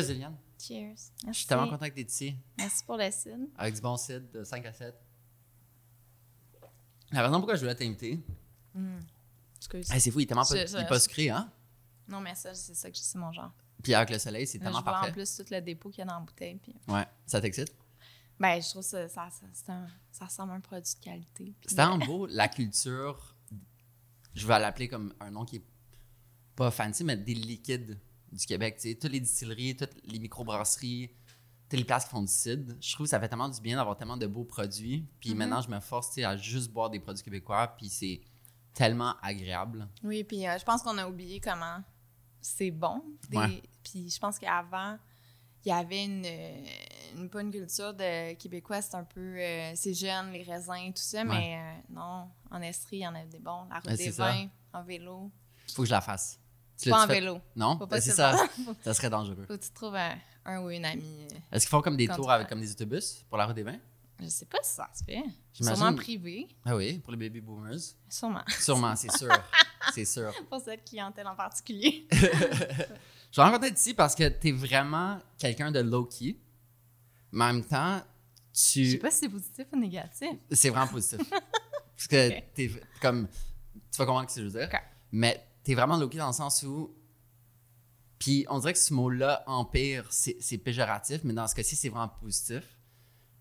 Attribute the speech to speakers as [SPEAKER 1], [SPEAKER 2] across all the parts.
[SPEAKER 1] Cheers, Liliane.
[SPEAKER 2] Cheers. Merci.
[SPEAKER 1] Je suis tellement content que t'es ici,
[SPEAKER 2] Merci pour le cidre.
[SPEAKER 1] avec du bon cidre de 5 à 7. La raison pourquoi je voulais t'inviter,
[SPEAKER 2] Excuse.
[SPEAKER 1] hey, c'est fou, il est tellement pas,
[SPEAKER 2] Je- je-
[SPEAKER 1] il est pas sucré, hein?
[SPEAKER 2] Non, mais ça, c'est ça que c'est mon genre.
[SPEAKER 1] Puis avec le soleil, c'est tellement
[SPEAKER 2] je vois
[SPEAKER 1] parfait.
[SPEAKER 2] en plus tout le dépôt qu'il y a dans la bouteille. Puis...
[SPEAKER 1] Ouais, ça t'excite?
[SPEAKER 2] Ben, je trouve ça, ça, ça, un- ça ressemble à un produit de qualité.
[SPEAKER 1] C'est tellement beau, la culture, je vais l'appeler comme un nom qui est pas fancy, mais des liquides du Québec. Tu sais, toutes les distilleries, toutes les microbrasseries, toutes les places qui font du cidre. Je trouve que ça fait tellement du bien d'avoir tellement de beaux produits. Puis
[SPEAKER 2] Mhm.
[SPEAKER 1] maintenant, je me force tu sais, à juste boire des produits québécois, puis c'est tellement agréable.
[SPEAKER 2] Oui, puis euh, je pense qu'on a oublié comment c'est bon. Des-
[SPEAKER 1] Ouais.
[SPEAKER 2] Puis je pense qu'avant, il y avait une, euh, une, pas une culture de québécois, c'est un peu, euh, c'est jeune, les raisins, tout ça, mais euh, non, en Estrie, il y en a des bons. La route des
[SPEAKER 1] ça.
[SPEAKER 2] vins, en vélo.
[SPEAKER 1] Faut que je la fasse. Tu
[SPEAKER 2] Pas en
[SPEAKER 1] fait?
[SPEAKER 2] vélo.
[SPEAKER 1] Non?
[SPEAKER 2] Pas
[SPEAKER 1] c'est ça. Ça serait dangereux.
[SPEAKER 2] faut que tu trouves un, un ou une amie. euh,
[SPEAKER 1] Est-ce qu'ils font comme des tours
[SPEAKER 2] tu
[SPEAKER 1] avec comme des autobus pour la route des vins?
[SPEAKER 2] Je sais pas si ça se fait. Sûrement privé.
[SPEAKER 1] Ah oui, pour les baby boomers.
[SPEAKER 2] Sûrement.
[SPEAKER 1] Sûrement, c'est sûr. c'est sûr.
[SPEAKER 2] Pour cette clientèle en particulier.
[SPEAKER 1] Je suis rencontré ici parce que tu es vraiment quelqu'un de low-key. Mais en même temps,
[SPEAKER 2] Je sais
[SPEAKER 1] tu.
[SPEAKER 2] pas si c'est positif ou négatif.
[SPEAKER 1] C'est vraiment positif. parce que
[SPEAKER 2] Ok.
[SPEAKER 1] t'es comme. Tu vas comprendre ce que je veux dire. Mais tu es vraiment low-key dans le sens où. Puis on dirait que ce mot-là, empire, c'est péjoratif, mais dans ce cas-ci, c'est vraiment positif.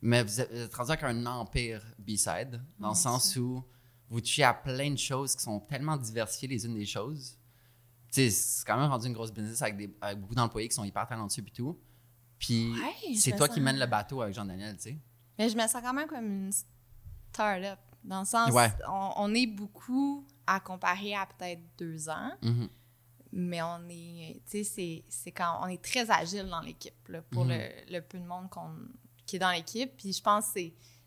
[SPEAKER 1] Mais vous êtes, rendu avec un empire B-side, dans le sens où vous touchez à plein de choses qui sont tellement diversifiées les unes des choses. Tu sais, c'est quand même rendu une grosse business avec, des, avec beaucoup d'employés qui sont hyper talentueux et tout. Puis
[SPEAKER 2] Ouais,
[SPEAKER 1] c'est toi
[SPEAKER 2] sens-
[SPEAKER 1] qui mènes le bateau avec Jean-Daniel, tu sais.
[SPEAKER 2] Mais je me sens quand même comme une start-up. Dans le sens,
[SPEAKER 1] Ouais.
[SPEAKER 2] on, on est beaucoup à comparer à peut-être deux ans,
[SPEAKER 1] Mhm.
[SPEAKER 2] mais on est, tu sais, c'est- quand on est très agile dans l'équipe, pour
[SPEAKER 1] Mhm.
[SPEAKER 2] le, le peu de monde qu'on, qui est dans l'équipe. Puis je pense que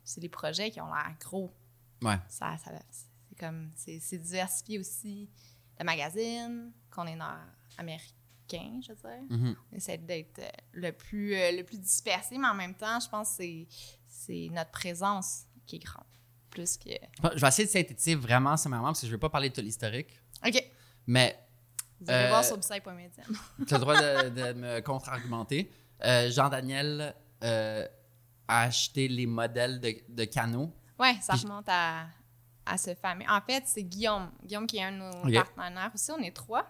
[SPEAKER 2] c'est, les projets qui ont l'air gros.
[SPEAKER 1] Ouais.
[SPEAKER 2] Ça, ça- c'est comme, c'est, diversifié aussi. Le magazine, qu'on est nord-américain, je veux dire.
[SPEAKER 1] Mhm.
[SPEAKER 2] On essaie d'être euh, le plus, euh, le plus dispersé, mais en même temps, je pense que c'est, c'est notre présence qui est grande. Plus que.
[SPEAKER 1] Je vais essayer de synthétiser vraiment sommairement parce que je ne veux pas parler de tout l'historique.
[SPEAKER 2] OK.
[SPEAKER 1] Mais
[SPEAKER 2] Vous allez
[SPEAKER 1] Euh,
[SPEAKER 2] voir sur Psy.medium.
[SPEAKER 1] tu as le droit de, de me contre-argumenter. Euh, Jean-Daniel euh, a acheté les modèles de, de canaux.
[SPEAKER 2] Ouais, ça remonte à, à ce fameux. En fait, c'est Guillaume. Guillaume qui est un de nos partenaires aussi. On est trois.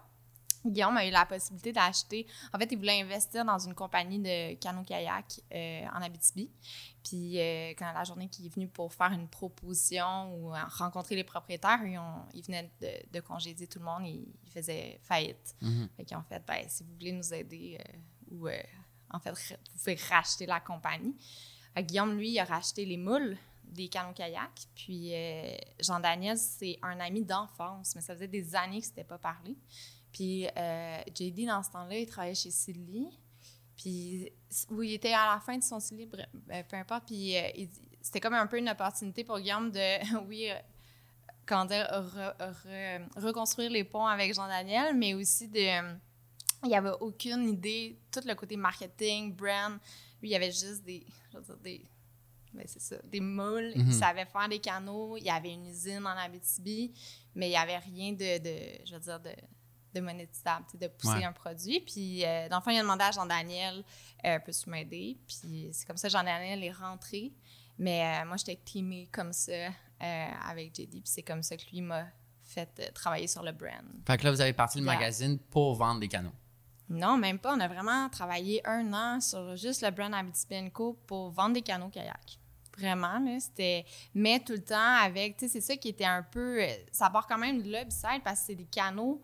[SPEAKER 2] Guillaume a eu la possibilité d'acheter. En fait, il voulait investir dans une compagnie de canot-kayak euh, en Abitibi. Puis, euh, quand la journée qu'il est venu pour faire une proposition ou euh, rencontrer les propriétaires, ils, ont, ils venaient de, de congédier tout le monde. Ils, ils faisaient faillite.
[SPEAKER 1] Mhm.
[SPEAKER 2] Fait qu'ils ont fait, ben, si vous voulez nous aider, euh, ou en fait, vous pouvez racheter la compagnie. Guillaume, lui, il a racheté les moules des canaux kayak. Puis Jean-Daniel, c'est un ami d'enfance, mais ça faisait des années que c'était pas parlé. Puis euh, JD, dans ce temps-là, il travaillait chez Silly. Puis où il était à la fin de son Silly, bref, euh, peu importe. Puis euh, c'était comme un peu une opportunité pour Guillaume de, oui, euh, comment dire, re- re- reconstruire les ponts avec Jean-Daniel, mais aussi de. il n'y avait aucune idée, tout le côté marketing, brand. Lui, il y avait juste des. Je veux dire, des. ben, c'est ça, des moules.
[SPEAKER 1] Mhm.
[SPEAKER 2] Il savait faire des canaux. Il y avait une usine en Abitibi, mais il n'y avait rien de, de. Je veux dire, de de monétisable, de pousser
[SPEAKER 1] Ouais.
[SPEAKER 2] un produit. Puis, euh, dans le fond, il a demandé à Jean-Daniel, euh, peux-tu m'aider? Puis, c'est comme ça, Jean-Daniel est rentré. Mais euh, moi, j'étais teamée comme ça euh, avec JD. Puis, c'est comme ça que lui m'a fait euh, travailler sur le brand.
[SPEAKER 1] Fait que là, vous avez parti le
[SPEAKER 2] Yeah.
[SPEAKER 1] magazine pour vendre des canaux.
[SPEAKER 2] Non, même pas. On a vraiment travaillé un an sur juste le brand Abitibi Co pour vendre des canaux kayak. Vraiment, là, c'était... Mais tout le temps avec... Tu sais, c'est ça qui était un peu... Ça part quand même de là, Beside, parce que c'est des canaux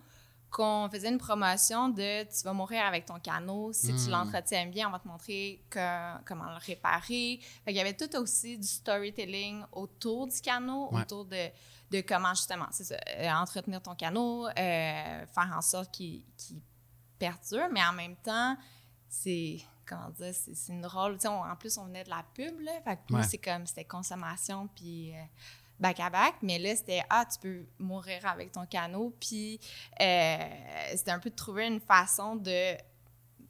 [SPEAKER 2] qu'on faisait une promotion de « tu vas mourir avec ton canot, si tu
[SPEAKER 1] Mm.
[SPEAKER 2] l'entretiens bien, on va te montrer que- comment le réparer ». Fait qu'il y avait tout aussi du storytelling autour du canot,
[SPEAKER 1] Ouais.
[SPEAKER 2] autour de, de comment, justement, c'est ça, euh, entretenir ton canot, euh, faire en sorte qu'il perdure, mais en même temps, c'est comment dire, c'est une rôle. Tu sais, on- en plus, on venait de la pub, là. Fait que nous,
[SPEAKER 1] Ouais.
[SPEAKER 2] c'est comme, c'était consommation, puis euh, back à back. Mais là, c'était, ah, tu peux mourir avec ton canot. Puis euh, c'était un peu de trouver une façon de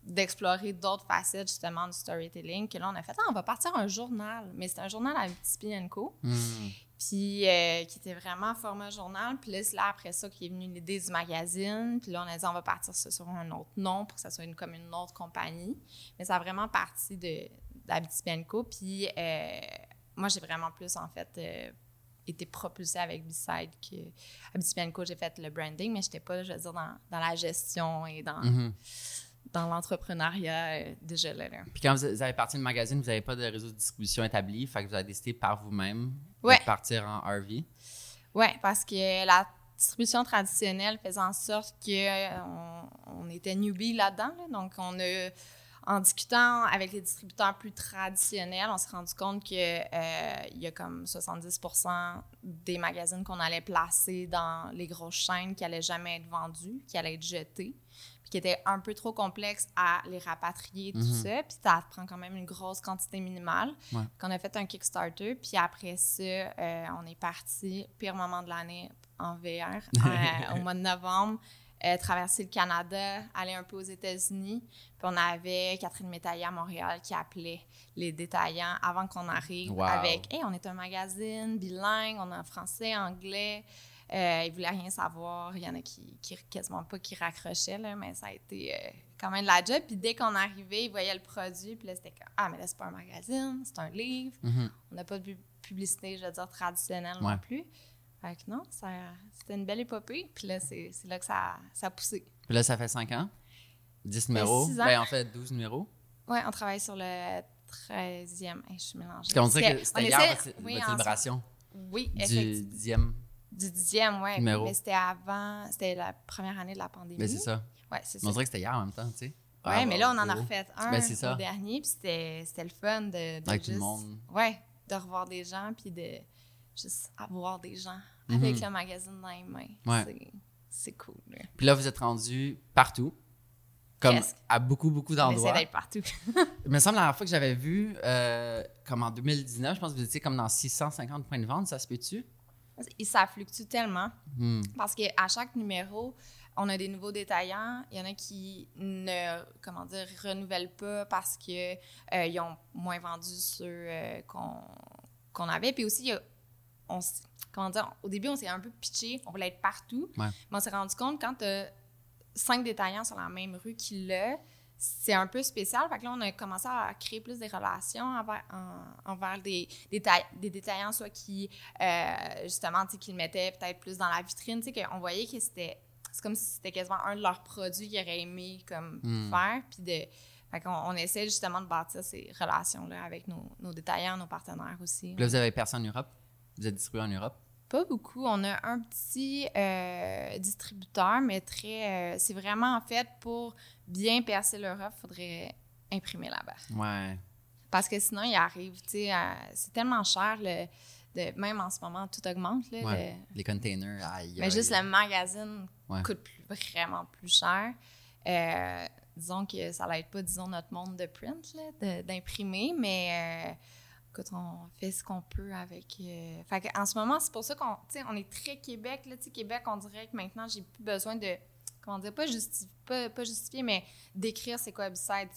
[SPEAKER 2] d'explorer d'autres facettes, justement, du storytelling. Que là, on a fait, ah, on va partir un journal. Mais c'est un journal à Petit Co.
[SPEAKER 1] Mhm.
[SPEAKER 2] puis euh, qui était vraiment format journal. Puis là, c'est là, après ça, qu'il est venu l'idée du magazine. Puis là, on a dit, on va partir ça sur un autre nom pour que ça soit une, comme une autre compagnie. Mais ça a vraiment parti de d'Abitibenco. Puis euh, moi, j'ai vraiment plus, en fait, euh, été propulsée avec B-Side que Abitibenco, j'ai fait le branding, mais je n'étais pas, je veux dire, dans, dans la gestion et dans,
[SPEAKER 1] Mhm.
[SPEAKER 2] dans l'entrepreneuriat euh, déjà là. là.
[SPEAKER 1] Puis quand vous avez parti le magazine, vous n'avez pas de réseau de distribution établi, fait que vous avez décidé par vous-même
[SPEAKER 2] Ouais.
[SPEAKER 1] de partir en RV.
[SPEAKER 2] Oui, parce que la distribution traditionnelle faisait en sorte qu'on on était newbie là-dedans. là. Donc, on a, en discutant avec les distributeurs plus traditionnels, on s'est rendu compte qu'il y a comme 70 des magazines qu'on allait placer dans les grosses chaînes qui n'allaient jamais être vendus, qui allaient être jetés, puis qui étaient un peu trop complexes à les rapatrier, tout
[SPEAKER 1] Mhm.
[SPEAKER 2] ça. Puis ça prend quand même une grosse quantité minimale.
[SPEAKER 1] Ouais.
[SPEAKER 2] Qu'on a fait un Kickstarter, puis après ça, euh, on est parti, pire moment de l'année en VR, euh, au mois de novembre, euh, traverser le Canada, aller un peu aux États-Unis. Puis on avait Catherine Métaillé à Montréal qui appelait les détaillants avant qu'on arrive
[SPEAKER 1] Wow.
[SPEAKER 2] avec Hey, on est un magazine bilingue, on est en français, anglais. Euh, ils voulaient rien savoir. Il y en a qui, qui quasiment pas qui raccrochaient, là, mais ça a été euh, quand même de la job. Puis dès qu'on arrivait, ils voyaient le produit, puis là, c'était comme Ah, mais là, c'est pas un magazine, c'est un livre.
[SPEAKER 1] Mhm.
[SPEAKER 2] On n'a pas de pu- publicité, je veux dire, traditionnelle
[SPEAKER 1] Ouais.
[SPEAKER 2] non plus. Fait que non, c'était une belle épopée. Puis là, c'est là que ça, ça a poussé.
[SPEAKER 1] Puis là, ça fait 5 ans? 10 numéros?
[SPEAKER 2] ans.
[SPEAKER 1] Ben, en fait, 12 numéros.
[SPEAKER 2] Ouais, on travaille sur le 13e. Hey, je suis mélangée.
[SPEAKER 1] Parce qu'on dirait que c'était hier
[SPEAKER 2] essaie-
[SPEAKER 1] votre,
[SPEAKER 2] oui,
[SPEAKER 1] votre célébration
[SPEAKER 2] Oui,
[SPEAKER 1] du
[SPEAKER 2] effectivement.
[SPEAKER 1] 10e.
[SPEAKER 2] Du 10e, oui.
[SPEAKER 1] numéro.
[SPEAKER 2] Mais c'était avant, c'était la première année de la pandémie.
[SPEAKER 1] Ben, c'est ça.
[SPEAKER 2] Ouais, c'est
[SPEAKER 1] Mais on dirait que c'était hier en même temps, tu sais.
[SPEAKER 2] Ouais,
[SPEAKER 1] Ah,
[SPEAKER 2] mais là, on en a refait un
[SPEAKER 1] Ben,
[SPEAKER 2] au dernier, puis c'était le fun de, de
[SPEAKER 1] Avec tout
[SPEAKER 2] juste...
[SPEAKER 1] le monde.
[SPEAKER 2] Ouais, de revoir des gens, puis de juste avoir des gens
[SPEAKER 1] Mhm.
[SPEAKER 2] avec le magazine dans les mains.
[SPEAKER 1] Ouais.
[SPEAKER 2] C'est- C'est cool. là.
[SPEAKER 1] Puis là, vous êtes rendu partout. Comme
[SPEAKER 2] Presque.
[SPEAKER 1] à beaucoup, beaucoup d'endroits.
[SPEAKER 2] d'être partout.
[SPEAKER 1] Il me semble la dernière fois que j'avais vu, euh, comme en 2019, je pense que vous étiez comme dans 650 points de vente, ça se peut-tu?
[SPEAKER 2] Et ça fluctue tellement
[SPEAKER 1] Hmm.
[SPEAKER 2] parce qu'à chaque numéro, on a des nouveaux détaillants. Il y en a qui ne, comment dire, renouvellent pas parce qu'ils ont moins vendu ceux euh, qu'on qu'on avait. Puis aussi, il y a- on, comment dire, au début, on s'est un peu pitché, on voulait être partout.
[SPEAKER 1] Ouais.
[SPEAKER 2] Mais on s'est rendu compte quand tu cinq détaillants sur la même rue qui l'a, c'est un peu spécial. Fait que là, on a commencé à créer plus des relations envers, en- envers des, des, taille- des détaillants, soit qui, euh, justement, tu sais, qui le mettaient peut-être plus dans la vitrine. Tu sais, qu'on voyait que c'était... C'est comme si c'était quasiment un de leurs produits qu'ils auraient aimé comme
[SPEAKER 1] Hmm.
[SPEAKER 2] faire. Puis de... Fait qu'on on essaie justement de bâtir ces relations-là avec nos, nos détaillants, nos partenaires aussi.
[SPEAKER 1] Là, vous avez personne en Europe? Vous êtes distribué en Europe?
[SPEAKER 2] Pas beaucoup. On a un petit euh, distributeur, mais très. euh, c'est vraiment en fait pour bien percer l'Europe, il faudrait imprimer là-bas.
[SPEAKER 1] Ouais.
[SPEAKER 2] Parce que sinon, il arrive, tu sais, c'est tellement cher, le, de, même en ce moment, tout augmente. Là,
[SPEAKER 1] Ouais.
[SPEAKER 2] le-
[SPEAKER 1] Les containers, aïe.
[SPEAKER 2] mais
[SPEAKER 1] aïe.
[SPEAKER 2] juste le magazine
[SPEAKER 1] Ouais.
[SPEAKER 2] coûte plus- vraiment plus cher. Euh, disons que ça n'aide pas, disons, notre monde de print, d'imprimer, mais écoute, on fait ce qu'on peut avec. euh, Fait en ce moment, c'est pour ça qu'on on est très Québec. Là, Québec, on dirait que maintenant, j'ai plus besoin de. Comment dire, pas, justi- pas, pas justifier, mais d'écrire c'est quoi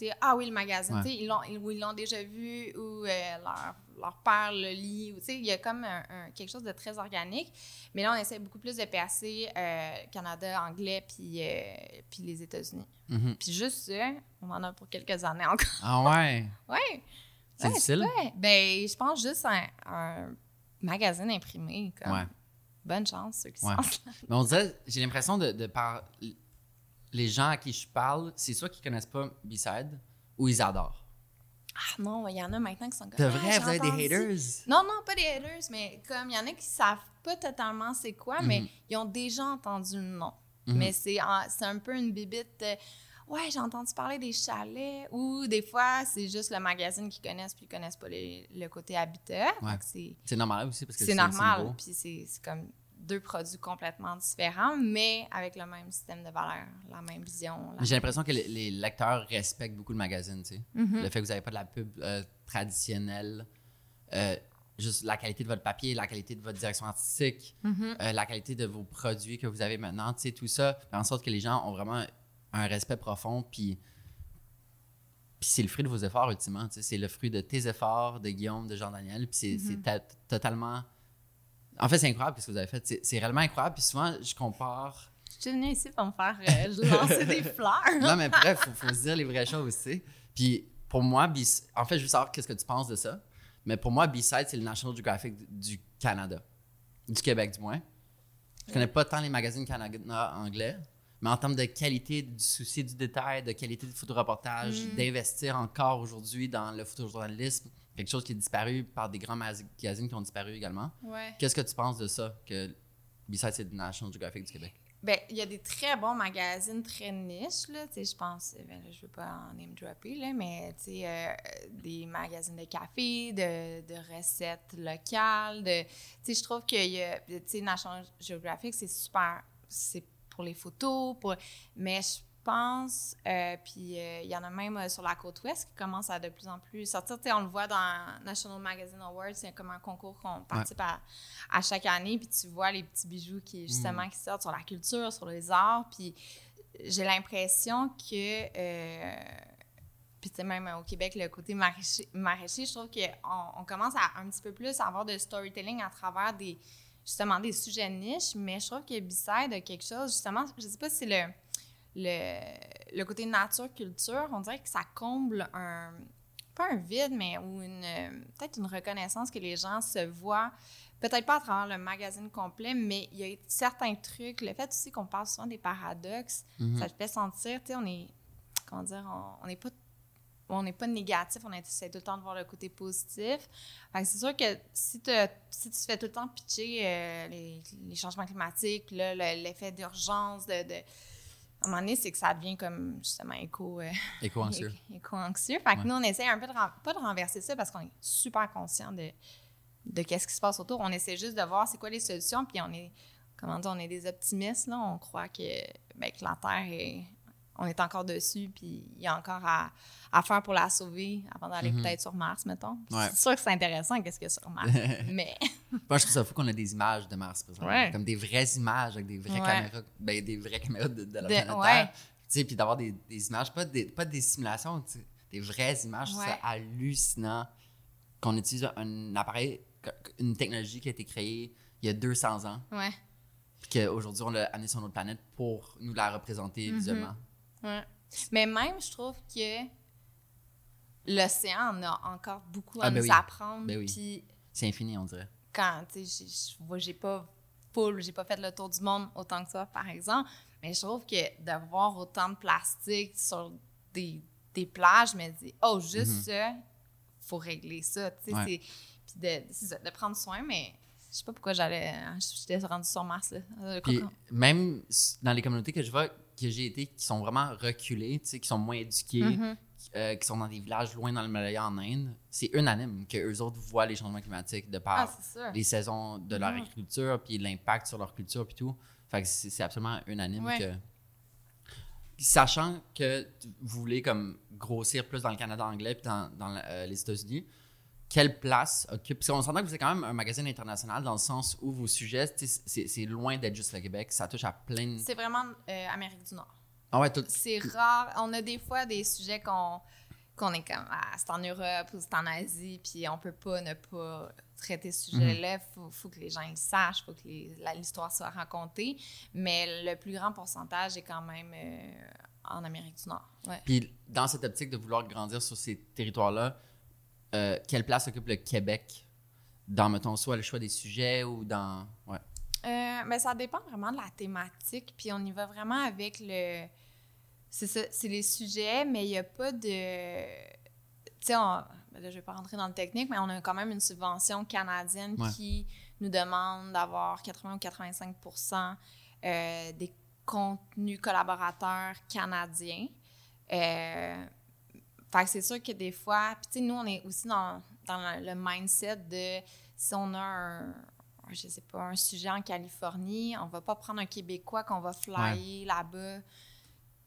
[SPEAKER 2] sais, ah oui, le magazine,
[SPEAKER 1] Ouais.
[SPEAKER 2] ils l'ont, ils- l'ont déjà vu, ou euh, leur, leur père le lit, il y a comme un- un- quelque chose de très organique. Mais là, on essaie beaucoup plus de percer euh, Canada, anglais, puis, puis les États-Unis.
[SPEAKER 1] Mhm.
[SPEAKER 2] Puis juste ça, on en a pour quelques années encore.
[SPEAKER 1] Ah ouais?
[SPEAKER 2] Ouais.
[SPEAKER 1] C'est
[SPEAKER 2] Ouais,
[SPEAKER 1] difficile?
[SPEAKER 2] Ben, je pense juste un, un magazine imprimé. Comme.
[SPEAKER 1] Ouais.
[SPEAKER 2] Bonne chance, ceux qui
[SPEAKER 1] Ouais.
[SPEAKER 2] sont.
[SPEAKER 1] Mais on dirait, j'ai l'impression de, de par les gens à qui je parle, c'est soit qu'ils connaissent pas B-Side ou ils adorent.
[SPEAKER 2] Ah non, il y en a maintenant qui sont comme.
[SPEAKER 1] De
[SPEAKER 2] Ah,
[SPEAKER 1] vrai,
[SPEAKER 2] j'ai
[SPEAKER 1] vous avez des haters?
[SPEAKER 2] Non, non, pas des haters, mais comme il y en a qui savent pas totalement c'est quoi, mais
[SPEAKER 1] Mhm.
[SPEAKER 2] ils ont déjà entendu le nom.
[SPEAKER 1] Mhm.
[SPEAKER 2] Mais c'est en- c'est un peu une bibite. euh, ouais, j'ai entendu parler des chalets. Ou des fois, c'est juste le magazine qu'ils connaissent, puis ils connaissent pas les- le côté habitat.
[SPEAKER 1] Ouais.
[SPEAKER 2] C'est
[SPEAKER 1] normal aussi parce que
[SPEAKER 2] c'est normal. Puis c'est c'est comme deux produits complètement différents, mais avec le même système de valeur, la même vision.
[SPEAKER 1] J'ai l'impression que les, les lecteurs respectent beaucoup le magazine, tu sais.
[SPEAKER 2] Mhm.
[SPEAKER 1] Le fait que vous n'avez pas de la pub euh, traditionnelle, euh, juste la qualité de votre papier, la qualité de votre direction artistique,
[SPEAKER 2] Mhm.
[SPEAKER 1] euh, la qualité de vos produits que vous avez maintenant, tu sais, tout ça fait en sorte que les gens ont vraiment un respect profond, puis puis c'est le fruit de vos efforts, ultimement. tu sais. C'est le fruit de tes efforts, de Guillaume, de Jean-Daniel, puis c'est
[SPEAKER 2] Mhm.
[SPEAKER 1] ta- totalement En fait, c'est incroyable ce que vous avez fait. C'est, réellement incroyable. Puis souvent, je compare.
[SPEAKER 2] Je suis venue ici pour me faire euh, lancer des fleurs.
[SPEAKER 1] non, mais bref, il faut, faut se dire les vraies choses, tu sais. Puis pour moi, en fait, je veux savoir qu'est-ce que tu penses de ça. Mais pour moi, B-Side, c'est le National Geographic du- Canada. Du Québec, du moins. Je connais pas tant les magazines Canada anglais, mais en termes de qualité, du souci du détail, de qualité du photoreportage,
[SPEAKER 2] Mm.
[SPEAKER 1] d'investir encore aujourd'hui dans le photojournalisme, quelque chose qui est disparu par des grands magazines qui ont disparu également.
[SPEAKER 2] Ouais.
[SPEAKER 1] Qu'est-ce que tu penses de ça, que B-Side, c'est National Geographic du Québec?
[SPEAKER 2] Ben, il y a des très bons magazines très niches, là. Tu sais, je pense, ben, là, je veux pas en name dropper, là, mais tu sais, euh, des magazines de café, de, de recettes locales, de... Tu sais, je trouve a... Tu sais, National Geographic, c'est super... C'est pour les photos, pour... Mais je pense, euh, puis euh, il y en a même euh, sur la côte ouest qui commence à de plus en plus sortir. On le voit dans National Magazine Awards, c'est comme un concours qu'on participe à, à chaque année, puis tu vois les petits bijoux qui, justement, qui sortent sur la culture, sur les arts, puis j'ai l'impression que... euh, puis tu sais, même au Québec, le côté maraîcher, maraîcher je trouve qu'on on commence à un petit peu plus avoir de storytelling à travers des justement des sujets niches, mais je trouve que B-Side a quelque chose, justement, je sais pas si c'est le, le, le côté nature-culture, on dirait que ça comble un, pas un vide, mais ou une, peut-être une reconnaissance que les gens se voient, peut-être pas à travers le magazine complet, mais il y a certains trucs, le fait aussi qu'on parle souvent des paradoxes,
[SPEAKER 1] Mhm.
[SPEAKER 2] ça te fait sentir, tu sais, on est, comment dire, on on n'est pas on n'est pas négatif, on essaie tout le temps de voir le côté positif. C'est sûr que si, te- si tu te fais tout le temps pitcher euh, les, les changements climatiques, le- l'effet d'urgence, de, de- à un moment donné, c'est que ça devient comme justement éco, euh,
[SPEAKER 1] Éco-anxieux.
[SPEAKER 2] éco-anxieux. Fait que
[SPEAKER 1] Ouais.
[SPEAKER 2] nous, on essaie un peu de, pas de renverser ça parce qu'on est super conscient de, de qu'est-ce qui se passe autour. On essaie juste de voir c'est quoi les solutions, puis on est, comment dire, on est des optimistes, là. On croit que, ben, que la Terre est, on est encore dessus, puis il y a encore à, à faire pour la sauver avant d'aller
[SPEAKER 1] Mhm.
[SPEAKER 2] peut-être sur Mars, mettons.
[SPEAKER 1] Ouais.
[SPEAKER 2] C'est sûr que c'est intéressant, qu'est-ce qu'il y a sur Mars. mais,
[SPEAKER 1] Moi, je trouve ça fou qu'on a des images de Mars, par exemple.
[SPEAKER 2] Ouais.
[SPEAKER 1] Comme des vraies images avec des vraies
[SPEAKER 2] Ouais.
[SPEAKER 1] caméras, ben, des vraies caméras de, de la planète. Terre. Tu sais, puis d'avoir des, des images, pas des, pas des simulations, des vraies images.
[SPEAKER 2] Ouais.
[SPEAKER 1] hallucinant qu'on utilise un appareil, une technologie qui a été créée il y a 200 ans, puis qu'aujourd'hui, on l'a amené sur notre planète pour nous la représenter
[SPEAKER 2] Mhm.
[SPEAKER 1] visuellement.
[SPEAKER 2] Ouais. Mais même, je trouve que l'océan en a encore beaucoup à
[SPEAKER 1] Ah, ben
[SPEAKER 2] nous
[SPEAKER 1] oui.
[SPEAKER 2] apprendre.
[SPEAKER 1] Ben oui. C'est infini, on dirait.
[SPEAKER 2] quand, tu sais, j'ai- je vois, j'ai pas full, j'ai pas fait le tour du monde autant que ça, par exemple, mais je trouve que de voir autant de plastique sur des, des plages, je me dis, oh, juste ça, faut régler ça, tu sais.
[SPEAKER 1] Ouais.
[SPEAKER 2] c'est- puis de, de prendre soin, mais je sais pas pourquoi j'allais, hein, j'étais rendue sur Mars, là.
[SPEAKER 1] Puis même dans les communautés que je vois, que j'ai été, qui sont vraiment sais, qui sont moins éduquées,
[SPEAKER 2] Mhm.
[SPEAKER 1] euh, qui sont dans des villages loin dans le Malaya en Inde, c'est unanime que eux autres voient les changements climatiques de par
[SPEAKER 2] Ah,
[SPEAKER 1] les saisons de leur
[SPEAKER 2] Mhm.
[SPEAKER 1] agriculture, puis l'impact sur leur culture, puis tout. Fait que c'est absolument unanime
[SPEAKER 2] Ouais.
[SPEAKER 1] que... Sachant que vous voulez comme grossir plus dans le Canada anglais puis dans, euh, les États-Unis, quelle place occupe... Parce qu'on s'entend que vous êtes quand même un magazine international dans le sens où vos sujets, c'est loin d'être juste le Québec, ça touche à plein de...
[SPEAKER 2] C'est vraiment euh, Amérique du Nord.
[SPEAKER 1] Ah ouais, tout...
[SPEAKER 2] C'est rare. On a des fois des sujets qu'on qu'on est comme ah, c'est en Europe ou c'est en Asie, puis on peut pas ne pas traiter ce sujet-là. Il faut, faut que les gens le sachent, faut que l'histoire soit racontée. Mais le plus grand pourcentage est quand même euh, en Amérique du Nord. Ouais.
[SPEAKER 1] Puis dans cette optique de vouloir grandir sur ces territoires-là, euh, quelle place occupe le Québec dans, mettons, soit le choix des sujets ou dans... Ouais.
[SPEAKER 2] Euh, mais ça dépend vraiment de la thématique. Puis on y va vraiment avec le. C'est ça, c'est les sujets, mais il n'y a pas de. Tu sais, on- ben là, je ne vais pas rentrer dans le technique, mais on a quand même une subvention canadienne
[SPEAKER 1] Ouais.
[SPEAKER 2] qui nous demande d'avoir 80 ou 85% euh, des contenus collaborateurs canadiens. Euh, fait que c'est sûr que des fois, puis tu sais, nous, on est aussi dans, dans le, mindset de si on a un, je sais pas, un sujet en Californie, on va pas prendre un Québécois qu'on va flyer là-bas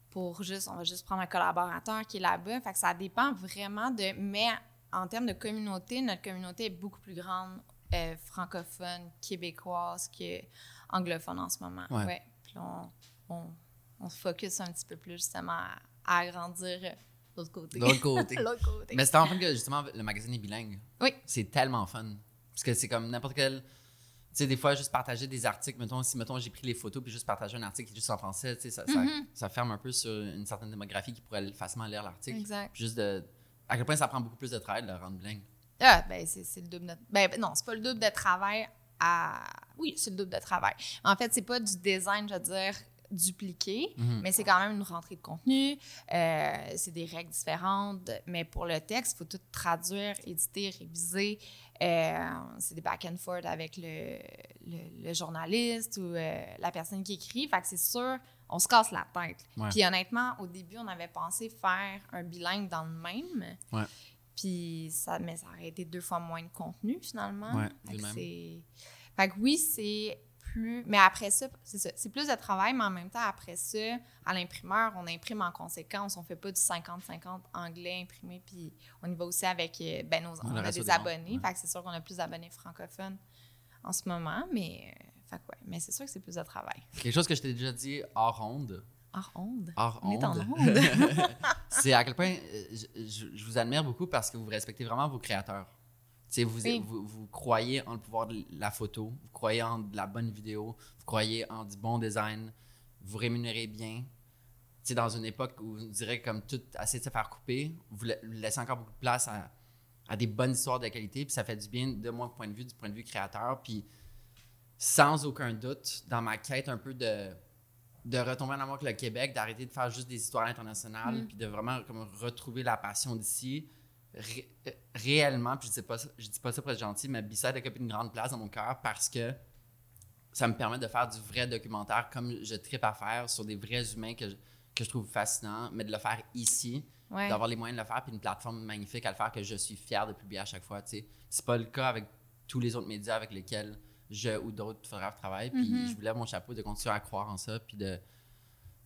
[SPEAKER 2] pour juste, on va juste prendre un collaborateur qui est là-bas. Fait que ça dépend vraiment de, mais en termes de communauté, notre communauté est beaucoup plus grande euh, francophone, québécoise que anglophone en ce moment.
[SPEAKER 1] Ouais.
[SPEAKER 2] Ouais. Puis on, on, on se focus un petit peu plus justement à, à agrandir l'autre côté.
[SPEAKER 1] De l'autre côté. Mais c'est en fait que justement, le magazine est bilingue.
[SPEAKER 2] Oui.
[SPEAKER 1] C'est tellement fun. Parce que c'est comme n'importe quel. Tu sais, des fois, juste partager des articles, mettons, si, mettons, j'ai pris les photos puis juste partager un article qui est juste en français, tu sais, ça, ça,
[SPEAKER 2] Mhm.
[SPEAKER 1] ça ferme un peu sur une certaine démographie qui pourrait facilement lire l'article.
[SPEAKER 2] Exact.
[SPEAKER 1] Puis Juste de. À quel point ça prend beaucoup plus de travail de le rendre bling.
[SPEAKER 2] Ah, ben, c'est c'est le double de... Ben, non, c'est pas le double de travail à... Oui, c'est le double de travail. En fait, c'est pas du design, je veux dire, dupliqué,
[SPEAKER 1] Mhm.
[SPEAKER 2] mais c'est quand même une rentrée de contenu. euh, c'est des règles différentes. Mais pour le texte, il faut tout traduire, éditer, réviser. Euh, c'est des back and forth avec le, le- le journaliste ou euh, la personne qui écrit. Fait que c'est sûr, on se casse la tête.
[SPEAKER 1] Ouais.
[SPEAKER 2] Puis honnêtement, au début, on avait pensé faire un bilingue dans le même.
[SPEAKER 1] Ouais.
[SPEAKER 2] Puis ça, mais ça aurait été deux fois moins de contenu finalement.
[SPEAKER 1] Ouais,
[SPEAKER 2] Fait
[SPEAKER 1] vu
[SPEAKER 2] que
[SPEAKER 1] de même.
[SPEAKER 2] c'est- Fait que oui, c'est plus. Mais après ça, c'est ça. C'est plus de travail, mais en même temps, après ça, à l'imprimeur, on imprime en conséquence. On fait pas du 50-50 anglais imprimé. Puis on y va aussi avec. euh, Ben, nos, on a des abonnés.
[SPEAKER 1] ouais.
[SPEAKER 2] Fait que c'est sûr qu'on a plus d'abonnés francophones en ce moment. Mais. euh, Fait que ouais. Mais c'est sûr que c'est plus de travail.
[SPEAKER 1] Quelque chose que je t'ai déjà dit hors onde.
[SPEAKER 2] Hors onde?
[SPEAKER 1] Hors
[SPEAKER 2] On est en
[SPEAKER 1] onde. c'est à quel point euh, je, je- je vous admire beaucoup parce que vous respectez vraiment vos créateurs. Vous,
[SPEAKER 2] Oui.
[SPEAKER 1] vous, vous croyez en le pouvoir de la photo, vous croyez en de la bonne vidéo, vous croyez en du bon design, vous rémunérez bien. Tu sais, dans une époque où on dirait comme tout assez de se faire couper, vous laissez encore beaucoup de place à, à des bonnes histoires de qualité, puis ça fait du bien de mon point de vue, du point de vue créateur, puis sans aucun doute, dans ma quête un peu de, de retomber en amour avec le Québec, d'arrêter de faire juste des histoires internationales,
[SPEAKER 2] Mm.
[SPEAKER 1] puis de vraiment comme, retrouver la passion d'ici. Ré- euh, réellement, puis je dis pas ça, je dis pas ça pour être gentil, mais Bisside occupe une grande place dans mon cœur parce que ça me permet de faire du vrai documentaire comme je tripe à faire sur des vrais humains que je, que je trouve fascinants, mais de le faire ici,
[SPEAKER 2] Ouais.
[SPEAKER 1] d'avoir les moyens de le faire, puis une plateforme magnifique à le faire que je suis fier de publier à chaque fois. sais. C'est pas le cas avec tous les autres médias avec lesquels je ou d'autres photographes travaillent. Puis
[SPEAKER 2] Mhm.
[SPEAKER 1] je vous lève mon chapeau de continuer à croire en ça, puis de,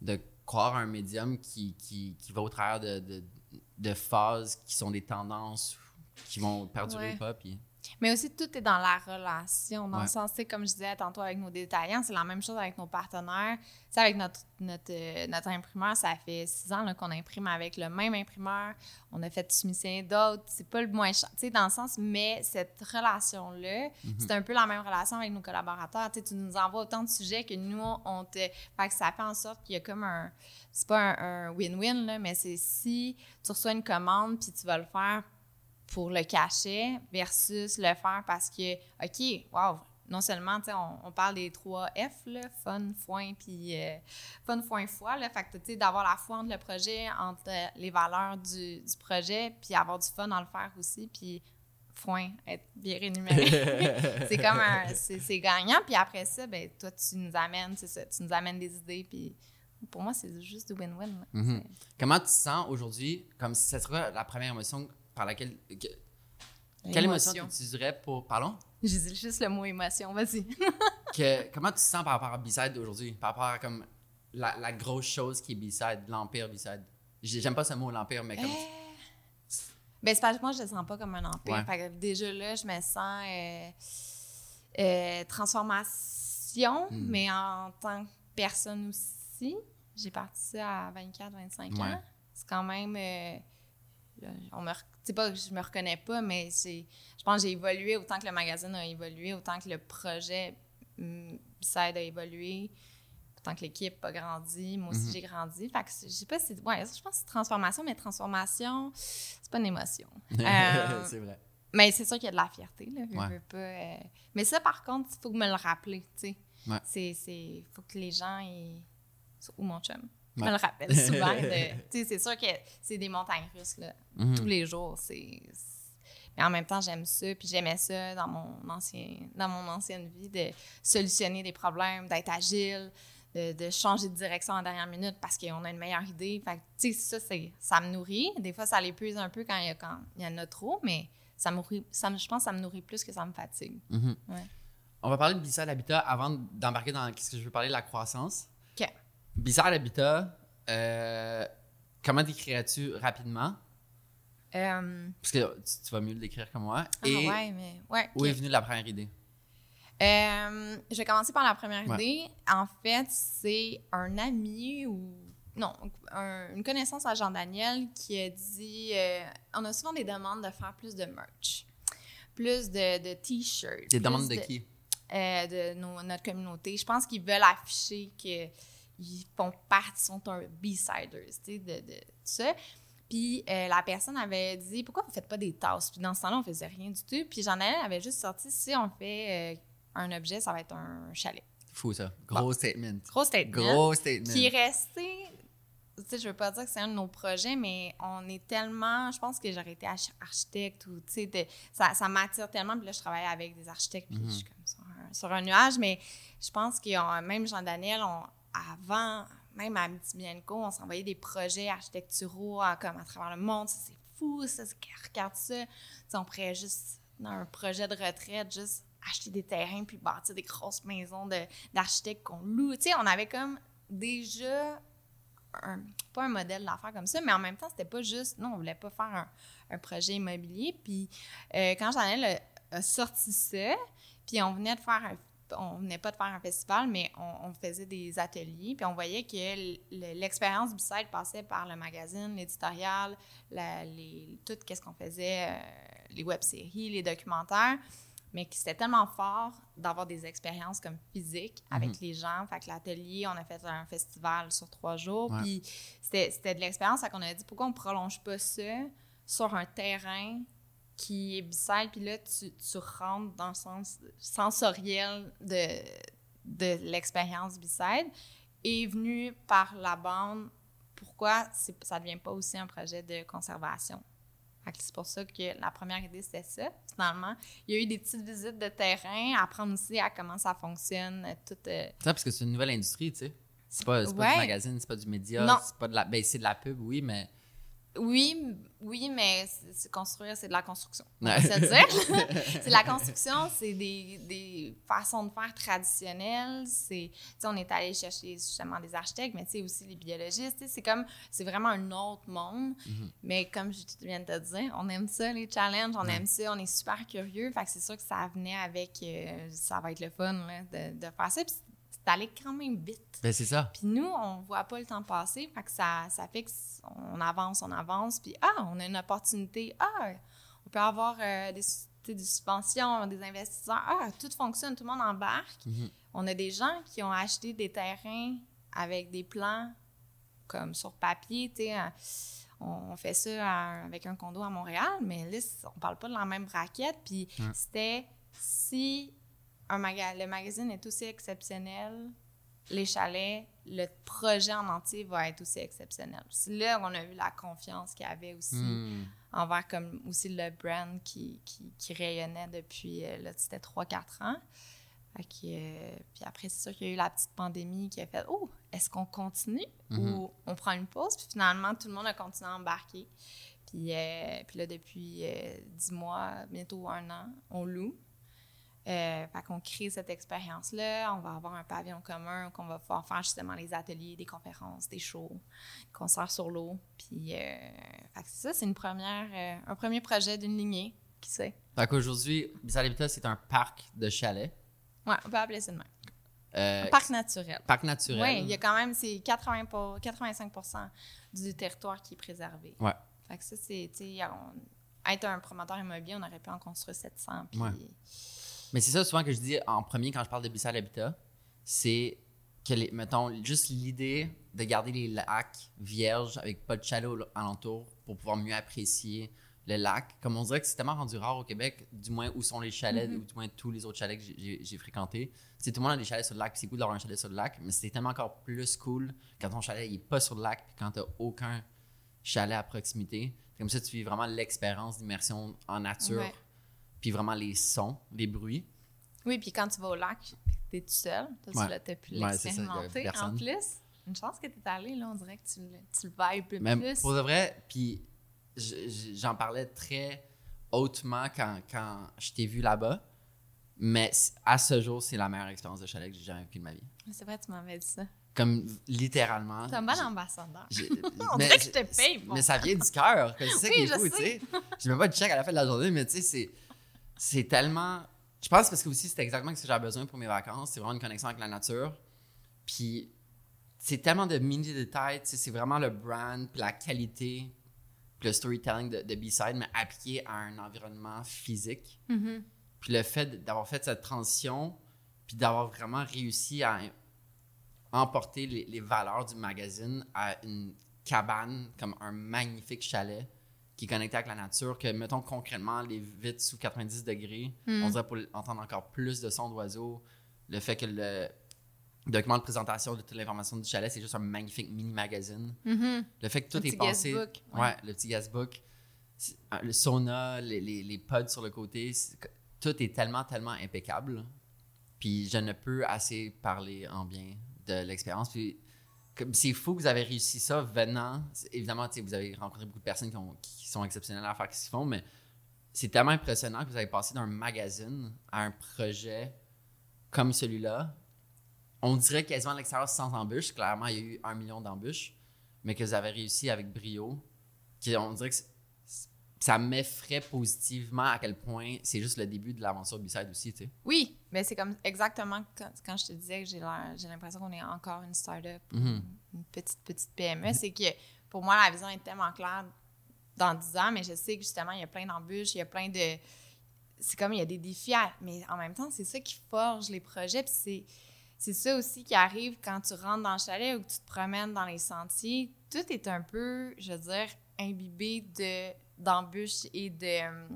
[SPEAKER 1] de croire à un médium qui, qui, qui va au travers de, de, de phases qui sont des tendances qui vont perdurer
[SPEAKER 2] Ouais.
[SPEAKER 1] ou pas. Puis
[SPEAKER 2] Mais aussi, tout est dans la relation. Dans
[SPEAKER 1] Ouais.
[SPEAKER 2] le sens, sais, comme je disais tantôt avec nos détaillants, c'est la même chose avec nos partenaires. Sais, avec notre, notre, euh, notre imprimeur, ça fait six ans qu'on imprime avec le même imprimeur. On a fait soumissionner d'autres. C'est pas le moins cher. Tu sais, dans le sens, mais cette relation-là,
[SPEAKER 1] Mhm.
[SPEAKER 2] c'est un peu la même relation avec nos collaborateurs. Tu sais, tu nous envoies autant de sujets que nous, on te. Fait que ça fait en sorte qu'il y a comme un. C'est pas un win-win, là, mais c'est si tu reçois une commande puis tu vas le faire pour le cachet versus le faire parce que, OK, wow, non seulement, tu sais, on, on parle des trois F, là, fun, foin, puis euh, fun, foin, foi, là, fait que, tu sais, d'avoir la foi entre le projet, entre les valeurs du, du projet, puis avoir du fun dans le faire aussi, puis foin, être bien rémunéré. c'est comme un, c'est c'est gagnant, puis après ça, ben toi, tu nous amènes, c'est ça, tu nous amènes des idées, puis pour moi, c'est juste du win-win.
[SPEAKER 1] Mhm. Comment tu te sens aujourd'hui, comme si ce serait la première émotion par laquelle. que- quelle émotion tu utiliserais pour. Pardon?
[SPEAKER 2] J'ai dit juste le mot émotion, vas-y.
[SPEAKER 1] Comment tu te sens par rapport à B-Side aujourd'hui? Par rapport à comme la, la grosse chose qui est B-Side, l'Empire B-Side. J'ai- J'aime pas ce mot, l'Empire, mais comme.
[SPEAKER 2] Ben, c'est parce que moi, je le sens pas comme un empire.
[SPEAKER 1] Ouais.
[SPEAKER 2] Fait que déjà là, je me sens euh, euh, transformation,
[SPEAKER 1] Hmm.
[SPEAKER 2] mais en tant que personne aussi. J'ai parti ça à 24, 25
[SPEAKER 1] Ouais.
[SPEAKER 2] ans. C'est quand même. Euh, là, on me, c'est pas que je me reconnais pas, mais c'est, je pense que j'ai évolué autant que le magazine a évolué, autant que le projet Beside a évolué, autant que l'équipe a grandi. Moi aussi,
[SPEAKER 1] Mhm.
[SPEAKER 2] j'ai grandi. Fait que je sais pas si. Ouais, je pense que c'est transformation, mais transformation, c'est pas une émotion. Euh,
[SPEAKER 1] c'est vrai.
[SPEAKER 2] mais c'est sûr qu'il y a de la fierté, là. veux,
[SPEAKER 1] Ouais.
[SPEAKER 2] veux pas, euh, Mais ça, par contre, il faut me le rappeler, tu sais.
[SPEAKER 1] Ouais.
[SPEAKER 2] C'est, c'est... faut que les gens, ils... ou mon chum,
[SPEAKER 1] Ouais.
[SPEAKER 2] me le rappelle souvent. c'est sûr que c'est des montagnes russes, là.
[SPEAKER 1] Mhm.
[SPEAKER 2] Tous les jours, c'est... Mais en même temps, j'aime ça, puis j'aimais ça dans mon, ancien... dans mon ancienne vie, de solutionner des problèmes, d'être agile, de, de changer de direction en dernière minute parce qu'on a une meilleure idée. Fait tu sais, ça, c'est, ça me nourrit. Des fois, ça l'épuise un peu quand il y, a, quand il y en a trop, mais ça me nourrit, ça me- je pense que ça me nourrit plus que ça me fatigue.
[SPEAKER 1] Mhm.
[SPEAKER 2] Ouais.
[SPEAKER 1] On va parler de Bissard Habitat avant d'embarquer dans ce que je veux parler de la croissance. Bissard Habitat, euh, comment décrirais-tu rapidement?
[SPEAKER 2] Euh,
[SPEAKER 1] Parce que tu, tu vas mieux le décrire que moi.
[SPEAKER 2] ah
[SPEAKER 1] Et
[SPEAKER 2] ouais, mais... Ouais,
[SPEAKER 1] où est venue la première idée?
[SPEAKER 2] Euh, je vais commencer par la première
[SPEAKER 1] Ouais.
[SPEAKER 2] idée. En fait, c'est un ami ou non, un- une connaissance à Jean-Daniel qui a dit euh, on a souvent des demandes de faire plus de merch, plus de, de t-shirts.
[SPEAKER 1] Des demandes de qui?
[SPEAKER 2] euh, de nos- notre communauté. Je pense qu'ils veulent afficher qu'ils font partie, sont un B-siders, tu sais, de, de tout ça. Puis euh, la personne avait dit Pourquoi vous faites pas des tasses Puis dans ce temps-là, on faisait rien du tout. Puis Jean-Alain avait juste sorti Si on fait euh, un objet, ça va être un chalet.
[SPEAKER 1] Fou, ça. Gros statement.
[SPEAKER 2] Gros statement.
[SPEAKER 1] Gros statement.
[SPEAKER 2] Qui est resté. Tu sais, je veux pas dire que c'est un de nos projets, mais on est tellement. Je pense que j'aurais été arch- architecte ou, tu sais, de- ça, ça m'attire tellement. Puis là, je travaille avec des architectes, puis je suis comme sur un, sur un nuage. Mais je pense que même Jean-Daniel, on- avant, même à Bienco, on s'envoyait des projets architecturaux à- comme à travers le monde. C'est fou, ça. Regarde ça. On pourrait juste, dans un projet de retraite, juste acheter des terrains puis bâtir des grosses maisons d'architectes qu'on loue. On avait comme déjà un- pas un modèle d'affaires comme ça, mais en même temps, c'était pas juste, non, on voulait pas faire un, un projet immobilier. Puis euh, quand a, a sorti ça, puis on venait de faire un on venait pas de faire un festival, mais on, on faisait des ateliers, puis on voyait que l'expérience du site passait par le magazine, l'éditorial, les, tout ce qu'on faisait, euh, les web-séries, les documentaires, mais que c'était tellement fort d'avoir des expériences comme physiques avec
[SPEAKER 1] Mhm.
[SPEAKER 2] les gens. Fait que l'atelier, on a fait un festival sur trois jours,
[SPEAKER 1] Ouais.
[SPEAKER 2] puis c'était de l'expérience. Qu'on a dit pourquoi on prolonge pas ça sur un terrain qui est beside, puis là, tu, tu rentres dans le sens sensoriel de, de l'expérience beside. Et venu par la bande, pourquoi ça ne devient pas aussi un projet de conservation? C'est pour ça que la première idée, c'était ça. Finalement, il y a eu des petites visites de terrain, apprendre aussi à comment ça fonctionne, tout... euh,
[SPEAKER 1] Ça, parce que c'est une nouvelle industrie, tu sais. C'est pas, c'est pas
[SPEAKER 2] Ouais.
[SPEAKER 1] du magazine, c'est pas du média, c'est pas de la. Ben, c'est de la pub, oui, mais.
[SPEAKER 2] Oui, oui, mais c'est construire, c'est de la construction. On
[SPEAKER 1] Ouais.
[SPEAKER 2] se c'est de la construction, c'est des, des façons de faire traditionnelles. C'est, on est allé chercher justement des architectes, mais aussi les biologistes. C'est comme, c'est vraiment un autre monde.
[SPEAKER 1] Mhm.
[SPEAKER 2] Mais comme je viens de te dire, on aime ça les challenges, on
[SPEAKER 1] Ouais.
[SPEAKER 2] aime ça, on est super curieux. Fait que c'est sûr que ça venait avec, euh, ça va être le fun là, de, de faire ça. Puis allé quand même vite.
[SPEAKER 1] Ben, c'est ça.
[SPEAKER 2] Puis nous, on voit pas le temps passer, fait que ça, ça fait qu'on avance, on avance, puis ah, on a une opportunité, ah, on peut avoir euh, des, des subventions, des investisseurs, ah, tout fonctionne, tout le monde embarque.
[SPEAKER 1] Mhm.
[SPEAKER 2] On a des gens qui ont acheté des terrains avec des plans comme sur papier, tu sais, euh, on fait ça à- avec un condo à Montréal, mais là, on parle pas de la même braquette, puis c'était si un maga- le magazine est aussi exceptionnel, les chalets, le projet en entier va être aussi exceptionnel. C'est là qu'on a vu la confiance qu'il y avait aussi
[SPEAKER 1] Hmm.
[SPEAKER 2] envers comme aussi le brand qui, qui, qui rayonnait depuis, euh, là, c'était 3-4 ans. Fait que, euh, puis après, c'est sûr qu'il y a eu la petite pandémie qui a fait « Oh, est-ce qu'on continue
[SPEAKER 1] Mhm.
[SPEAKER 2] ou on prend une pause? » Puis finalement, tout le monde a continué à embarquer. Puis, euh, puis là, depuis euh, 10 mois, bientôt un an, on loue. Euh, fait qu'on crée cette expérience-là. On va avoir un pavillon commun qu'on va pouvoir faire justement les ateliers, des conférences, des shows, des concerts sur l'eau. Puis, euh, fait que ça, c'est une première, euh, un premier projet d'une lignée, qui sait.
[SPEAKER 1] Fait qu'aujourd'hui, Bizarre c'est un parc de chalets.
[SPEAKER 2] Ouais, on peut appeler ça de même. Un parc naturel.
[SPEAKER 1] parc naturel.
[SPEAKER 2] Oui, il y a quand même, c'est 80 pour- 85% du territoire qui est préservé.
[SPEAKER 1] Ouais.
[SPEAKER 2] Fait que ça, c'est, tu sais, être un promoteur immobilier, on aurait pu en construire 700. Puis,
[SPEAKER 1] Ouais. Mais c'est ça souvent que je dis en premier quand je parle de Bissal Habitat, c'est que, les, mettons, juste l'idée de garder les lacs vierges avec pas de chalet au- alentour pour pouvoir mieux apprécier le lac. Comme on dirait que c'est tellement rendu rare au Québec, du moins où sont les chalets,
[SPEAKER 2] Mhm.
[SPEAKER 1] ou du moins tous les autres chalets que j'ai- fréquentés. C'est tout le monde a des chalets sur le lac, c'est cool d'avoir un chalet sur le lac, mais c'est tellement encore plus cool quand ton chalet il est pas sur le lac, puis quand t'as aucun chalet à proximité. Comme ça, tu vis vraiment l'expérience d'immersion en nature,
[SPEAKER 2] Ouais.
[SPEAKER 1] Puis vraiment les sons, les bruits.
[SPEAKER 2] Oui, puis quand tu vas au lac, t'es tout seul. Toi,
[SPEAKER 1] Ouais.
[SPEAKER 2] tu l'as t'as pu
[SPEAKER 1] Ouais,
[SPEAKER 2] l'expérimenter. en plus, une chance que t'es allé, là, on dirait que tu le, tu le vibes plus.
[SPEAKER 1] pour de vrai, puis je- je- j'en parlais très hautement quand, quand je t'ai vu là-bas, mais à ce jour, c'est la meilleure expérience de chalet que j'ai jamais vécue de ma vie.
[SPEAKER 2] C'est vrai, tu m'avais dit ça.
[SPEAKER 1] Comme littéralement.
[SPEAKER 2] T'es un bon
[SPEAKER 1] j'ai-
[SPEAKER 2] ambassadeur.
[SPEAKER 1] j'ai-
[SPEAKER 2] On
[SPEAKER 1] mais
[SPEAKER 2] dirait que je te paye, bon.
[SPEAKER 1] Mais ça vient du cœur. C'est ça
[SPEAKER 2] Oui,
[SPEAKER 1] qui est
[SPEAKER 2] je
[SPEAKER 1] fou, tu
[SPEAKER 2] sais.
[SPEAKER 1] Je mets pas de check à la fin de la journée, mais tu sais, c'est, c'est tellement. Je pense parce que aussi, c'est exactement ce que j'avais besoin pour mes vacances. C'est vraiment une connexion avec la nature. Puis, c'est tellement de mini détails. C'est vraiment le brand, puis la qualité, puis le storytelling de, de B-Side, mais appliqué à un environnement physique.
[SPEAKER 2] Mhm.
[SPEAKER 1] Puis le fait d'avoir fait cette transition puis d'avoir vraiment réussi à emporter les, les valeurs du magazine à une cabane comme un magnifique chalet qui est connecté avec la nature, que, mettons, concrètement, les vitres sous 90 degrés,
[SPEAKER 2] Mm.
[SPEAKER 1] on dirait pour entendre encore plus de sons d'oiseaux, le fait que le document de présentation de toute l'information du chalet, c'est juste un magnifique mini-magazine.
[SPEAKER 2] Mhm.
[SPEAKER 1] Le fait que tout
[SPEAKER 2] Un
[SPEAKER 1] est
[SPEAKER 2] petit
[SPEAKER 1] pensé...
[SPEAKER 2] guestbook,
[SPEAKER 1] Ouais.
[SPEAKER 2] ouais.
[SPEAKER 1] le petit. C'est- euh, Le sauna, les, les, les pods sur le côté, tout est tellement, tellement impeccable. Puis je ne peux assez parler en bien de l'expérience. Puis c'est fou que vous avez réussi ça venant. Évidemment, vous avez rencontré beaucoup de personnes qui, qui sont exceptionnelles à faire ce qu'ils font, mais c'est tellement impressionnant que vous avez passé d'un magazine à un projet comme celui-là. On dirait quasiment à l'extérieur sans embûches. Clairement, il y a eu un million d'embûches, mais que vous avez réussi avec brio. On dirait que ça m'effraie positivement à quel point c'est juste le début de l'aventure B-Side aussi, tu sais.
[SPEAKER 2] Oui, mais c'est comme exactement quand, quand je te disais que j'ai l'air- j'ai l'impression qu'on est encore une start-up,
[SPEAKER 1] Mhm.
[SPEAKER 2] une petite, petite PME. C'est que pour moi, la vision est tellement claire dans 10 ans, mais je sais que justement, il y a plein d'embûches, il y a plein de. C'est comme il y a des défis, à- mais en même temps, c'est ça qui forge les projets. Puis c'est, c'est ça aussi qui arrive quand tu rentres dans le chalet ou que tu te promènes dans les sentiers. Tout est un peu, je veux dire, imbibé de, d'embûches et de,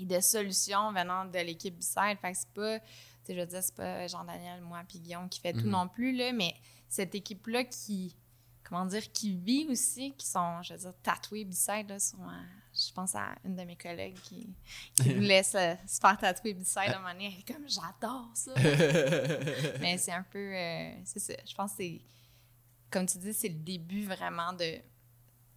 [SPEAKER 2] et de solutions venant de l'équipe Bicide. Fait que c'est pas, tu sais, je veux dire, c'est pas Jean-Daniel, moi, puis Guillaume qui fait tout
[SPEAKER 1] Mhm.
[SPEAKER 2] non plus, là, mais cette équipe-là qui, comment dire, qui vit aussi, qui sont, je veux dire, tatoués Bicide, là, je pense à une de mes collègues qui, qui voulait se, se faire tatouer Bicide à un moment donné. Elle est comme, j'adore ça! mais c'est un peu, euh, c'est ça, je pense que c'est, comme tu dis, c'est le début vraiment de,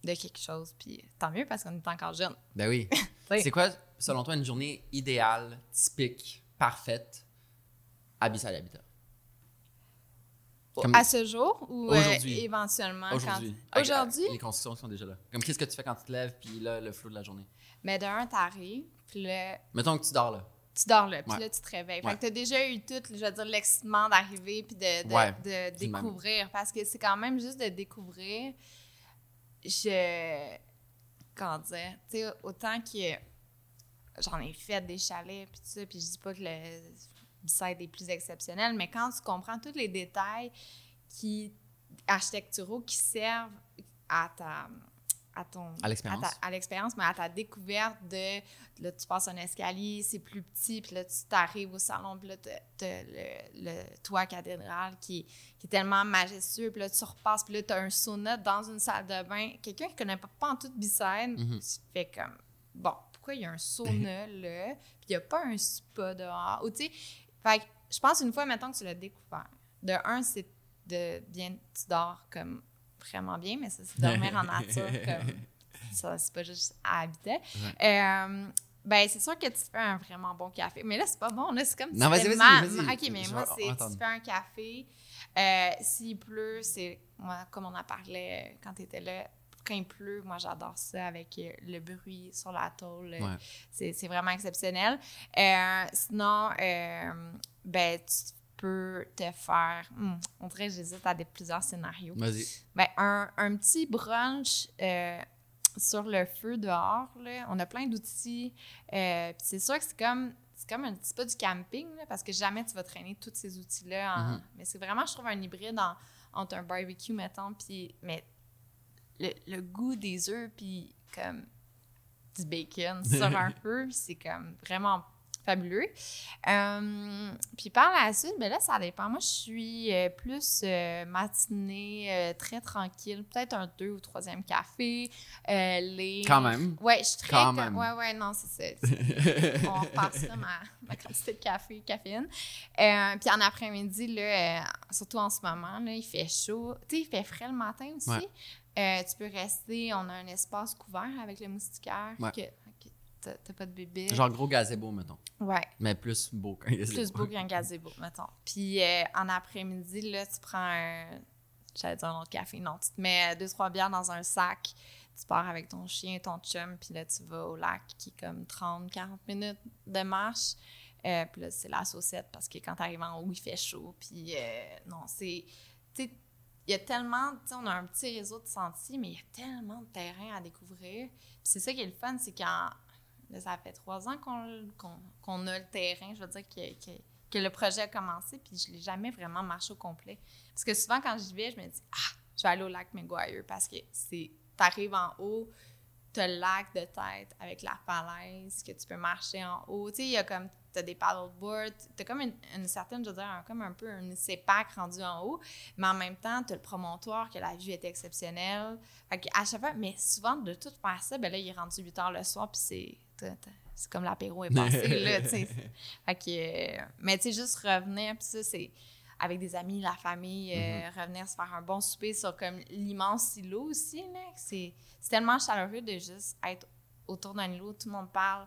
[SPEAKER 2] de quelque chose, puis tant mieux parce qu'on est encore jeune.
[SPEAKER 1] Ben oui. C'est quoi, selon toi, une journée idéale, typique, parfaite à B-Side Habitat? Comme-
[SPEAKER 2] À ce jour ou euh,
[SPEAKER 1] Aujourd'hui.
[SPEAKER 2] éventuellement quand-
[SPEAKER 1] Aujourd'hui. Avec- Les constructions sont déjà là. Comme qu'est-ce que tu fais quand tu te lèves, puis là, le flot de la journée?
[SPEAKER 2] Mais d'un, t'arrives, puis là,
[SPEAKER 1] Mettons que tu dors là.
[SPEAKER 2] tu dors là, puis
[SPEAKER 1] Ouais.
[SPEAKER 2] là, tu te réveilles.
[SPEAKER 1] Ouais.
[SPEAKER 2] Fait que t'as déjà eu tout, je veux dire, l'excitement d'arriver puis de, de,
[SPEAKER 1] Ouais,
[SPEAKER 2] découvrir. Parce que c'est quand même juste de découvrir. Je. Comment dire? Tu sais, autant que j'en ai fait des chalets, puis tout ça, puis je dis pas que le site est plus exceptionnel, mais quand tu comprends tous les détails qui architecturaux qui servent à ta à ton
[SPEAKER 1] À l'expérience.
[SPEAKER 2] mais à ta découverte de là tu passes un escalier c'est plus petit puis là tu t'arrives au salon puis là le, le toit cathédrale qui, qui est tellement majestueux puis là tu repasses puis là t'as un sauna dans une salle de bain quelqu'un qui connaît pas, pas en toute Bicêtre
[SPEAKER 1] Mhm.
[SPEAKER 2] tu fais comme bon pourquoi il y a un sauna là puis il y a pas un spa dehors? Ou tu sais fait que je pense une fois mettons que tu l'as découvert de un c'est de bien tu dors comme vraiment bien mais ça c'est dormir en nature comme ça c'est pas juste à habiter Euh, ben c'est sûr que tu fais un vraiment bon café mais là c'est pas bon là c'est comme si
[SPEAKER 1] Non, vas-y, vas-y, vas-y.
[SPEAKER 2] ok mais moi c'est tu fais un café euh, s'il pleut c'est moi comme on en parlait euh, quand tu étais là quand il pleut, moi j'adore ça avec le bruit sur la tôle.
[SPEAKER 1] Ouais.
[SPEAKER 2] C'est c'est vraiment exceptionnel. Euh, sinon, euh, ben, tu peux te faire. hmm, on dirait que j'hésite à des, plusieurs scénarios.
[SPEAKER 1] Vas-y.
[SPEAKER 2] Ben, un, un petit brunch euh, sur le feu dehors. Là. On a plein d'outils. Euh, puis c'est sûr que c'est comme. C'est comme un petit peu du camping, là, parce que jamais tu vas traîner tous ces outils-là. en-
[SPEAKER 1] Mhm.
[SPEAKER 2] Mais c'est vraiment, je trouve, un hybride en- entre un barbecue, mettons, puis mais le, le goût des œufs, puis comme du bacon sur un feu, c'est comme vraiment fabuleux. Euh, puis par la suite, ben là, ça dépend. Moi, je suis euh, plus euh, matinée, très tranquille, peut-être un deux ou troisième café. euh, les...
[SPEAKER 1] Quand même.
[SPEAKER 2] Ouais, je suis très.
[SPEAKER 1] Quand
[SPEAKER 2] co-
[SPEAKER 1] même.
[SPEAKER 2] Ouais, ouais, non, c'est ça. On repassera ma, ma quantité de café, caféine. Euh, puis en après-midi, là, surtout en ce moment, là, il fait chaud. Tu sais, il fait frais le matin aussi.
[SPEAKER 1] Ouais.
[SPEAKER 2] Tu peux rester, on a un espace couvert avec le moustiquaire.
[SPEAKER 1] Ouais.
[SPEAKER 2] Que t'as pas de bébé.
[SPEAKER 1] Genre gros gazebo, mettons.
[SPEAKER 2] Ouais,
[SPEAKER 1] Mais plus beau qu'un gazebo.
[SPEAKER 2] plus beau qu'un gazebo, mettons. Puis euh, en après-midi, là, tu prends un. J'allais dire un autre café. Non, tu te mets deux, trois bières dans un sac. Tu pars avec ton chien, ton chum, puis là, tu vas au lac qui est comme 30, 40 minutes de marche. Euh, puis là, c'est la saucette parce que quand tu arrives en haut, il fait chaud. Puis euh, non, c'est. Tu sais, il y a tellement. Tu sais, on a un petit réseau de sentiers, mais il y a tellement de terrain à découvrir. Puis c'est ça qui est le fun, c'est quand. Ça fait trois ans qu'on a le terrain. Je veux dire que le projet a commencé, puis je l'ai jamais vraiment marché au complet. Parce que souvent, quand j'y vais, je me dis, ah, je vais aller au lac McGuire parce que c'est, t'arrives en haut, t'as le lac de tête avec la falaise, que tu peux marcher en haut. Tu sais, il y a comme, t'as des paddleboards, t'as comme une, certaine, je veux dire, comme un peu une CEPAC rendue en haut, mais en même temps, t'as le promontoire, que la vue est exceptionnelle. Fait à chaque fois, mais souvent, de tout faire ça, ben là, il est rendu 8 heures le soir, puis c'est c'est comme l'apéro est passé, là, tu sais. Fait que, mais tu sais, juste revenir, puis ça, c'est avec des amis, la famille, euh, mm-hmm. revenir se faire un bon souper sur comme l'immense îlot aussi, là. C'est tellement chaleureux de juste être autour d'un îlot, tout le monde parle.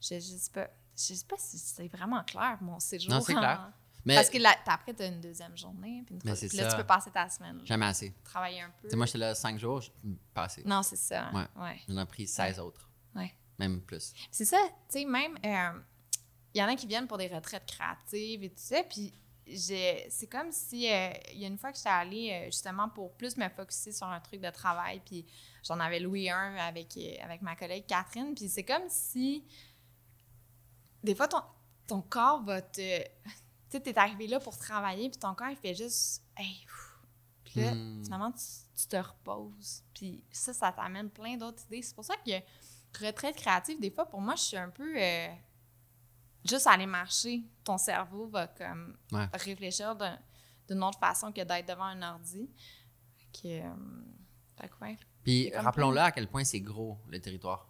[SPEAKER 2] Je, je sais pas, je sais pas si c'est vraiment clair, mon séjour.
[SPEAKER 1] Non, c'est clair. Mais...
[SPEAKER 2] Parce que là, après, tu as une deuxième journée, puis, une puis là, tu peux passer ta semaine.
[SPEAKER 1] Jamais assez.
[SPEAKER 2] Travailler un peu.
[SPEAKER 1] sais, moi, j'étais là cinq jours, je pas assez.
[SPEAKER 2] Non, c'est ça.
[SPEAKER 1] Ouais.
[SPEAKER 2] ouais.
[SPEAKER 1] J'en ai pris 16 autres.
[SPEAKER 2] Ouais.
[SPEAKER 1] Même plus.
[SPEAKER 2] C'est ça, tu sais, même, euh, il y en a qui viennent pour des retraites créatives et tout ça, puis c'est comme si, euh, il y a une fois que j'étais allée euh, justement pour plus me focuser sur un truc de travail, puis j'en avais loué un avec, avec ma collègue Catherine, puis c'est comme si, des fois, ton, ton corps va te... Tu sais, t'es arrivé là pour travailler, puis ton corps, il fait juste... Hey, puis là, hmm. finalement, tu, tu, te reposes. Puis ça, ça t'amène plein d'autres idées. C'est pour ça que retraite créative, des fois, pour moi, je suis un peu. Euh, juste aller marcher, ton cerveau va comme réfléchir d'une autre façon que d'être devant un ordi. Fait que, euh,
[SPEAKER 1] Puis rappelons-le à quel point c'est gros, le territoire.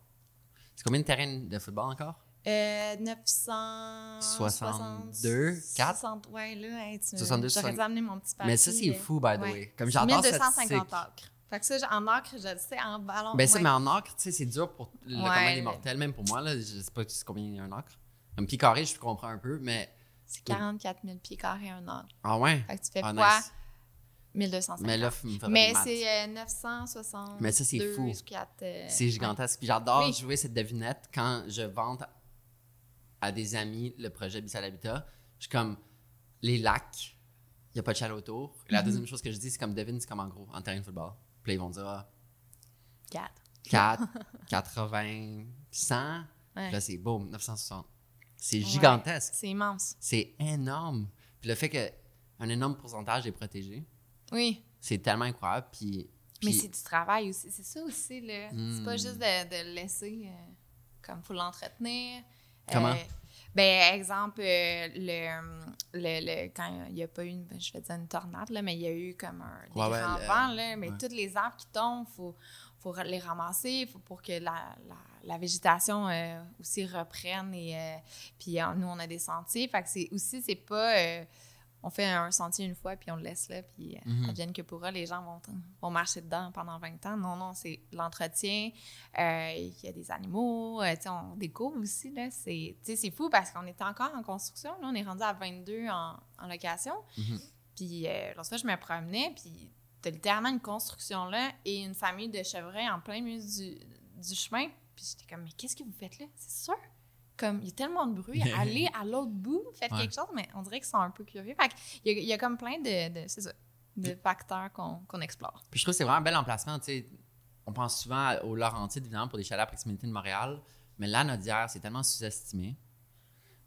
[SPEAKER 1] C'est combien de terrains de football encore?
[SPEAKER 2] Euh, 962,
[SPEAKER 1] 4?
[SPEAKER 2] ouais, là, hey, tu
[SPEAKER 1] 62,
[SPEAKER 2] j'aurais amener mon petit papier.
[SPEAKER 1] Mais ça, c'est fou, by the way. Comme j'adore
[SPEAKER 2] 1250 acres. Fait que ça, en ocre, je le sais, en ballon.
[SPEAKER 1] Ben, ça, mais en ocre, tu sais, c'est dur pour le commun des mortels, même pour moi, là. Je sais pas combien il y a un ocre. Un pied carré, je comprends un peu, mais.
[SPEAKER 2] C'est 44 000 pieds carrés un ocre.
[SPEAKER 1] Ah ouais?
[SPEAKER 2] Fait que tu fais ah, quoi? 1250.
[SPEAKER 1] Mais là,
[SPEAKER 2] Mais c'est 960. Euh,
[SPEAKER 1] mais ça, c'est fou.
[SPEAKER 2] Euh,
[SPEAKER 1] c'est gigantesque. Puis j'adore jouer cette devinette quand je vante à des amis le projet Bissal Habitat. Je suis comme, les lacs, il n'y a pas de chalet autour. Et la mm-hmm. deuxième chose que je dis, c'est comme devine, c'est comme en gros, en terrain de football. Puis ils vont dire
[SPEAKER 2] 4.
[SPEAKER 1] 4, 80, 100. Là, c'est boum, 960. C'est gigantesque.
[SPEAKER 2] c'est immense.
[SPEAKER 1] C'est énorme. Puis le fait qu'un énorme pourcentage est protégé.
[SPEAKER 2] Oui.
[SPEAKER 1] C'est tellement incroyable. Puis,
[SPEAKER 2] Mais c'est du travail aussi. C'est ça aussi. là. C'est pas hmm. juste de, le laisser euh, comme il faut l'entretenir.
[SPEAKER 1] Comment? Euh,
[SPEAKER 2] ben, exemple, euh, le, le, quand il n'y a pas eu, une, je vais dire une tornade, là, mais il y a eu comme un des grands vents, là, mais tous les arbres qui tombent, il faut, faut les ramasser faut pour que la, la, la végétation euh, aussi reprenne. Et, euh, puis nous, on a des sentiers. Fait que c'est aussi, c'est pas on fait un sentier une fois, puis on le laisse là, puis euh, mm -hmm. que pourra, les gens vont, vont marcher dedans pendant 20 ans. Non, non, c'est l'entretien. Euh, il y a des animaux, euh, on découvre aussi. C'est fou parce qu'on est encore en construction. Là, on est rendu à 22 en, en location.
[SPEAKER 1] Mhm.
[SPEAKER 2] Puis lorsque je me promenais, puis t'as littéralement une construction là et une famille de chevreuils en plein milieu du, du chemin. Puis j'étais comme, mais qu'est-ce que vous faites là? C'est sûr? Comme il y a tellement de bruit, allez à l'autre bout, faites quelque chose, mais on dirait qu'ils sont un peu curieux. Fait il, y a, comme plein de, de, ça, de facteurs qu'on explore.
[SPEAKER 1] Puis je trouve que c'est vraiment un bel emplacement. On pense souvent au Laurentide, évidemment, pour des chalets à proximité de Montréal, mais là, Nodière, c'est tellement sous-estimé.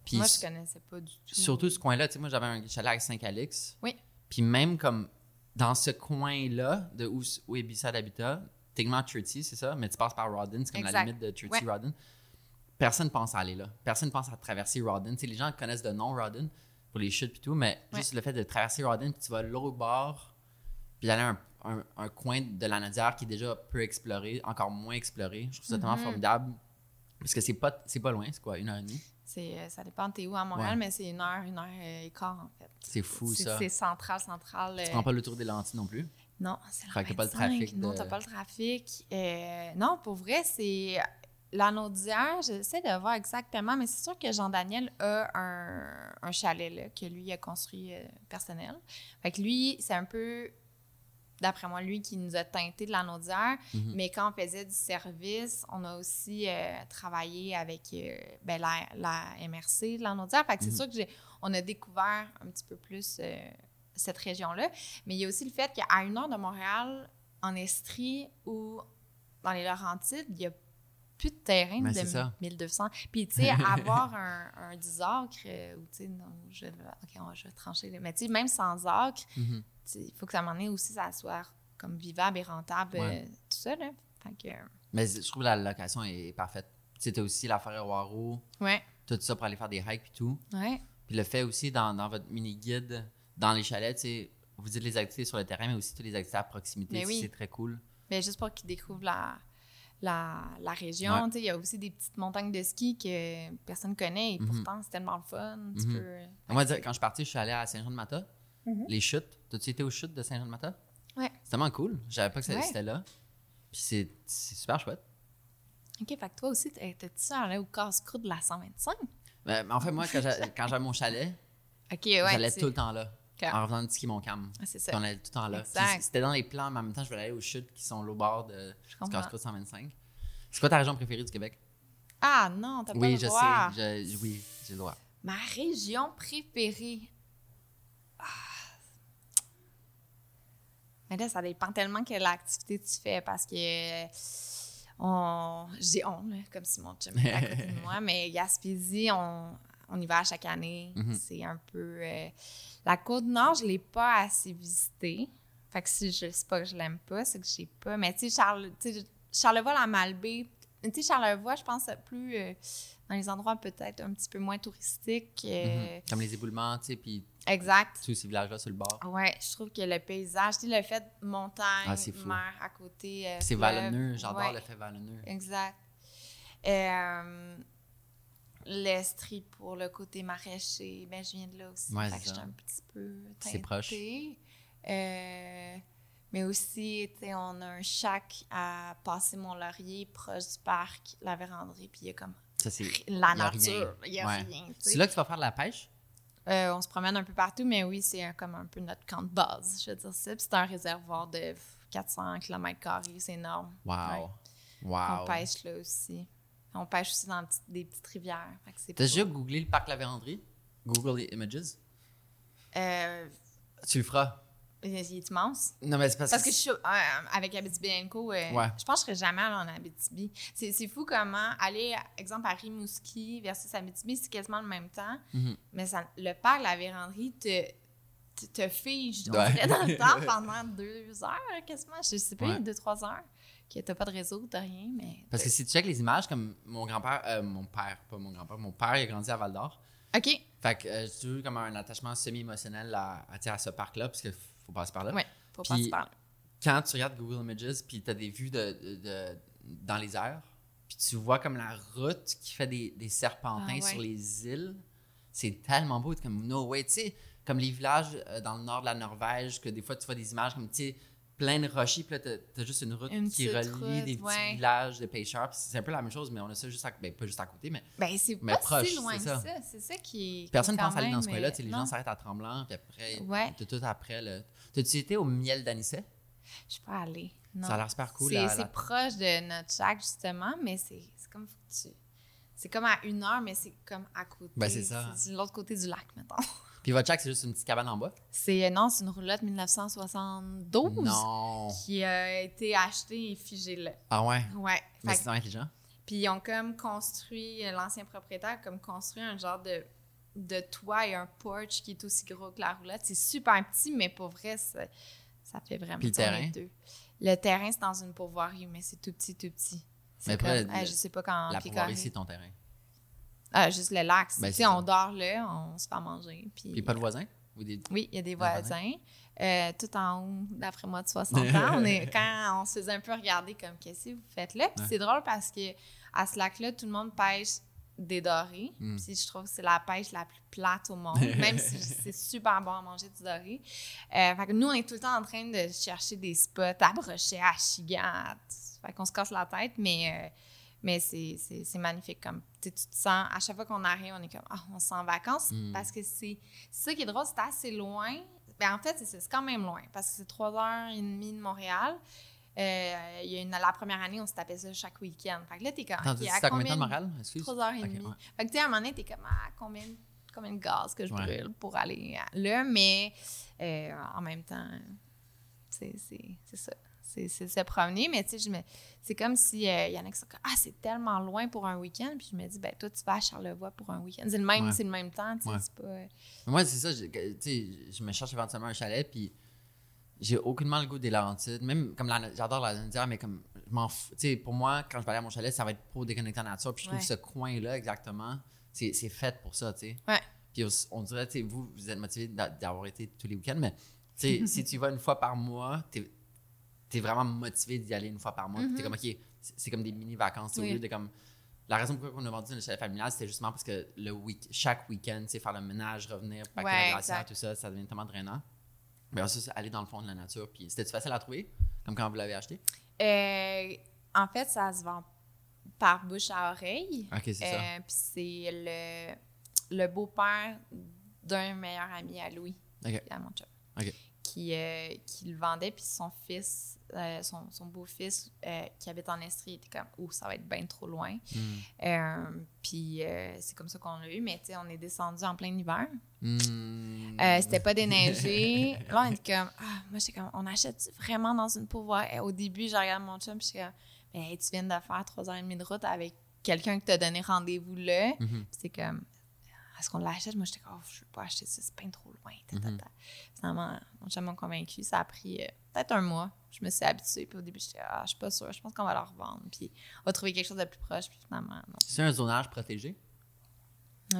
[SPEAKER 2] Puis moi, je connaissais pas du tout.
[SPEAKER 1] Surtout ce coin-là, tu sais, moi, j'avais un chalet à Saint-Calix.
[SPEAKER 2] Oui.
[SPEAKER 1] Puis même comme dans ce coin-là, de où, où est Bissa d'Habitat, techniquement Churty, c'est ça, mais tu passes par Rodden, c'est comme la limite de Churty Rodden personne pense à aller là. Personne pense à traverser Rodden. les gens connaissent de nom Rodden pour les chutes et tout, mais juste le fait de traverser Rodden, puis tu vas l'autre bord, puis d'aller à un, coin de la Nadière qui est déjà peu exploré, encore moins exploré. Je trouve ça tellement mm-hmm. formidable. Parce que c'est pas, pas loin, c'est quoi, une heure et demie?
[SPEAKER 2] Euh, ça dépend t'es où à Montréal, mais c'est une heure, une heure et quart, en fait.
[SPEAKER 1] C'est fou, ça.
[SPEAKER 2] C'est central, central.
[SPEAKER 1] Tu prends pas le tour des lentilles non plus?
[SPEAKER 2] Non, c'est le fait pas le trafic. Non, t'as pas le trafic. Euh, non, pour vrai, c'est L'anaudière, j'essaie de voir exactement, mais c'est sûr que Jean-Daniel a un, chalet là, que lui a construit euh, personnel. Fait que lui, c'est un peu, d'après moi, lui qui nous a teinté de l'anaudière. Mhm. Mais quand on faisait du service, on a aussi euh, travaillé avec euh, ben, la, MRC de l'anaudière. Fait que c'est mhm. sûr qu'on a découvert un petit peu plus cette région-là. Mais il y a aussi le fait qu'à une heure de Montréal, en Estrie ou dans les Laurentides, il y a plus de terrain
[SPEAKER 1] Ben,
[SPEAKER 2] de
[SPEAKER 1] c'est ça.
[SPEAKER 2] 1200. Puis, tu sais, avoir un, un 10 acres, euh, ou tu sais, non, je, OK, on je vais trancher. Mais tu sais, même sans acres,
[SPEAKER 1] Mhm.
[SPEAKER 2] il faut que ça moment donné aussi, ça soit comme vivable et rentable,
[SPEAKER 1] Ouais.
[SPEAKER 2] euh, tout ça, là. Fait que, euh,
[SPEAKER 1] Mais je trouve que la location est parfaite. Tu sais, t'as aussi la forêt Waro,
[SPEAKER 2] ouais,
[SPEAKER 1] tout ça pour aller faire des hikes et tout.
[SPEAKER 2] ouais.
[SPEAKER 1] Puis le fait aussi dans, dans votre mini-guide, dans les chalets, tu sais, vous dites les activités sur le terrain, mais aussi toutes les activités à proximité.
[SPEAKER 2] Oui.
[SPEAKER 1] C'est très cool.
[SPEAKER 2] Mais juste pour qu'ils découvrent la, la, la région.
[SPEAKER 1] Ouais.
[SPEAKER 2] Tu sais, Il y a aussi des petites montagnes de ski que personne connaît et
[SPEAKER 1] Mhm.
[SPEAKER 2] pourtant, c'est tellement le fun. Tu
[SPEAKER 1] Mhm.
[SPEAKER 2] peux...
[SPEAKER 1] On va dire, quand je suis parti, je suis allé à Saint-Jean-de-Mata.
[SPEAKER 2] Mhm.
[SPEAKER 1] Les chutes. T'as-tu été aux chutes de Saint-Jean-de-Mata?
[SPEAKER 2] Ouais.
[SPEAKER 1] C'est tellement cool. Je savais pas que
[SPEAKER 2] Ouais.
[SPEAKER 1] c'était là. Puis c'est c'est super chouette.
[SPEAKER 2] OK, fait que toi aussi, t'es- t'es-tu allé au casse-croûte de la 125?
[SPEAKER 1] Mais, mais en fait, moi, quand j'a- quand j'avais mon chalet,
[SPEAKER 2] ouais.
[SPEAKER 1] j'allais tout le temps là. En revenant de ski mon cam.
[SPEAKER 2] Ah, c'est ça.
[SPEAKER 1] On allait tout le temps là. C'était dans les plans, mais en même temps, je voulais aller aux chutes qui sont au bord de. Casse-Croûte 125. C'est quoi ta région préférée du Québec?
[SPEAKER 2] Ah non, t'as pas
[SPEAKER 1] Oui,
[SPEAKER 2] le
[SPEAKER 1] je
[SPEAKER 2] droit.
[SPEAKER 1] sais. Je- oui, j'ai le droit.
[SPEAKER 2] Ma région préférée. Ah. Mais là, ça dépend tellement quelle activité tu fais parce que on, je dis on, là, comme si mon chum était à côté de moi, mais Gaspésie, on, on y va à chaque année.
[SPEAKER 1] Mhm.
[SPEAKER 2] C'est un peu. euh, la côte nord, je l'ai pas assez visitée. Fait que si je sais pas que je l'aime pas, c'est que j'ai pas. Mais tu sais, Charle, Charlevoix, la Malbaie, tu sais, Charlevoix, je pense plus euh, dans les endroits peut-être un petit peu moins touristiques. euh,
[SPEAKER 1] Mhm. Comme les éboulements, tu sais, puis
[SPEAKER 2] Exact.
[SPEAKER 1] tous ces villages-là sur le bord.
[SPEAKER 2] Ouais, je trouve que le paysage, tu sais, le fait de montagne,
[SPEAKER 1] Ah,
[SPEAKER 2] mer à côté. euh,
[SPEAKER 1] C'est vallonneux. J'adore
[SPEAKER 2] ouais,
[SPEAKER 1] le fait vallonneux.
[SPEAKER 2] Exact. L'Estrie pour le côté maraîcher, ben je viens de là aussi.
[SPEAKER 1] Ouais,
[SPEAKER 2] fait
[SPEAKER 1] c'est
[SPEAKER 2] que j'étais
[SPEAKER 1] ça.
[SPEAKER 2] un petit peu
[SPEAKER 1] C'est proche.
[SPEAKER 2] Euh, mais aussi, on a un chac à passer Mont-Laurier, proche du parc, la véranderie, puis il y a comme
[SPEAKER 1] Ça,
[SPEAKER 2] la nature.
[SPEAKER 1] rien.
[SPEAKER 2] Il y a rien. sais.
[SPEAKER 1] C'est là que tu vas faire de la pêche?
[SPEAKER 2] Euh, on se promène un peu partout, mais oui, c'est comme un peu notre camp de base, je veux dire ça. Puis c'est un réservoir de 400 km, c'est énorme.
[SPEAKER 1] Wow.
[SPEAKER 2] Ouais.
[SPEAKER 1] Wow.
[SPEAKER 2] On pêche là aussi. On pêche aussi dans des petites rivières.
[SPEAKER 1] T'as déjà googlé le parc La Vérandrie? Google Images?
[SPEAKER 2] Euh,
[SPEAKER 1] Tu le feras.
[SPEAKER 2] il est immense.
[SPEAKER 1] Non, mais c'est parce,
[SPEAKER 2] Parce que je suis euh, avec Abitibi Co, euh,
[SPEAKER 1] Ouais.
[SPEAKER 2] je pense que je serais jamais allée en Abitibi. C'est fou comment aller, exemple, à Rimouski versus Abitibi, c'est quasiment le même temps.
[SPEAKER 1] Mhm.
[SPEAKER 2] Mais ça, le parc, la véranderie, te, te, te fige, on
[SPEAKER 1] Ouais.
[SPEAKER 2] dirait, dans le temps pendant deux heures, quasiment. Je sais pas,
[SPEAKER 1] Ouais.
[SPEAKER 2] deux, trois heures. Que t'as pas de réseau, t'as rien, mais...
[SPEAKER 1] Parce que si tu checkes les images, comme mon grand-père, euh, mon père, pas mon grand-père, mon père, il a grandi à Val d'Or.
[SPEAKER 2] OK,
[SPEAKER 1] Fait que euh, j'ai eu comme un attachement semi-émotionnel à, à, à ce parc-là, parce qu'il faut passer par là.
[SPEAKER 2] ouais, faut
[SPEAKER 1] Puis-
[SPEAKER 2] passer par là.
[SPEAKER 1] Quand tu regardes Google Images, puis tu as des vues de, de- de- dans les airs, puis tu vois comme la route qui fait des, des serpentins
[SPEAKER 2] Ah ouais.
[SPEAKER 1] sur les îles, c'est tellement beau. Comme, no way, tu sais, comme les villages euh, dans le nord de la Norvège, que des fois tu vois des images comme, tu sais, plein de rochers, puis là, t'as- juste une route
[SPEAKER 2] Une
[SPEAKER 1] qui relie
[SPEAKER 2] route,
[SPEAKER 1] des petits
[SPEAKER 2] ouais.
[SPEAKER 1] villages de pêcheurs. C'est un peu la même chose, mais on a ça juste à, ben, pas juste à côté, mais
[SPEAKER 2] Ben, c'est
[SPEAKER 1] Mais
[SPEAKER 2] pas
[SPEAKER 1] proche,
[SPEAKER 2] si loin
[SPEAKER 1] c'est
[SPEAKER 2] que
[SPEAKER 1] ça.
[SPEAKER 2] ça. C'est ça qui est.
[SPEAKER 1] personne ne pense aller dans ce coin-là. les
[SPEAKER 2] non.
[SPEAKER 1] gens s'arrêtent à Tremblant, puis après,
[SPEAKER 2] Ouais.
[SPEAKER 1] t'as tout après. Là. T'as-tu été au miel d'Anisset?
[SPEAKER 2] Je suis pas allée. Non.
[SPEAKER 1] Ça a l'air super cool.
[SPEAKER 2] C'est
[SPEAKER 1] la-
[SPEAKER 2] proche de notre chac, justement, mais c'est comme faut que tu. C'est comme à une heure, mais c'est comme à côté.
[SPEAKER 1] Ben, c'est ça.
[SPEAKER 2] C'est de l'autre côté du lac, mettons.
[SPEAKER 1] Puis votre shack, c'est juste une petite cabane en bas?
[SPEAKER 2] C'est non, c'est une roulotte 1972
[SPEAKER 1] Non.
[SPEAKER 2] qui a été achetée et figée là.
[SPEAKER 1] Ah ouais?
[SPEAKER 2] Ouais.
[SPEAKER 1] Mais c'est intelligent.
[SPEAKER 2] Puis ils ont comme construit, l'ancien propriétaire a comme construit un genre de, de toit et un porch qui est aussi gros que la roulotte. C'est super petit, mais pour vrai, ça, ça fait vraiment
[SPEAKER 1] Puis le terrain?
[SPEAKER 2] deux. Le terrain, c'est dans une pourvoirie, mais c'est tout petit, tout petit. C'est
[SPEAKER 1] Mais
[SPEAKER 2] comme,
[SPEAKER 1] après,
[SPEAKER 2] ah,
[SPEAKER 1] le-
[SPEAKER 2] je sais pas quand
[SPEAKER 1] La pourvoirie, c'est ton terrain.
[SPEAKER 2] Ah, juste le lac.
[SPEAKER 1] Ben,
[SPEAKER 2] sais, on dort là, on se fait manger. Puis,
[SPEAKER 1] Puis pas de voisins? Des...
[SPEAKER 2] Oui, il y a des
[SPEAKER 1] voisins?
[SPEAKER 2] Euh, tout en haut, d'après moi, de 60 ans. On est, quand on se faisait un peu regarder comme qu'est-ce que vous faites là? Puis
[SPEAKER 1] Ouais.
[SPEAKER 2] c'est drôle parce que à ce lac-là, tout le monde pêche des dorés.
[SPEAKER 1] Mm.
[SPEAKER 2] Puis je trouve que c'est la pêche la plus plate au monde, même si c'est super bon à manger du doré. Euh, fait que nous, on est tout le temps en train de chercher des spots à brochet, à chigat. Fait qu'on se casse la tête, mais, euh, mais c'est, magnifique. Comme, tu te sens, à chaque fois qu'on arrive, on est comme, ah, on se sent en vacances
[SPEAKER 1] Mm.
[SPEAKER 2] parce que c'est, ça qui est drôle, c'est assez loin. Ben, en fait, c'est, quand même loin parce que c'est trois heures et demie de Montréal. Euh, il y a une, la première année, on se tapait ça chaque week-end. Fait que là, t'es comme.
[SPEAKER 1] Attends,
[SPEAKER 2] à
[SPEAKER 1] combien de temps Montréal? Excuse?
[SPEAKER 2] Trois heures et
[SPEAKER 1] Ok,
[SPEAKER 2] demie?
[SPEAKER 1] ouais.
[SPEAKER 2] Fait que, tu sais, à un moment donné, t'es comme, ah, combien, combien de gaz que je
[SPEAKER 1] Ouais.
[SPEAKER 2] brûle pour aller là, mais euh, en même temps, c'est ça. C'est se promener. Mais tu sais, c'est comme si euh, y en a qui sont comme Ah, c'est tellement loin pour un week-end. Puis je me dis, ben toi, tu vas à Charlevoix pour un week-end. C'est le même,
[SPEAKER 1] Ouais.
[SPEAKER 2] c'est le même temps, tu sais.
[SPEAKER 1] Ouais.
[SPEAKER 2] C'est pas. euh,
[SPEAKER 1] Moi, c'est ça. je- Tu sais, je me cherche éventuellement un chalet, puis j'ai aucunement le goût des Laurentides. Même comme la, j'adore la Landière, mais comme je m'en fous. Tu sais, pour moi, quand je vais aller à mon chalet, ça va être pour déconnecter en nature. Puis je trouve
[SPEAKER 2] Ouais.
[SPEAKER 1] ce coin-là, exactement, c'est, fait pour ça, tu sais.
[SPEAKER 2] Ouais.
[SPEAKER 1] Puis on, dirait, tu sais, vous, vous êtes motivé d'a- d'avoir été tous les week-ends, mais tu sais, si tu vas une fois par mois, t'es vraiment motivé d'y aller une fois par mois. T'es
[SPEAKER 2] Mhm.
[SPEAKER 1] comme, OK, c'est, comme des mini-vacances,
[SPEAKER 2] Oui.
[SPEAKER 1] au lieu de comme. La raison pourquoi on a vendu le chalet familial, c'était justement parce que le week chaque week-end, tu sais, faire le ménage, revenir, paquer
[SPEAKER 2] Ouais,
[SPEAKER 1] la glacière, tout ça, ça devient tellement drainant. Mais ensuite, aller dans le fond de la nature. Puis c'était facile à trouver, comme quand vous l'avez acheté?
[SPEAKER 2] Euh, en fait, ça se vend par bouche à oreille.
[SPEAKER 1] Ok, c'est ça.
[SPEAKER 2] Euh, Puis c'est le, le beau-père d'un meilleur ami à Louis,
[SPEAKER 1] Ok.
[SPEAKER 2] à mon. Qui, euh, qui le vendait. Puis son fils, euh, son, son beau-fils euh, qui habite en Estrie, il était comme « Ouh, ça va être bien trop loin
[SPEAKER 1] Hmm.
[SPEAKER 2] Puis c'est comme ça qu'on l'a eu. Mais tu sais, on est descendu en plein hiver.
[SPEAKER 1] Hmm.
[SPEAKER 2] C'était pas déneigé. Là, on était comme, ah, moi, j'étais comme, on achète vraiment dans une pouvoir? Au début, je regarde mon chum, puis je suis comme, mais tu viens de faire trois heures et demie de route avec quelqu'un qui t'a donné rendez-vous là.
[SPEAKER 1] Mhm.
[SPEAKER 2] C'est comme, est-ce qu'on l'achète? Moi, j'étais comme, oh, je veux pas acheter ça, c'est bien trop loin. ta, ta,
[SPEAKER 1] Mhm.
[SPEAKER 2] ta. Finalement, mon chum m'a convaincu. Ça a pris euh, peut-être un mois. Je me suis habituée. Puis au début, j'étais, ah, je suis pas sûre. Je pense qu'on va la revendre. Puis on va trouver quelque chose de plus proche. Puis finalement, non.
[SPEAKER 1] C'est un zonage protégé?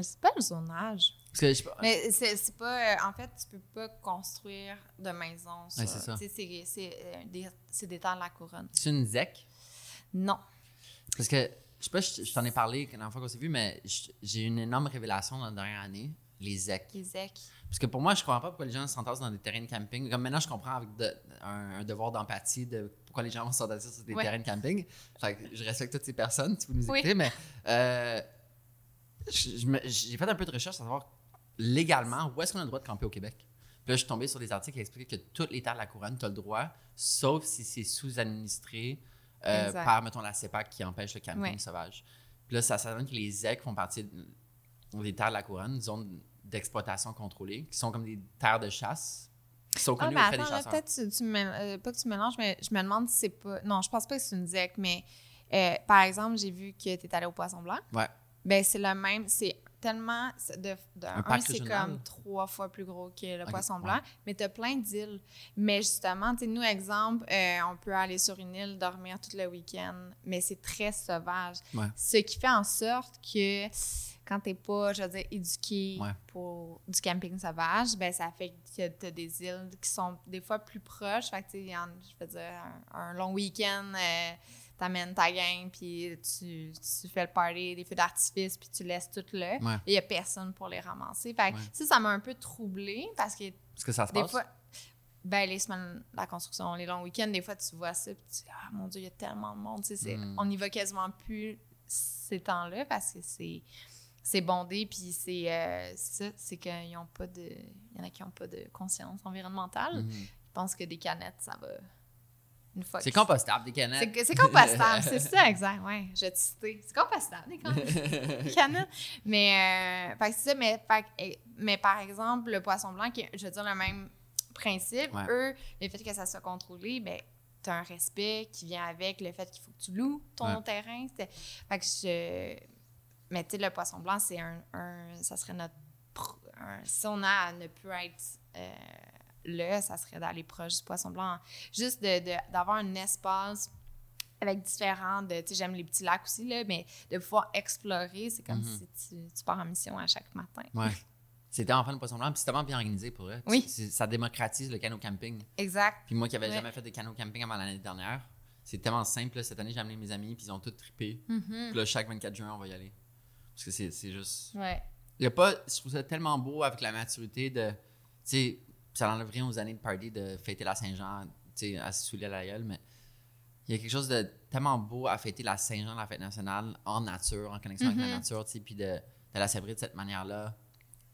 [SPEAKER 2] C'est pas le zonage.
[SPEAKER 1] Que je.
[SPEAKER 2] Mais c'est pas. euh, en fait, tu peux pas construire de maison.
[SPEAKER 1] Ouais, c'est
[SPEAKER 2] C'est euh, des, c'est des terres de la couronne.
[SPEAKER 1] C'est une ZEC?
[SPEAKER 2] Non.
[SPEAKER 1] Parce que, je sais pas, je, je t'en ai parlé la dernière fois qu'on s'est vu, mais j'ai eu une énorme révélation dans la dernière année, les ZEC.
[SPEAKER 2] Les ZEC.
[SPEAKER 1] Parce que pour moi, je comprends pas pourquoi les gens s'entassent dans des terrains de camping. Comme maintenant, je comprends avec de- un, un devoir d'empathie de pourquoi les gens vont s'entasser sur des
[SPEAKER 2] Ouais.
[SPEAKER 1] terrains de camping. Fait que je respecte toutes ces personnes, si vous nous
[SPEAKER 2] Oui.
[SPEAKER 1] écoutez, mais euh, j'ai fait un peu de recherche à savoir légalement où est-ce qu'on a le droit de camper au Québec. Puis là, je suis tombé sur des articles qui expliquaient que toutes les terres de la couronne, tu as le droit, sauf si c'est sous-administré euh, par, mettons, la CEPAC qui empêche le camping
[SPEAKER 2] Ouais.
[SPEAKER 1] sauvage. Puis là, ça, ça donne que les ZEC font partie de- des terres de la couronne, une zone d'exploitation contrôlée, qui sont comme des terres de chasse, qui sont
[SPEAKER 2] Ah,
[SPEAKER 1] connues
[SPEAKER 2] mais
[SPEAKER 1] auprès des
[SPEAKER 2] attends, peut-être tu, tu euh, pas que tu mélanges, mais je me demande si c'est pas. Non, je pense pas que c'est une ZEC, mais euh, par exemple, j'ai vu que tu es allé au Poisson Blanc.
[SPEAKER 1] Ouais.
[SPEAKER 2] Ben, c'est le même. C'est tellement. De, de- un, c'est comme trois fois plus gros que le Poisson
[SPEAKER 1] ouais.
[SPEAKER 2] Blanc, mais tu as plein d'îles. Mais justement, tu nous, exemple, euh, on peut aller sur une île, dormir tout le week-end, mais c'est très sauvage.
[SPEAKER 1] Ouais.
[SPEAKER 2] Ce qui fait en sorte que quand t'es pas, je veux dire, éduqué
[SPEAKER 1] Ouais.
[SPEAKER 2] pour du camping sauvage, ben ça fait que tu as des îles qui sont des fois plus proches. Fait que, tu sais, il y en- je veux dire, un, un long week-end, euh, t'amènes ta gang, puis tu, tu fais le party, des feux d'artifice, puis tu laisses tout là.
[SPEAKER 1] Ouais.
[SPEAKER 2] Et il y a personne pour les ramasser. Fait que
[SPEAKER 1] Ouais.
[SPEAKER 2] ça, ça m'a un peu troublée parce que
[SPEAKER 1] Est-ce que ça se
[SPEAKER 2] des
[SPEAKER 1] passe?
[SPEAKER 2] fois, ben, les semaines de la construction, les longs week-ends, des fois, tu vois ça, puis tu dis, ah mon Dieu, il y a tellement de monde. Tu sais, c'est-
[SPEAKER 1] Mm.
[SPEAKER 2] On n'y va quasiment plus ces temps-là parce que c'est. C'est bondé, puis c'est euh, ça, c'est qu'ils ont pas de. Il y en a qui n'ont pas de conscience environnementale.
[SPEAKER 1] Mhm.
[SPEAKER 2] Ils pensent que des canettes, ça va. Une fois.
[SPEAKER 1] C'est compostable, des canettes.
[SPEAKER 2] C'est compostable, c'est ça, exact. Ouais, je vais te citer. C'est compostable, des canettes. des canettes. Mais, euh, c'est ça, mais, fait mais par exemple, le poisson blanc, qui est, je veux dire, le même principe,
[SPEAKER 1] Ouais.
[SPEAKER 2] eux, le fait que ça soit contrôlé, ben, tu as un respect qui vient avec le fait qu'il faut que tu loues ton
[SPEAKER 1] Ouais.
[SPEAKER 2] terrain. Fait que je. Mais tu sais, le poisson blanc, c'est un, un- Ça serait notre. un- si on a à ne plus être euh, là, ça serait d'aller proche du poisson blanc. Juste d'avoir un espace avec différents tu sais j'aime les petits lacs aussi là mais de pouvoir explorer c'est comme
[SPEAKER 1] Mhm.
[SPEAKER 2] si tu, tu pars en mission à chaque matin
[SPEAKER 1] Ouais. C'était enfin le poisson blanc, puis c'est tellement bien organisé pour eux.
[SPEAKER 2] Oui.
[SPEAKER 1] Ça démocratise le canot camping.
[SPEAKER 2] exact
[SPEAKER 1] Puis moi qui n'avais
[SPEAKER 2] Ouais.
[SPEAKER 1] jamais fait de canot camping avant l'année dernière, c'est tellement simple. là. Cette année, j'ai amené mes amis, puis ils ont tous trippé.
[SPEAKER 2] Mhm.
[SPEAKER 1] Puis là, chaque 24 juin, on va y aller. Parce que c'est c'est juste.
[SPEAKER 2] ouais
[SPEAKER 1] Il y a pas. Je trouve ça tellement beau avec la maturité de. Tu sais, ça n'enlève rien aux années de party de fêter la Saint-Jean, tu sais, à se saouler la gueule, mais il y a quelque chose de tellement beau à fêter la Saint-Jean, la fête nationale, en nature, en connexion avec la
[SPEAKER 2] Mhm.
[SPEAKER 1] nature, tu sais, puis de, de la célébrer de cette manière-là,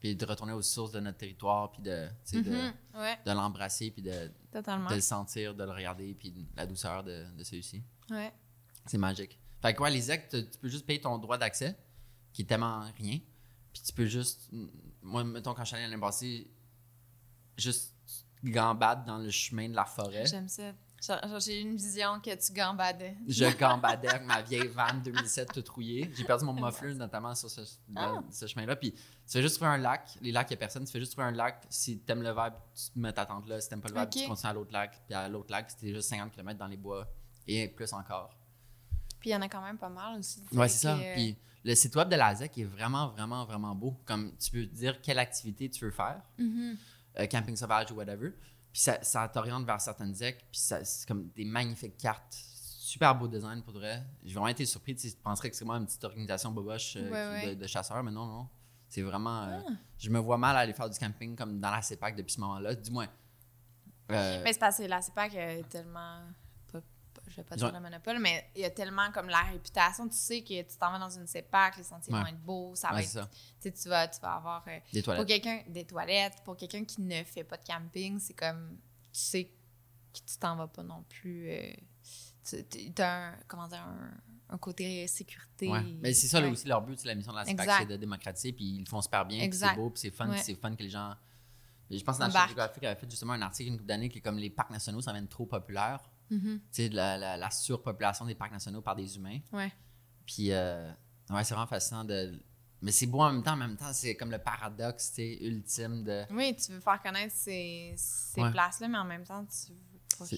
[SPEAKER 1] puis de retourner aux sources de notre territoire, puis de, tu sais, de,
[SPEAKER 2] ouais
[SPEAKER 1] de l'embrasser, puis de, de le sentir, de le regarder, puis la douceur de, de celui-ci.
[SPEAKER 2] ouais
[SPEAKER 1] C'est magique. Fait que ouais, les actes, tu peux juste payer ton droit d'accès, qui est tellement rien. Puis tu peux juste. Moi, mettons, quand je suis allé l'année passée, juste gambade dans le chemin de la forêt.
[SPEAKER 2] j'aime ça J'ai eu une vision que tu gambadais.
[SPEAKER 1] Je gambadais avec ma vieille van 2007 toute rouillée. J'ai perdu mon muffler notamment sur ce,
[SPEAKER 2] Ah.
[SPEAKER 1] ce chemin-là. Puis tu fais juste trouver un lac. Les lacs, il n'y a personne. Tu fais juste trouver un lac. Si t'aimes le vibe, tu te mets ta tente là. Si t'aimes pas le vibe,
[SPEAKER 2] Ok.
[SPEAKER 1] tu continues à l'autre lac. Puis à l'autre lac, c'était juste 50 km dans les bois. Et plus encore.
[SPEAKER 2] Puis il y en a quand même pas mal aussi.
[SPEAKER 1] Ouais, c'est ça.
[SPEAKER 2] euh,
[SPEAKER 1] Puis le site web de la ZEC est vraiment, vraiment, vraiment beau. Comme tu peux dire quelle activité tu veux faire.
[SPEAKER 2] mhm.
[SPEAKER 1] Euh, camping sauvage ou whatever. Puis ça, ça t'oriente vers certaines ZEC. Puis ça- c'est comme des magnifiques cartes. Super beau design pour vrai. J'ai vraiment été surpris. Tu penserais que c'est vraiment une petite organisation boboche euh,
[SPEAKER 2] Ouais,
[SPEAKER 1] qui-
[SPEAKER 2] ouais.
[SPEAKER 1] De, de chasseurs, mais non, non. C'est vraiment. euh,
[SPEAKER 2] Ah.
[SPEAKER 1] je me vois mal aller faire du camping comme dans la CEPAC depuis ce moment-là. Du moins.
[SPEAKER 2] Mais c'est parce que la CEPAC est tellement. Je vais pas dire le monopole, mais il y a tellement comme la réputation. Tu sais que tu t'en vas dans une CEPAC, les sentiers
[SPEAKER 1] Ouais.
[SPEAKER 2] vont être beaux, ça va être.
[SPEAKER 1] ça.
[SPEAKER 2] Tu vas, tu vas avoir. euh,
[SPEAKER 1] Des
[SPEAKER 2] pour
[SPEAKER 1] toilettes.
[SPEAKER 2] quelqu'un, des toilettes. Pour quelqu'un qui ne fait pas de camping, c'est comme. Tu sais que tu t'en vas pas non plus. euh, tu as un. Comment dire un, un côté sécurité.
[SPEAKER 1] Ouais. Mais c'est ça
[SPEAKER 2] Ouais.
[SPEAKER 1] aussi leur but, c'est la mission de la CEPAC, c'est de démocratiser, puis ils le font super bien, puis c'est beau, puis c'est fun,
[SPEAKER 2] Ouais.
[SPEAKER 1] c'est fun que les gens. Je pense que
[SPEAKER 2] Embarquent.
[SPEAKER 1] Géographique avait fait justement un article une couple d'années qui est comme les parcs nationaux, ça devient trop populaire. Sais, de la, la, la surpopulation des parcs nationaux par des humains.
[SPEAKER 2] Ouais.
[SPEAKER 1] Puis, euh, ouais, c'est vraiment fascinant de. Mais c'est beau en même temps, en même temps, c'est comme le paradoxe, ultime de.
[SPEAKER 2] Oui, tu veux faire connaître ces, ces
[SPEAKER 1] Ouais.
[SPEAKER 2] places-là, mais en même temps, tu veux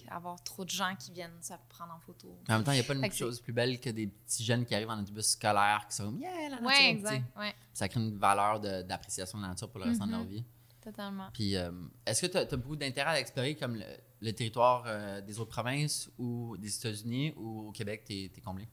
[SPEAKER 2] pas avoir trop de gens qui viennent se prendre en photo.
[SPEAKER 1] En même temps, il n'y a pas une chose plus belle que des petits jeunes qui arrivent en autobus scolaire qui sont comme, yeah, la nature. Sais.
[SPEAKER 2] exact. Ouais,
[SPEAKER 1] Ça crée une valeur d'appréciation de, la nature pour le restant de leur
[SPEAKER 2] Mhm.
[SPEAKER 1] vie.
[SPEAKER 2] totalement.
[SPEAKER 1] Puis, euh, est-ce que tu as, beaucoup d'intérêt à explorer comme le, le territoire euh, des autres provinces ou des États-Unis ou au Québec, tu es, comblé?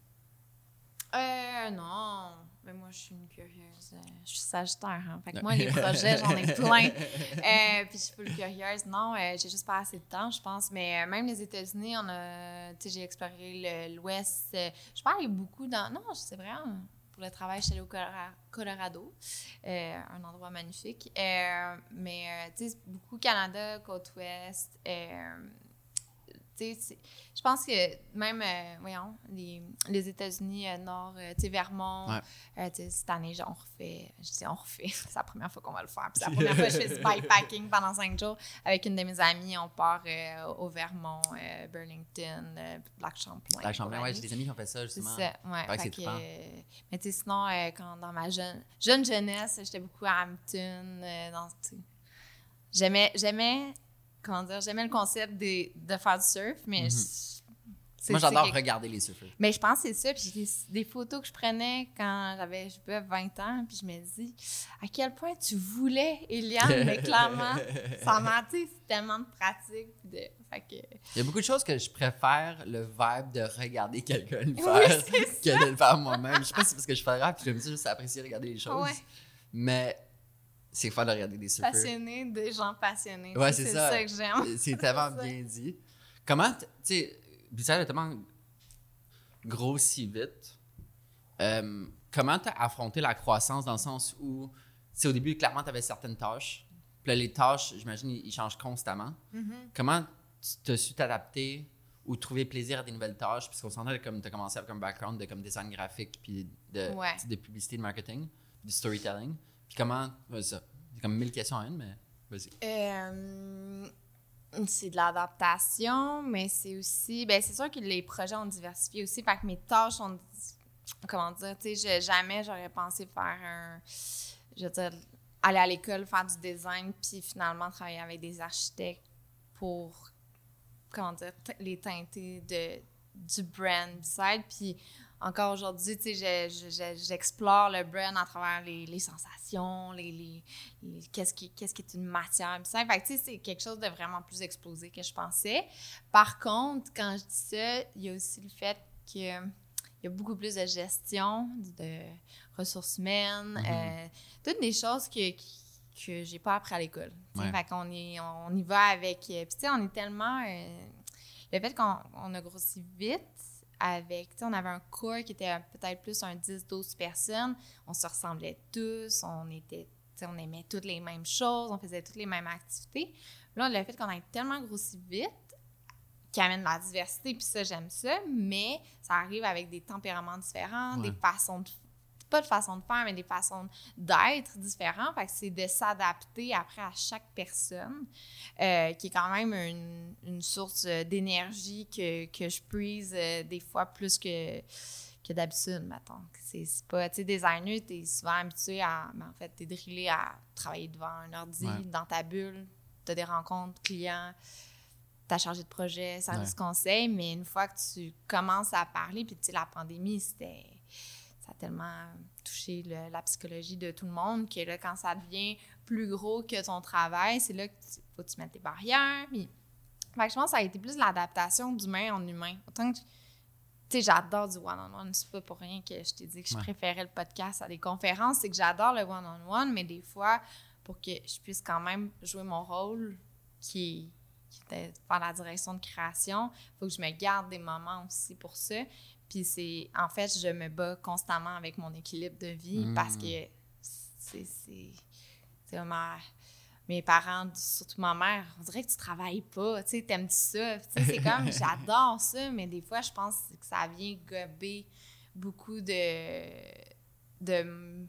[SPEAKER 2] Euh, non. Mais moi, je suis une curieuse. Euh, Je suis sagittaire, hein. Fait que moi, les projets, j'en ai plein. Euh, puis je suis full curieuse. Non, euh, j'ai juste pas assez de temps, je pense. Mais même les États-Unis, on a... Tu sais, j'ai exploré l'Ouest. Je suis pas allée beaucoup dans... Non, c'est vrai. hein. Pour le travail, je suis allée au Colora- Colorado. Euh, un endroit magnifique. Euh, mais, euh, tu sais, beaucoup Canada, côte ouest. Euh, tu sais, c'est- je pense que même, euh, voyons, les, les États-Unis euh, nord, euh, tu sais, Vermont,
[SPEAKER 1] Ouais.
[SPEAKER 2] cette année, on refait, je dis on refait, c'est la première fois qu'on va le faire. Puis c'est la première fois que je fais du bikepacking pendant cinq jours avec une de mes amies. On part au Vermont, Burlington, Lac Champlain.
[SPEAKER 1] La Champlain, ouais, j'ai des amis qui ont fait ça,
[SPEAKER 2] C'est
[SPEAKER 1] justement.
[SPEAKER 2] ça, ouais. Fait
[SPEAKER 1] c'est
[SPEAKER 2] que, euh, mais tu sais, sinon, quand dans ma jeune, jeune jeunesse, j'étais beaucoup à Hampton. dans, j'aimais, comment dire, j'aimais le concept de, de faire du surf, mais
[SPEAKER 1] Mhm.
[SPEAKER 2] je-
[SPEAKER 1] Moi, j'adore
[SPEAKER 2] quelque-
[SPEAKER 1] regarder les surfeurs.
[SPEAKER 2] mais je pense que c'est ça. Puis des, des photos que je prenais quand j'avais, je sais pas, 20 ans. Puis je me dis, à quel point tu voulais, Eliane, mais clairement, tu sais, c'est tellement de pratique. De, fait que,
[SPEAKER 1] Il y a beaucoup de choses que je préfère le vibe de regarder quelqu'un le faire que de le faire moi-même. Je sais pas si c'est parce que je fais rap puis j'aime ça juste apprécier regarder les choses.
[SPEAKER 2] Ouais.
[SPEAKER 1] Mais c'est fun de regarder des surfeurs.
[SPEAKER 2] passionné des gens passionnés.
[SPEAKER 1] Ouais, c'est ça.
[SPEAKER 2] ça. que j'aime.
[SPEAKER 1] C'est tellement bien dit. Comment, tu sais, Bissell a tellement grossi vite. Euh, comment tu as affronté la croissance dans le sens où, tu sais, au début, clairement, tu avais certaines tâches. Puis là, les tâches, j'imagine, ils changent constamment.
[SPEAKER 2] Mhm.
[SPEAKER 1] Comment tu as su t'adapter ou trouver plaisir à des nouvelles tâches? Puisqu'on s'entend comme tu as commencé avec un background de comme design graphique, puis de,
[SPEAKER 2] Ouais.
[SPEAKER 1] de publicité, de marketing, du storytelling. Puis comment, ça, c'est comme mille questions à une, mais vas-y.
[SPEAKER 2] Euh, c'est de l'adaptation, mais c'est aussi. Ben, c'est sûr que les projets ont diversifié aussi. Fait que mes tâches ont. Comment dire? Tu sais, jamais j'aurais pensé faire un. Je veux dire, aller à l'école, faire du design, puis finalement travailler avec des architectes pour. Comment dire? Les teinter de, du brand side. Puis encore aujourd'hui, tu sais, je- je- je- j'explore le brand à travers les, les sensations, les, les, les- qu'est-ce qui, qu'est-ce qui est une matière. Ça, fait que, tu sais, c'est quelque chose de vraiment plus explosé que je pensais. Par contre, quand je dis ça, il y a aussi le fait que il y a beaucoup plus de gestion de ressources humaines,
[SPEAKER 1] Mhm.
[SPEAKER 2] euh, toutes des choses que, que j'ai pas appris à l'école.
[SPEAKER 1] Ouais.
[SPEAKER 2] Fait qu'on on y va avec... euh, Puis tu sais, on est tellement... euh, le fait qu'on on a grossi vite avec... Tu sais, on avait un corps qui était peut-être plus un 10-12 personnes. On se ressemblait tous. On était... on aimait toutes les mêmes choses. On faisait toutes les mêmes activités. Là, le fait qu'on ait tellement grossi vite qui amène de la diversité, puis ça, j'aime ça, mais ça arrive avec des tempéraments différents,
[SPEAKER 1] Ouais.
[SPEAKER 2] des façons de pas de façon de faire, mais des façons d'être différentes. Fait que c'est de s'adapter après à chaque personne, euh, qui est quand même une, une source d'énergie que, que je prise euh, des fois plus que que d'habitude, mettons. C'est pas, tu sais, designer, t'es souvent habitué à, mais en fait, t'es drillé à travailler devant un ordi, dans ta bulle, t'as des rencontres clients, t'as chargé de projet, service ouais. conseil, mais une fois que tu commences à parler, puis tu sais, la pandémie, c'était, ça a tellement touché la psychologie de tout le monde que là, quand ça devient plus gros que ton travail, c'est là que tu, faut que tu mettes tes barrières, puis... Fait que je pense que ça a été plus l'adaptation d'humain en humain. Autant que tu sais, j'adore du one-on-one. C'est pas pour rien que je t'ai dit que je préférais le podcast à des conférences. C'est que j'adore le one-on-one, mais des fois, pour que je puisse quand même jouer mon rôle, qui, qui était par la direction de création, il faut que je me garde des moments aussi pour ça. Puis c'est, en fait, je me bats constamment avec mon équilibre de vie parce mmh. que c'est, c'est, c'est ma mes parents, surtout ma mère, on dirait que tu travailles pas, tu sais, t'aimes ça? c'est comme, j'adore ça, mais des fois, je pense que ça vient gober beaucoup de, de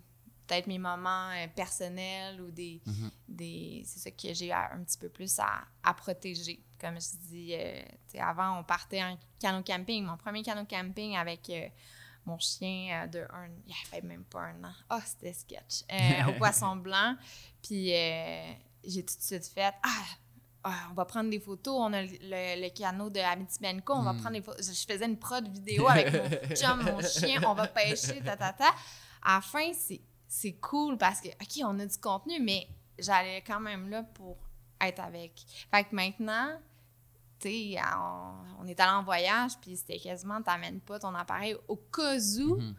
[SPEAKER 2] peut-être mes moments euh, personnels ou des, mm-hmm. des c'est ça que j'ai un petit peu plus à, à protéger. Comme je dis, euh, avant, on partait en canot camping, mon premier canot camping avec euh, mon chien de un, il avait même pas un an. Ah, oh, c'était sketch. au poisson blanc. Puis j'ai tout de suite fait ah, ah, on va prendre des photos. On a le, canot de Amitybenko, on va hmm. prendre des photos. Je faisais une prod vidéo avec mon chum, mon chien, on va pêcher, ta, ta, ta. À la fin, c'est cool parce que, OK, on a du contenu, mais j'allais quand même là pour être avec. Fait que maintenant, tu sais, on, est allé en voyage, puis c'était quasiment, t'amènes pas ton appareil au cas où. Mm-hmm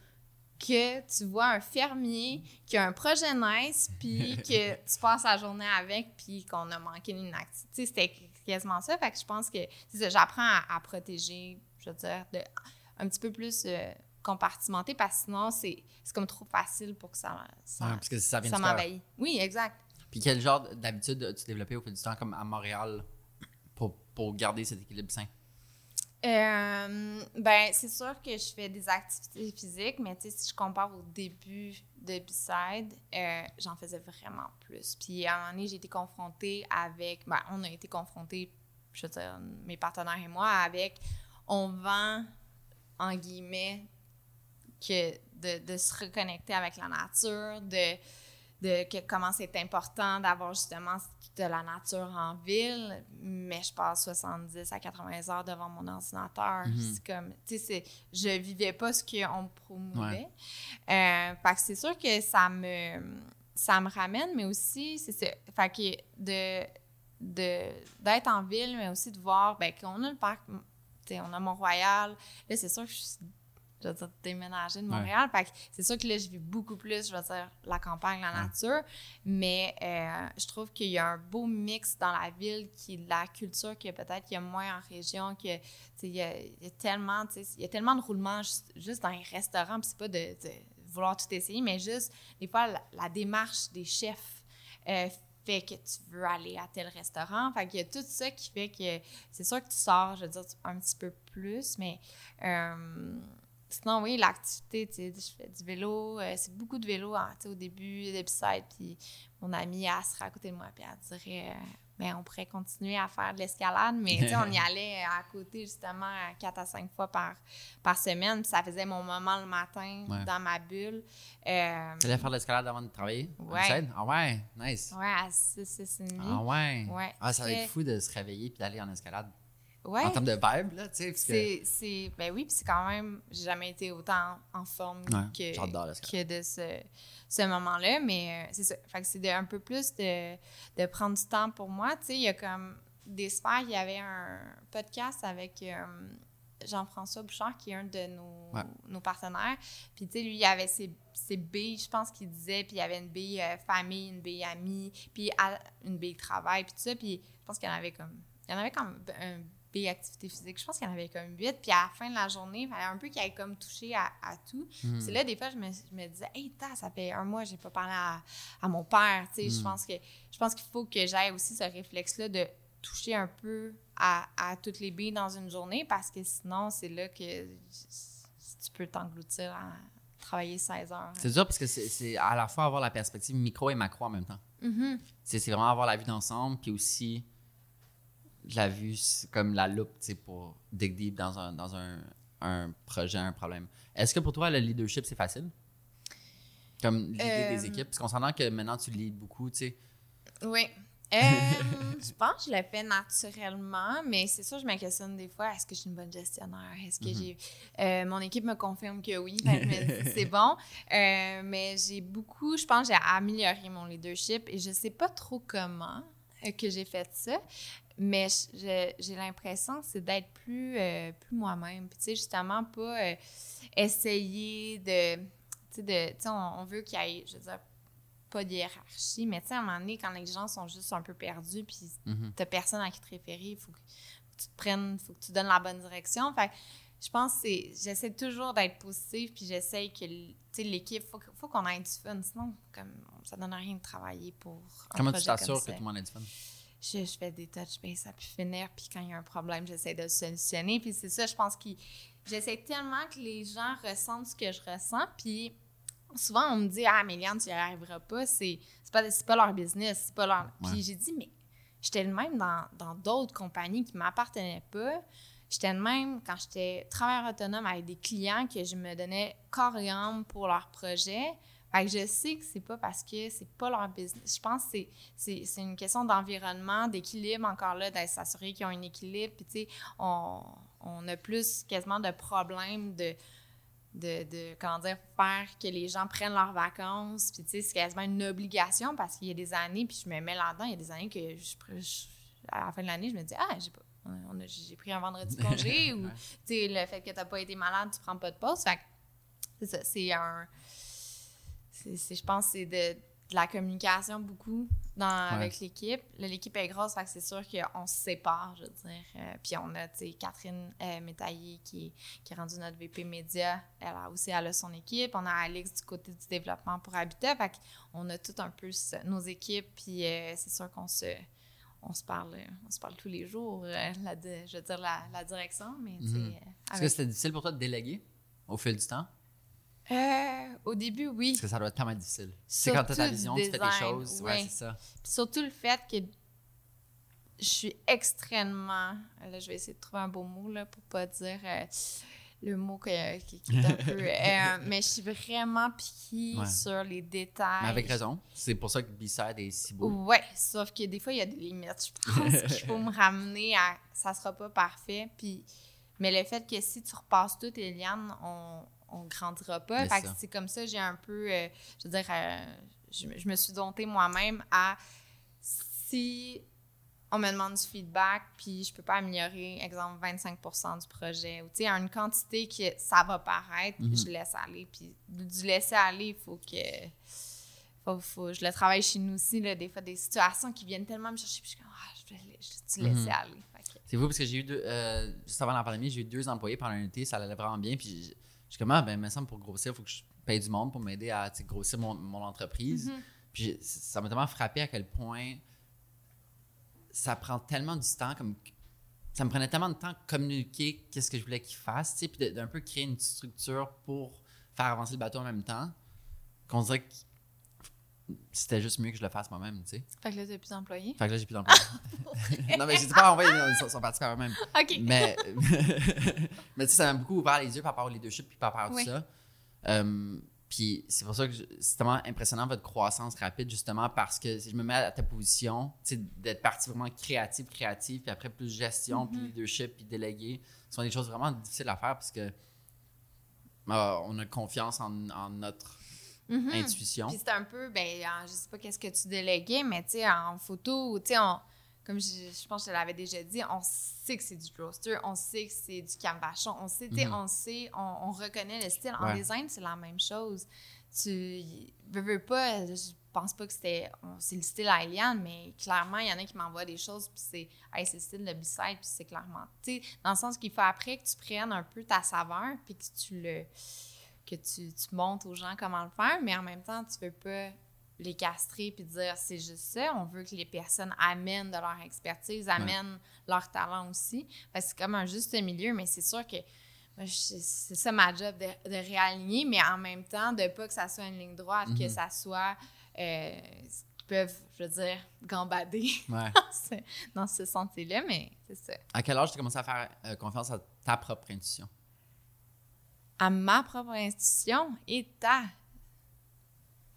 [SPEAKER 2] que tu vois un fermier qui a un projet nice, puis que tu passes la journée avec, puis qu'on a manqué une activité. C'était quasiment ça. Fait que je pense que j'apprends à, protéger, je veux dire, de, un petit peu plus euh, compartimenté, parce que sinon, c'est comme trop facile pour que ça, ça,
[SPEAKER 1] parce que ça,
[SPEAKER 2] ça m'envahit. Oui, exact.
[SPEAKER 1] Puis quel genre d'habitude as-tu développé au fil du temps, comme à Montréal, pour, pour garder cet équilibre sain?
[SPEAKER 2] Euh, ben, c'est sûr que je fais des activités physiques, mais si je compare au début de B-Side, euh, j'en faisais vraiment plus. Puis à un moment donné, j'ai été confrontée avec. Ben, on a été confrontés, je veux dire, mes partenaires et moi, avec. On vend, en guillemets, que de, de se reconnecter avec la nature, de de que, comment c'est important d'avoir justement de la nature en ville, mais je passe 70 à 80 heures devant mon ordinateur. Mhm. C'est comme, tu sais, je vivais pas ce qu'on me promouvait. Euh, fait que c'est sûr que ça me, ça me ramène, mais aussi, c'est ça. Fait que de, d'être en ville, mais aussi de voir, ben, qu'on a le parc, on a Mont-Royal. Là, c'est sûr que je suis je veux dire, déménager de Montréal. Fait que c'est sûr que là, je vis beaucoup plus, je veux dire, la campagne, la nature. Mais euh, je trouve qu'il y a un beau mix dans la ville qui est de la culture que peut-être qu'il y a moins en région, que, il y, a, tellement, il y a tellement de roulements juste, dans les restaurants, puis c'est pas de, vouloir tout essayer, mais juste, des fois, la, démarche des chefs euh, fait que tu veux aller à tel restaurant. Fait qu'il y a tout ça qui fait que c'est sûr que tu sors, je veux dire, un petit peu plus, mais... Euh, Sinon, oui, l'activité, tu sais, je fais du vélo. Euh, c'est beaucoup de vélo hein, au début, l'épisode. Puis mon amie, elle serait à côté de moi, puis elle dirait, euh, ben, on pourrait continuer à faire de l'escalade. Mais tu sais, on y allait à côté, justement, quatre à cinq fois par, par semaine. Puis ça faisait mon moment le matin dans ma bulle.
[SPEAKER 1] Euh, tu allais faire de l'escalade avant de travailler?
[SPEAKER 2] Ouais.
[SPEAKER 1] Ah ouais, nice.
[SPEAKER 2] Ouais, à 6, 6
[SPEAKER 1] Ah ouais.
[SPEAKER 2] ouais.
[SPEAKER 1] Ah, ça va être fou de se réveiller puis d'aller en escalade. En termes de vibe, là, tu
[SPEAKER 2] sais. C'est, ben oui, puis c'est quand même, j'ai jamais été autant en forme que, que de ce, ce moment-là, mais euh, c'est ça. Fait que c'est de, un peu plus de, de prendre du temps pour moi. Tu sais, il y a comme des sphères, il y avait un podcast avec euh, Jean-François Bouchard, qui est un de nos, nos partenaires. Puis, tu sais, lui, il avait ses, ses billes, je pense qu'il disait, puis il y avait une bille euh, famille, une bille amie, puis une bille travail, puis tout ça. Puis, je pense qu'il y en avait comme. Il y en avait comme un activité physique. Je pense qu'il y en avait comme huit. Puis à la fin de la journée, il fallait un peu qu'il ait comme touché à, tout. Hmm. C'est là, des fois, je me, je me disais, hey, ça fait un mois, j'ai pas parlé à, mon père. Tu sais, je hmm. pense que je pense qu'il faut que j'aille aussi ce réflexe-là de toucher un peu à, toutes les billes dans une journée parce que sinon, c'est là que tu peux t'engloutir à travailler 16 heures.
[SPEAKER 1] C'est dur parce que c'est- à la fois avoir la perspective micro et macro en même temps.
[SPEAKER 2] Mhm.
[SPEAKER 1] C'est c'est vraiment avoir la vue d'ensemble, puis aussi la vue comme la loupe, tu sais, pour dig deep dans un, dans un, un projet, un problème. Est-ce que pour toi, le leadership, c'est facile? Comme l'idée des
[SPEAKER 2] Euh,
[SPEAKER 1] équipes? Parce qu'on s'entend que maintenant, tu leads beaucoup, tu sais.
[SPEAKER 2] Oui. Euh, je pense que je le fais naturellement, mais c'est sûr, je me questionne des fois, est-ce que je suis une bonne gestionnaire? Est-ce que
[SPEAKER 1] Mhm.
[SPEAKER 2] j'ai... euh, mon équipe me confirme que oui, je c'est bon. Mais j'ai beaucoup, je pense, j'ai amélioré mon leadership et je sais pas trop comment que j'ai fait ça, mais j'ai l'impression que c'est d'être plus, euh, plus moi-même. Puis tu sais, justement, pas euh, essayer de... Tu sais, on, on veut qu'il y ait, je veux dire, pas de hiérarchie, mais tu sais, à un moment donné, quand les gens sont juste un peu perdus, puis
[SPEAKER 1] Mhm.
[SPEAKER 2] t'as personne à qui te référer, il faut que tu te prennes, faut que tu donnes la bonne direction. Fait que je pense que c'est, j'essaie toujours d'être positive, puis j'essaie que, tu sais, l'équipe, faut, que- faut qu'on ait du fun, sinon, comme, ça donne rien de travailler pour un
[SPEAKER 1] Comment tu t'assures que tout le monde a du fun?
[SPEAKER 2] Je, je fais des touch base à plus finir, puis quand il y a un problème, j'essaie de le solutionner. Puis c'est ça, je pense que j'essaie tellement que les gens ressentent ce que je ressens. Puis souvent, on me dit Ah, Méliane, tu n'y arriveras pas. C'est c'est pas, c'est pas leur business. C'est pas leur.
[SPEAKER 1] Ouais.
[SPEAKER 2] Puis j'ai dit Mais j'étais le même dans dans d'autres compagnies qui ne m'appartenaient pas. J'étais le même quand j'étais travailleur autonome avec des clients que je me donnais corps et âme pour leur projet. Fait que je sais que c'est pas parce que c'est pas leur business. Je pense que c'est une question d'environnement, d'équilibre, encore là, d'être s'assurer qu'ils ont un équilibre. Puis, tu sais, on, on a plus quasiment de problèmes de, de, de, comment dire, faire que les gens prennent leurs vacances. Puis, tu sais, c'est quasiment une obligation parce qu'il y a des années, puis je me mets là-dedans, il y a des années que je, je- à la fin de l'année, je me dis, ah, j'ai pas. on a- j'ai pris un vendredi de congé ou le fait que tu n'as pas été malade, tu prends pas de pause. Fait que c'est ça, c'est un. C'est- je pense que c'est de, de la communication beaucoup dans, avec l'équipe. L'équipe est grosse, fait que c'est sûr qu'on se sépare, je veux dire. Euh, puis on a, tu sais, Catherine euh, Métaillé qui est, qui est rendue notre VP Média. Elle a aussi, elle a son équipe. On a Alex du côté du développement pour Habitat. Fait qu'on a tout un peu nos équipes. Puis euh, c'est sûr qu'on se on se parle on se parle tous les jours euh, la, je veux dire la, la direction mais euh,
[SPEAKER 1] Est-ce que c'était difficile pour toi de déléguer au fil du temps?
[SPEAKER 2] Euh, au début oui
[SPEAKER 1] Parce que ça doit être tellement difficile. C'est quand tu as ta vision,
[SPEAKER 2] du
[SPEAKER 1] tu fais
[SPEAKER 2] design,
[SPEAKER 1] choses. Ouais,
[SPEAKER 2] ouais.
[SPEAKER 1] c'est ça.
[SPEAKER 2] Puis surtout le fait que je suis extrêmement là je vais essayer de trouver un beau mot là pour pas dire euh, le mot que- qui, qui est un peu euh, mais je suis vraiment piquée
[SPEAKER 1] Ouais.
[SPEAKER 2] sur les détails
[SPEAKER 1] Mais avec raison. C'est pour ça que B-Side est si beau.
[SPEAKER 2] Ouais, sauf que des fois, il y a des limites. Je pense qu'il faut me ramener à ça sera pas parfait. Puis, mais le fait que si tu repasses tout, Eliane, on, on grandira pas. Fait que c'est comme ça, j'ai un peu, euh, je veux dire, euh, je, me- je me suis domptée moi-même à si on me demande du feedback, puis je peux pas améliorer, exemple, 25% du projet, ou tu sais, une quantité que ça va paraître,
[SPEAKER 1] Mhm.
[SPEAKER 2] je laisse aller. Puis du laisser aller, il faut que faut, faut- je le travaille chez nous aussi, là, des fois, des situations qui viennent tellement me chercher, puis je suis comme, ah, je vais tu laisser
[SPEAKER 1] Mhm.
[SPEAKER 2] aller? Fait que-
[SPEAKER 1] C'est fou parce que j'ai eu deux, euh, juste avant la pandémie, j'ai eu deux employés pendant un été, ça allait vraiment bien. Puis je suis comme, ah, ben, il me semble pour grossir, il faut que je paye du monde pour m'aider à grossir mon, mon entreprise.
[SPEAKER 2] Mhm.
[SPEAKER 1] Puis ça m'a tellement frappé à quel point ça prend tellement du temps, comme ça me prenait tellement de temps de communiquer qu'est-ce que je voulais qu'ils fassent, tu sais, puis d'un peu créer une structure pour faire avancer le bateau en même temps, qu'on dirait que c'était juste mieux que je le fasse moi-même, tu sais.
[SPEAKER 2] Fait que là, t'as plus d'employés.
[SPEAKER 1] Fait que là, j'ai plus d'employés. non, mais j'ai dit pas envoyer, ils sont, sont partis par eux-mêmes.
[SPEAKER 2] OK.
[SPEAKER 1] Mais, mais tu sais, ça m'a beaucoup ouvert les yeux par rapport au leadership puis par rapport à
[SPEAKER 2] Oui.
[SPEAKER 1] tout ça. Euh, puis c'est pour ça que c'est tellement impressionnant votre croissance rapide, justement, parce que si je me mets à ta position, tu sais, d'être parti vraiment créatif, créatif, puis après plus gestion, puis
[SPEAKER 2] Mhm.
[SPEAKER 1] leadership, puis délégué, ce sont des choses vraiment difficiles à faire parce que euh, on a confiance en, en notre
[SPEAKER 2] Mhm.
[SPEAKER 1] intuition.
[SPEAKER 2] Puis c'est un peu, ben, en- je sais pas qu'est-ce que tu déléguais, mais tu sais, en photo, tu sais, on- comme je, je pense que je l'avais déjà dit, on sait que c'est du roster, on sait que c'est du canvachon, on sait, on sait, on, on reconnaît le style. En design, c'est la même chose. Tu veux, veux pas, je pense pas que c'était, c'est le style Eliane, mais clairement, il y en a qui m'envoient des choses, puis c'est, hey, c'est le style de B-side, puis c'est clairement, tu sais, dans le sens qu'il faut après que tu prennes un peu ta saveur, puis que tu le que tu, tu montres aux gens comment le faire, mais en même temps, tu veux pas les castrer puis dire c'est juste ça. On veut que les personnes amènent de leur expertise, amènent leur talent aussi. C'est comme un juste milieu, mais c'est sûr que, c'est ça ma job de, de réaligner, mais en même temps, de pas que ça soit une ligne droite, que
[SPEAKER 1] Mhm.
[SPEAKER 2] ça soit. euh, qu'ils peuvent, je veux dire, gambader
[SPEAKER 1] Ouais.
[SPEAKER 2] dans ce, ce sentier-là, mais c'est ça.
[SPEAKER 1] À quel âge tu as commencé à faire euh, confiance à ta propre intuition?
[SPEAKER 2] À ma propre institution et ta.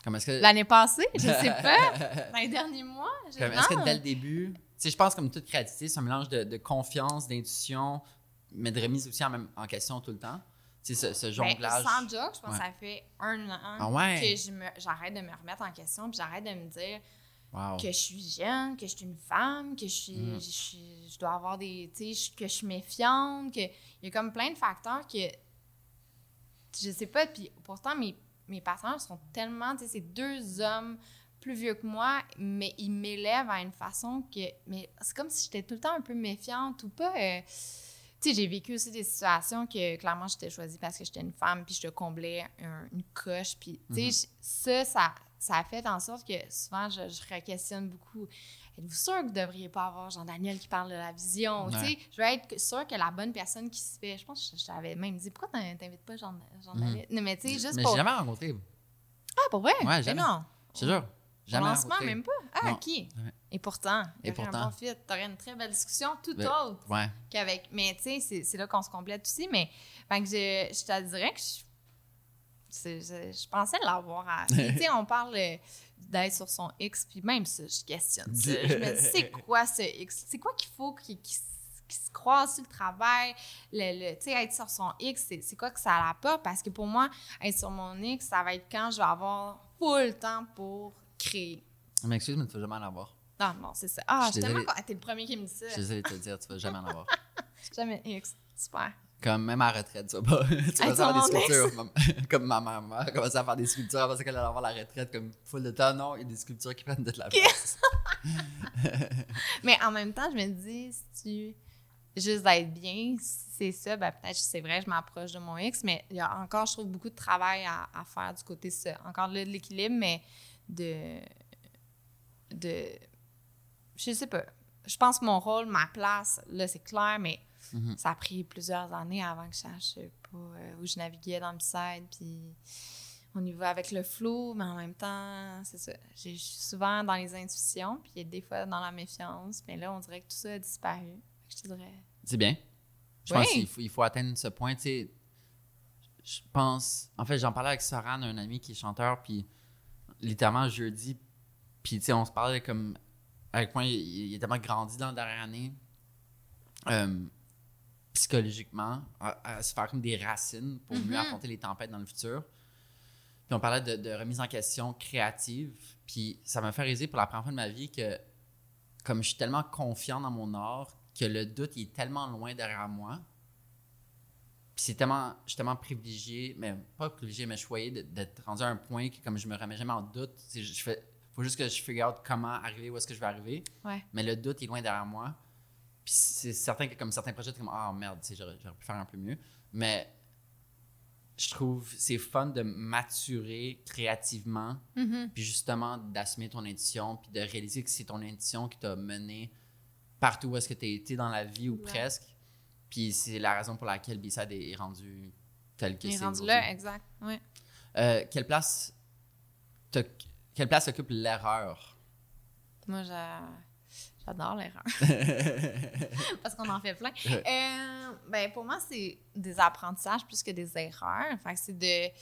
[SPEAKER 1] Comme est-ce que.
[SPEAKER 2] L'année passée, je sais pas. Dans les derniers mois, je
[SPEAKER 1] Comme, Est-ce que dès le début, tu sais, je pense comme toute créativité, c'est un mélange de, de confiance, d'intuition, mais de remise aussi en, même, en question tout le temps. Tu sais, ce, ce
[SPEAKER 2] Ben,
[SPEAKER 1] jonglage.
[SPEAKER 2] sans joke, je pense
[SPEAKER 1] Ouais.
[SPEAKER 2] que ça fait un an
[SPEAKER 1] Ah ouais?
[SPEAKER 2] que j'arrête de me remettre en question, puis j'arrête de me dire
[SPEAKER 1] Wow.
[SPEAKER 2] que je suis jeune, que je suis une femme, que je suis,
[SPEAKER 1] Mhm.
[SPEAKER 2] je, dois avoir des, tu sais, que je suis méfiante, que il y a comme plein de facteurs que je sais pas. Puis pourtant mes mes partenaires sont tellement, tu sais, c'est deux hommes plus vieux que moi, mais ils m'élèvent à une façon que, mais c'est comme si j'étais tout le temps un peu méfiante ou pas. euh, tu sais, j'ai vécu aussi des situations que clairement j'étais choisie parce que j'étais une femme, puis je te comblais un- une coche, puis tu sais, ça, ça, ça a fait en sorte que souvent je, je re-questionne beaucoup. Êtes-vous sûr que vous ne devriez pas avoir Jean-Daniel qui parle de la vision? Tu
[SPEAKER 1] Ouais.
[SPEAKER 2] je veux être sûre que la bonne personne qui se fait. Je pense que je, t'avais même dit pourquoi t'in- t'invites pas Jean- Jean-Daniel? Non, mais tu sais, juste
[SPEAKER 1] mais
[SPEAKER 2] pour.
[SPEAKER 1] jamais rencontré.
[SPEAKER 2] Ah, pour vrai?
[SPEAKER 1] Ouais,
[SPEAKER 2] Mais
[SPEAKER 1] jamais.
[SPEAKER 2] non.
[SPEAKER 1] Te jure. Jamais
[SPEAKER 2] lancement, même pas? Ah,
[SPEAKER 1] Non, jamais.
[SPEAKER 2] Et pourtant, un bon fit. T'aurais une très belle discussion, tout
[SPEAKER 1] Mais-
[SPEAKER 2] autre
[SPEAKER 1] Ouais.
[SPEAKER 2] qu'avec. Mais tu sais, c'est- c'est là qu'on se complète aussi. Mais que je, je te dirais que je, c'est- je, je pensais l'avoir à. Tu sais, on parle d'être sur son X, puis même ça, je questionne ça. Je me dis, c'est quoi ce X? C'est quoi qu'il faut qu'il se croise sur le travail? Le, le- tu sais, être sur son X, c'est c'est quoi que ça apporte? Parce que pour moi, être sur mon X, ça va être quand je vais avoir full temps pour créer.
[SPEAKER 1] Mais excuse, mais tu vas jamais en avoir.
[SPEAKER 2] Non, non, c'est ça. Ah,
[SPEAKER 1] Je suis
[SPEAKER 2] tellement
[SPEAKER 1] désolée.
[SPEAKER 2] con- T'es le premier qui me dit ça.
[SPEAKER 1] Je suis désolé de te le dire, tu vas jamais en avoir.
[SPEAKER 2] Jamais X. Super.
[SPEAKER 1] Comme même à la retraite, tu vas pas. tu vas faire des sculptures. Comme ma mère, ma mère a commencé à faire des sculptures parce qu'elle allait avoir la retraite comme full de temps. Non, il y a des sculptures qui prennent de la place.
[SPEAKER 2] Mais en même temps, je me dis, si tu. Juste d'être bien, si c'est ça, ben peut-être c'est vrai, je m'approche de mon ex, mais il y a encore, je trouve, beaucoup de travail à, à faire du côté ça. Encore là, de l'équilibre, mais de. de. Je sais pas. Je pense que mon rôle, ma place, là, c'est clair, mais
[SPEAKER 1] Mhm.
[SPEAKER 2] ça a pris plusieurs années avant que je sache pas euh, où je naviguais dans le side, puis on y va avec le flou, mais en même temps, c'est ça. Je suis souvent dans les intuitions, puis des fois dans la méfiance, mais là, on dirait que tout ça a disparu. Je te dirais.
[SPEAKER 1] C'est bien. Je
[SPEAKER 2] Oui.
[SPEAKER 1] pense qu'il faut, il faut atteindre ce point. Tu sais, je pense. En fait, j'en parlais avec Soran, un ami qui est chanteur, puis littéralement jeudi, puis tu sais, on se parlait comme. Avec moi, il, il a tellement grandi dans la dernière année, euh, psychologiquement, à, à se faire comme des racines pour mieux
[SPEAKER 2] Mhm.
[SPEAKER 1] affronter les tempêtes dans le futur. Puis on parlait de, de remise en question créative, puis ça m'a fait réaliser pour la première fois de ma vie que comme je suis tellement confiant dans mon art que le doute il est tellement loin derrière moi. Puis c'est tellement, je suis tellement privilégié, mais pas privilégié, mais choyé d'être rendu à un point que comme je me remets jamais en doute, je fais, faut juste que je figure out comment arriver où est-ce que je vais arriver.
[SPEAKER 2] Ouais.
[SPEAKER 1] Mais le doute est loin derrière moi. Puis c'est certain que comme certains projets, t'es comme ah merde, tu sais, j'aurais j'aurais pu faire un peu mieux. Mais je trouve c'est fun de maturer créativement
[SPEAKER 2] Mhm.
[SPEAKER 1] puis justement d'assumer ton intuition, puis de réaliser que c'est ton intuition qui t'a mené partout où est-ce que tu as été dans la vie ou
[SPEAKER 2] Ouais.
[SPEAKER 1] presque. Puis c'est la raison pour laquelle B-Side est, est rendu tel que
[SPEAKER 2] Il est
[SPEAKER 1] c'est.
[SPEAKER 2] rendu
[SPEAKER 1] aujourd'hui.
[SPEAKER 2] là, exact. Ouais.
[SPEAKER 1] Euh, quelle place quelle place occupe l'erreur?
[SPEAKER 2] Moi, j'a- j'adore l'erreur. Parce qu'on en fait plein. Euh, ben, pour moi, c'est des apprentissages plus que des erreurs. Fait que c'est de.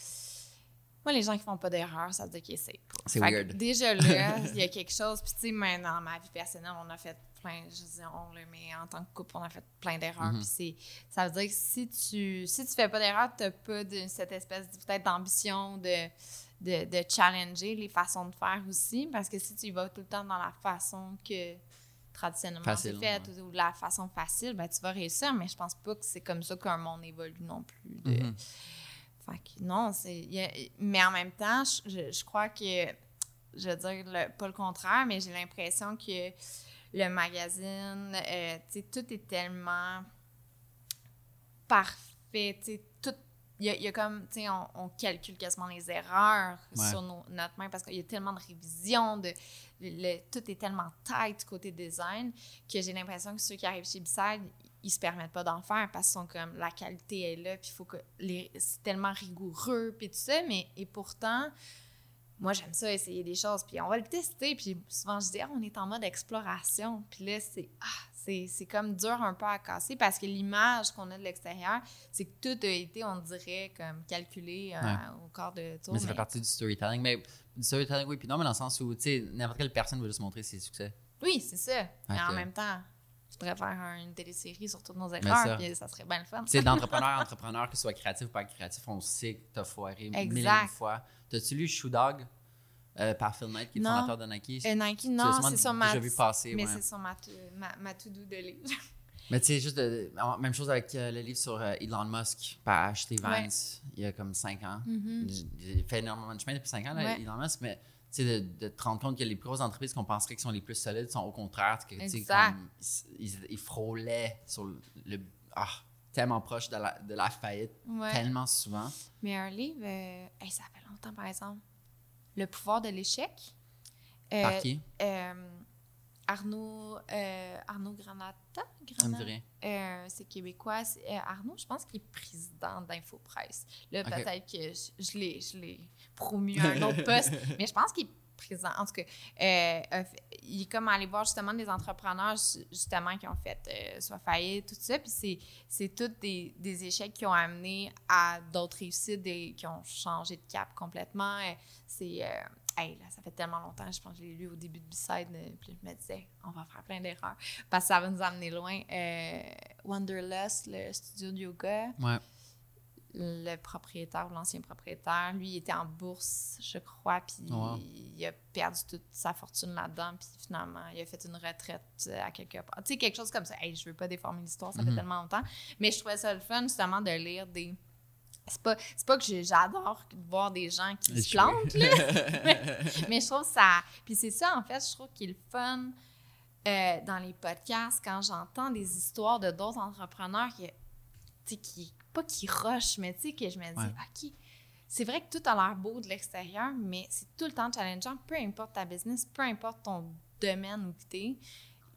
[SPEAKER 2] Moi, les gens qui font pas d'erreurs, ça veut dire qu'ils essayent pas.
[SPEAKER 1] C'est weird.
[SPEAKER 2] Déjà là, il y a quelque chose. Puis, tu sais, même dans ma vie personnelle, on a fait plein. Je dis on, là, mais en tant que couple, on a fait plein d'erreurs.
[SPEAKER 1] Mhm.
[SPEAKER 2] Puis, ça veut dire que si tu, si tu fais pas d'erreurs, tu pas de, cette espèce peut-être d'ambition de, de, de challenger les façons de faire aussi. Parce que si tu y vas tout le temps dans la façon que traditionnellement c'est fait ou de la façon facile, ben, tu vas réussir. Mais je pense pas que c'est comme ça qu'un monde évolue non plus. de-
[SPEAKER 1] Mhm.
[SPEAKER 2] fait que non, c'est. mais en même temps, je, je- je crois que. Je veux dire, le- pas le contraire, mais j'ai l'impression que le magazine, euh, tu sais, tout est tellement parfait. Tu sais, tout. Il y, a, il y a comme, tu sais, on, on calcule quasiment les erreurs
[SPEAKER 1] Ouais.
[SPEAKER 2] sur nos- notre main parce qu'il y a tellement de révisions, de, le- tout est tellement tight côté design que j'ai l'impression que ceux qui arrivent chez Beside, ils se permettent pas d'en faire parce qu'ils sont comme la qualité est là, puis il faut que c'est tellement rigoureux, puis tout ça, mais et pourtant moi j'aime ça essayer des choses, puis on va le tester, puis souvent je dis ah, on est en mode exploration, puis là c'est ah c'est comme dur un peu à casser parce que l'image qu'on a de l'extérieur, c'est que tout a été, on dirait, comme calculé euh, au corps de
[SPEAKER 1] tour. Mais ça fait partie du storytelling. Mais du storytelling, oui, puis non, mais dans le sens où, tu sais, n'importe quelle personne veut juste montrer ses succès.
[SPEAKER 2] Oui, c'est ça. Mais en même temps, je voudrais faire une télésérie sur toutes nos erreurs, puis ça serait bien le fun.
[SPEAKER 1] C'est d'entrepreneur à entrepreneur, que ce soit créatif ou pas créatif, on sait que t'as foiré mille fois. T'as-tu lu Shoe Dog? Euh, par Phil Knight, qui est le fondateur de Nike.
[SPEAKER 2] Euh, Nike, non, c'est sur ma... vu passer, Mais c'est sur ma, ma, to-do de livre.
[SPEAKER 1] mais tu sais, juste de, même chose avec euh, le livre sur Elon Musk par H.T. Vance, il y a comme 5 ans. J'ai fait énormément de chemin depuis 5 ans, là, Elon Musk, mais tu sais, de, de, te rendre compte que les plus grosses entreprises qu'on penserait qui sont les plus solides sont au contraire, que, comme, ils, ils, frôlaient sur le... Ah, tellement proche de la, de la faillite, tellement souvent.
[SPEAKER 2] Mais un livre, ça fait longtemps, par exemple. Le pouvoir de l'échec.
[SPEAKER 1] Euh, Par qui?
[SPEAKER 2] Euh, Arnaud, euh, Arnaud Granata. Euh, c'est québécois. Arnaud, je pense qu'il est président d'InfoPresse. Là, peut-être que je, je l'ai promu à un autre poste, mais je pense qu'il est En tout cas, il est comme allé voir justement des entrepreneurs justement qui ont fait soit faillite, tout ça. Puis c'est tous des, des, échecs qui ont amené à d'autres réussites et qui ont changé de cap complètement. C'est. Euh, hey, là, ça fait tellement longtemps, je pense que je l'ai lu au début de B-Side, euh, puis je me disais, on va faire plein d'erreurs, parce que ça va nous amener loin. Euh, Wonderlust, le studio de yoga,
[SPEAKER 1] ouais.
[SPEAKER 2] Le propriétaire ou l'ancien propriétaire, lui, il était en bourse, je crois, puis il a perdu toute sa fortune là-dedans, puis finalement, il a fait une retraite à quelque part. Tu sais, quelque chose comme ça. Hey, je veux pas déformer l'histoire, ça fait mhm. tellement longtemps, mais je trouvais ça le fun, justement, de lire des c'est pas, pas que j'adore voir des gens qui se plantent, là. mais, je trouve ça. Puis c'est ça, en fait, je trouve qu'il est le fun euh, dans les podcasts quand j'entends des histoires de d'autres entrepreneurs qui, tu sais, qui, pas qui rushent, mais tu sais, que je me dis, OK, c'est vrai que tout a l'air beau de l'extérieur, mais c'est tout le temps challengeant, peu importe ta business, peu importe ton domaine où tu es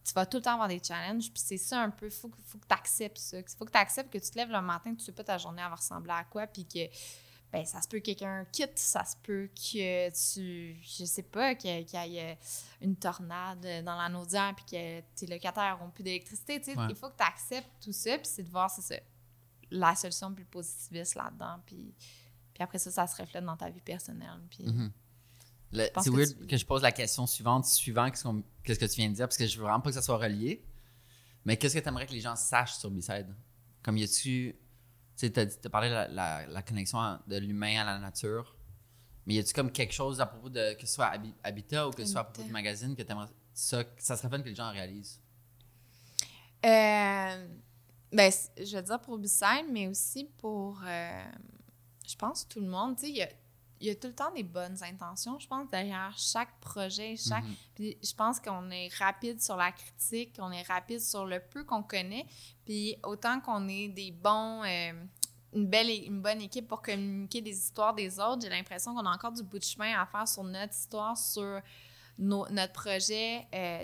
[SPEAKER 2] tu vas tout le temps avoir des challenges. Puis c'est ça un peu, il faut, faut que tu acceptes ça. Il faut que tu acceptes que tu te lèves le matin, tu sais pas ta journée va ressembler à quoi, puis que ben, ça se peut que quelqu'un quitte, ça se peut que tu, je sais pas, qu'il y ait une tornade dans la naudière, puis que tes locataires n'auront plus d'électricité. Il faut que tu acceptes tout ça, puis c'est de voir, c'est ça, la solution plus positiviste là-dedans. Puis, puis après ça, ça se reflète dans ta vie personnelle. Puis, mm-hmm.
[SPEAKER 1] C'est weird que, je pose la question suivante, suivant qu'est-ce que tu viens de dire, parce que je veux vraiment pas que ça soit relié. Mais qu'est-ce que tu aimerais que les gens sachent sur B-Side? Comme y a-tu. Tu sais, as, parlé de la, connexion de l'humain à la nature. Mais y a-tu comme quelque chose à propos de. que ce soit Habitat ou que ce soit à propos du magazine que tu aimerais. Ça, ça serait fun que les gens réalisent?
[SPEAKER 2] Euh, ben, je veux dire pour B-Side, mais aussi pour. Euh, je pense tout le monde. Tu sais, il y a y a tout le temps des bonnes intentions, je pense, derrière chaque projet. Chaque... Mhm. Puis je pense qu'on est rapide sur la critique, on est rapide sur le peu qu'on connaît. Puis autant qu'on est des bons. Euh, une belle une bonne équipe pour communiquer des histoires des autres, j'ai l'impression qu'on a encore du bout de chemin à faire sur notre histoire, sur notre projet. Euh,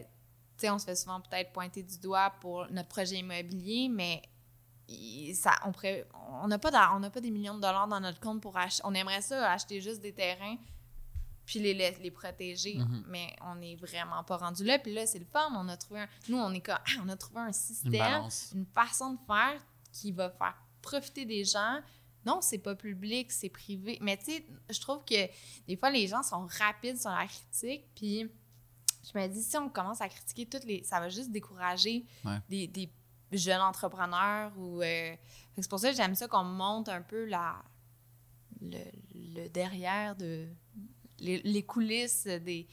[SPEAKER 2] on se fait souvent peut-être pointer du doigt pour notre projet immobilier, mais ça, on n'a pas, pas des millions de dollars dans notre compte pour acheter. On aimerait ça, acheter juste des terrains puis les, les, protéger, mm-hmm. mais on n'est vraiment pas rendu là. Puis là, c'est le fun. On a trouvé nous, on est ah, on a trouvé un système, une, façon de faire qui va faire profiter des gens. Non, c'est pas public, c'est privé. Mais tu sais, je trouve que des fois, les gens sont rapides sur la critique, puis je me dis, si on commence à critiquer toutes les... Ça va juste décourager des, des jeune entrepreneur ou euh, c'est pour ça que j'aime ça qu'on monte un peu la le, derrière de les, coulisses des,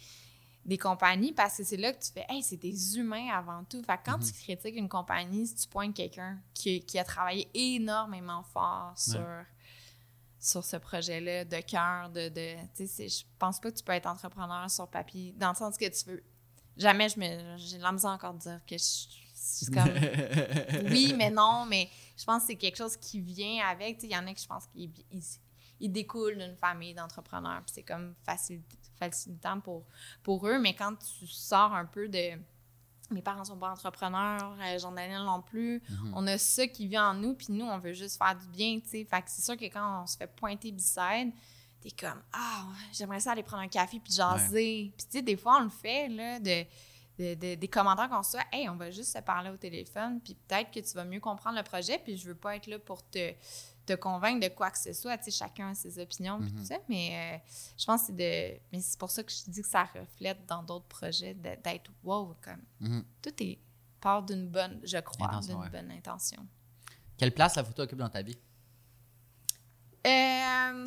[SPEAKER 2] des compagnies parce que c'est là que tu fais hey c'est des humains avant tout. Fait quand tu mhm. critiques une compagnie si tu pointes quelqu'un qui, qui, a travaillé énormément fort sur sur ce projet-là de cœur de, de tu sais je pense pas que tu peux être entrepreneur sur papier dans le sens que tu veux jamais je me j'ai la encore de dire que je c'est comme oui, mais non, mais je pense que c'est quelque chose qui vient avec. Il y en a qui, je pense, qui ils, découlent d'une famille d'entrepreneurs. c'est comme facilitant pour, pour eux. Mais quand tu sors un peu de, mes parents sont pas entrepreneurs, euh, Jean-Daniel non plus.
[SPEAKER 1] Mhm.
[SPEAKER 2] On a ça qui vit en nous, puis nous, on veut juste faire du bien, tu sais. Fait que c'est sûr que quand on se fait pointer beside, t'es comme « Ah, j'aimerais ça aller prendre un café puis jaser. Puis tu sais, des fois, on le fait, là, de, de- de- des commentaires qu'on reçoit. « Hey, on va juste se parler au téléphone, puis peut-être que tu vas mieux comprendre le projet, puis je veux pas être là pour te, te convaincre de quoi que ce soit. Tu sais, chacun a ses opinions,
[SPEAKER 1] Mhm.
[SPEAKER 2] tout ça. Mais euh, je pense que c'est de... Mais c'est pour ça que je dis que ça reflète dans d'autres projets d'être « Wow, comme... »
[SPEAKER 1] Mhm.
[SPEAKER 2] tout est part d'une bonne, je crois,
[SPEAKER 1] Intention,
[SPEAKER 2] d'une
[SPEAKER 1] ouais.
[SPEAKER 2] bonne intention.
[SPEAKER 1] Quelle place la photo occupe dans ta vie?
[SPEAKER 2] Euh,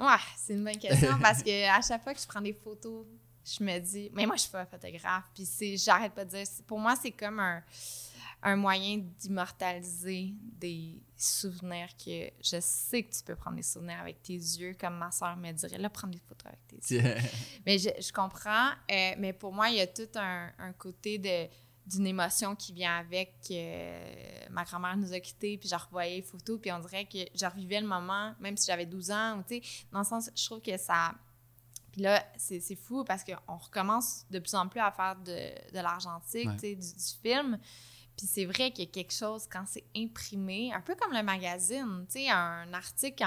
[SPEAKER 2] ouais, c'est une bonne question parce que à chaque fois que je prends des photos, je me dis, mais moi je suis pas photographe, puis c'est, j'arrête pas de dire, pour moi c'est comme un, un moyen d'immortaliser des souvenirs que je sais que tu peux prendre des souvenirs avec tes yeux, comme ma soeur me dirait, là prendre des photos avec tes yeux. Mais je, je comprends. euh, mais pour moi, il y a tout un, un côté de d'une émotion qui vient avec. euh, ma grand-mère nous a quittés, puis je revoyais les photos, puis on dirait que je revivais le moment, même si j'avais 12 ans, ou tu sais, dans le sens, je trouve que ça... Puis là, c'est fou parce qu'on recommence de plus en plus à faire de, de l'argentique,
[SPEAKER 1] Ouais.
[SPEAKER 2] tu sais, du, du film. Puis c'est vrai qu'il y a quelque chose, quand c'est imprimé, un peu comme le magazine, tu sais, un article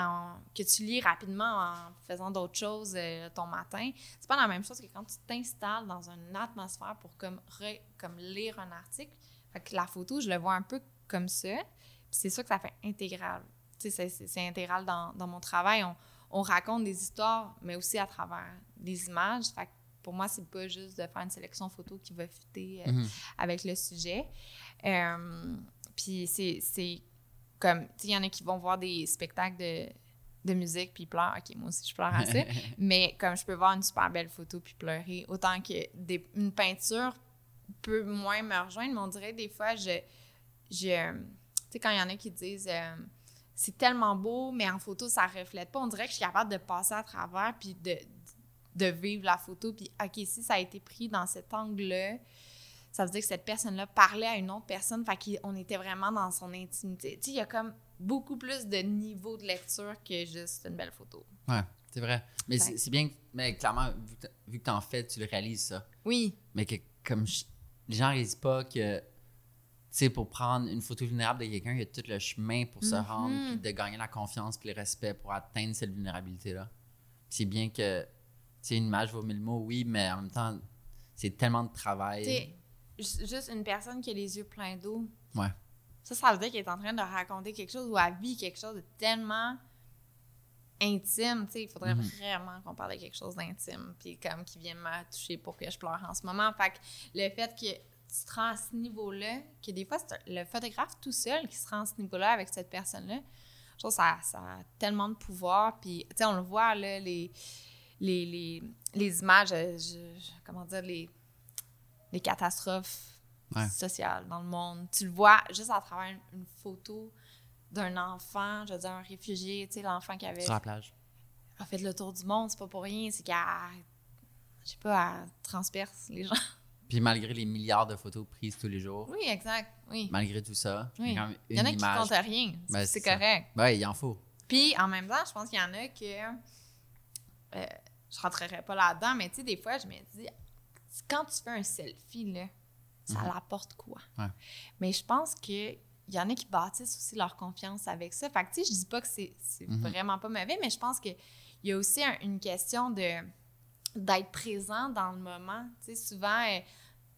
[SPEAKER 2] que tu lis rapidement en faisant d'autres choses euh, ton matin, c'est pas la même chose que quand tu t'installes dans une atmosphère pour comme, re- comme lire un article. Fait que la photo, je le vois un peu comme ça. Puis c'est ça que ça fait intégral. C'est- intégral dans, mon travail. On, on raconte des histoires, mais aussi à travers des images. Pour moi, c'est pas juste de faire une sélection photo qui va fitter euh,
[SPEAKER 1] Mhm.
[SPEAKER 2] avec le sujet. Euh, puis c'est- c'est comme, tu sais, il y en a qui vont voir des spectacles de, de musique puis ils pleurent. OK, moi aussi, je pleure à ça. Mais comme je peux voir une super belle photo puis pleurer, autant que des- une peinture peut moins me rejoindre, mais on dirait des fois, je. je tu sais, quand il y en a qui disent euh, c'est tellement beau, mais en photo, ça reflète pas, on dirait que je suis capable de passer à travers puis de, de vivre la photo. Puis, OK, si ça a été pris dans cet angle-là, ça veut dire que cette personne-là parlait à une autre personne, fait qu'on était vraiment dans son intimité. Tu sais, il y a comme beaucoup plus de niveau de lecture que juste une belle photo.
[SPEAKER 1] Ouais, c'est vrai. Mais
[SPEAKER 2] Ouais.
[SPEAKER 1] c'est bien, que- mais clairement, vu que, t'en- fais, tu le réalises ça.
[SPEAKER 2] Oui,
[SPEAKER 1] Mais que comme je- les gens réalisent pas que, tu sais, pour prendre une photo vulnérable de quelqu'un, il y a tout le chemin pour se rendre, puis de gagner la confiance, puis le respect pour atteindre cette vulnérabilité-là. C'est bien que, sais, une image vaut mille mots, oui, mais en même temps, c'est tellement de travail.
[SPEAKER 2] Tu sais, ju- juste une personne qui a les yeux pleins d'eau,
[SPEAKER 1] Ouais.
[SPEAKER 2] ça, ça veut dire qu'elle est en train de raconter quelque chose ou elle vit quelque chose de tellement intime. Tu sais, il faudrait
[SPEAKER 1] Mhm.
[SPEAKER 2] vraiment qu'on parle de quelque chose d'intime, puis comme qui vient me toucher pour que je pleure en ce moment. Fait que le fait que tu te rends à ce niveau-là, que des fois, c'est le photographe tout seul qui se rend à ce niveau-là avec cette personne-là, je trouve que ça, ça a tellement de pouvoir. Puis, tu sais, on le voit, là, les, les, les, les images, euh, je- je- comment dire, les, les catastrophes
[SPEAKER 1] Ouais.
[SPEAKER 2] sociales dans le monde. Tu le vois juste à travers une, une photo d'un enfant, je veux dire, un réfugié, tu sais, l'enfant qui avait
[SPEAKER 1] Sur la plage.
[SPEAKER 2] a fait le tour du monde, c'est pas pour rien, c'est qu'elle, je sais pas, elle transperce les gens.
[SPEAKER 1] Puis malgré les milliards de photos prises tous les jours,
[SPEAKER 2] Oui, exact, oui.
[SPEAKER 1] malgré tout ça, il
[SPEAKER 2] Oui.
[SPEAKER 1] y a quand même
[SPEAKER 2] Il y en a qui
[SPEAKER 1] image.
[SPEAKER 2] comptent rien,
[SPEAKER 1] Ben,
[SPEAKER 2] c'est correct.
[SPEAKER 1] Ouais, il en faut.
[SPEAKER 2] Puis, en même temps, je pense qu'il y en a que. Euh, je rentrerai pas là-dedans, mais tu sais, des fois, je me dis, quand tu fais un selfie, là, ça
[SPEAKER 1] Mhm.
[SPEAKER 2] l'apporte quoi?
[SPEAKER 1] Ouais.
[SPEAKER 2] Mais je pense que. Il y en a qui bâtissent aussi leur confiance avec ça. Fait que, tu sais, je dis pas que c'est c'est
[SPEAKER 1] Mhm.
[SPEAKER 2] vraiment pas mauvais, mais je pense qu'il y a aussi un- une question de d'être présent dans le moment. Tu sais, souvent, euh,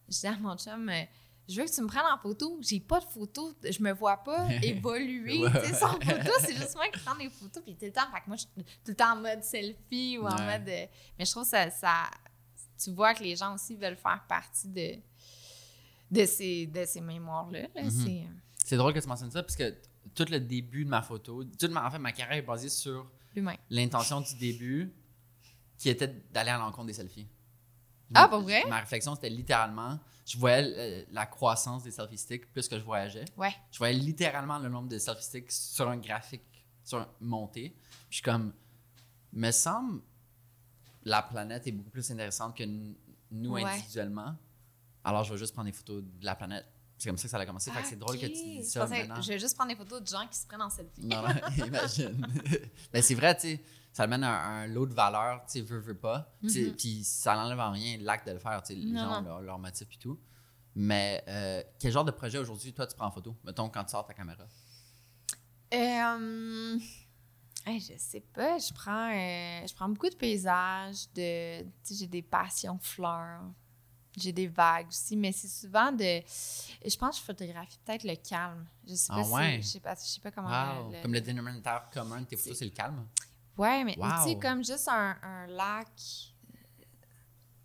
[SPEAKER 2] je dis à mon chum, euh, je veux que tu me prennes en photo. J'ai pas de photo, je me vois pas évoluer. Sais, sans photo, c'est juste moi qui prends des photos. Puis tout le temps, fait que moi, je suis tout le temps en mode selfie ou en
[SPEAKER 1] Ouais.
[SPEAKER 2] mode. euh, mais je trouve que ça, ça. Tu vois que les gens aussi veulent faire partie de, de ces, de ces mémoires-là. là.
[SPEAKER 1] Mhm.
[SPEAKER 2] C'est.
[SPEAKER 1] C'est drôle que tu mentionnes ça, parce que tout le début de ma photo, toute ma, en fait, ma carrière est basée sur l'intention du début qui était d'aller à l'encontre des selfies.
[SPEAKER 2] Ah, pour vrai?
[SPEAKER 1] Ma réflexion, c'était littéralement, je voyais euh, la croissance des selfie sticks plus que je voyageais.
[SPEAKER 2] Ouais.
[SPEAKER 1] Je voyais littéralement le nombre de selfie sticks sur un graphique, sur un monté. Puis je suis comme, me semble, la planète est beaucoup plus intéressante que nous
[SPEAKER 2] Ouais.
[SPEAKER 1] individuellement. Alors je vais juste prendre des photos de la planète. C'est comme ça que ça a commencé. Fait que c'est drôle que tu
[SPEAKER 2] Ok.
[SPEAKER 1] dis
[SPEAKER 2] Je
[SPEAKER 1] ça
[SPEAKER 2] pensais-
[SPEAKER 1] maintenant.
[SPEAKER 2] Je vais juste prendre des photos de gens qui se prennent en selfie.
[SPEAKER 1] Non, non, imagine. Mais c'est vrai, tu sais, ça amène un, un lot de valeur, tu sais, veux, veux pas.
[SPEAKER 2] Mhm.
[SPEAKER 1] Puis ça n'enlève en rien l'acte de le faire, tu sais, les gens leur, leur motif et tout. Mais euh, quel genre de projet aujourd'hui, toi, tu prends en photo? Mettons, quand tu sors ta caméra?
[SPEAKER 2] Euh, hey, je sais pas. Je prends, euh, je prends beaucoup de paysages. De, tu sais, j'ai des passions fleurs. J'ai des vagues aussi, mais c'est souvent de. Je pense que je photographie peut-être le calme. Je sais pas
[SPEAKER 1] Ah
[SPEAKER 2] si-
[SPEAKER 1] ouais?
[SPEAKER 2] je sais pas, je sais pas comment.
[SPEAKER 1] Wow.
[SPEAKER 2] le-
[SPEAKER 1] Comme le dénominateur commun de tes photos,
[SPEAKER 2] c'est
[SPEAKER 1] le calme?
[SPEAKER 2] Ouais, mais, tu sais, comme juste un, un lac.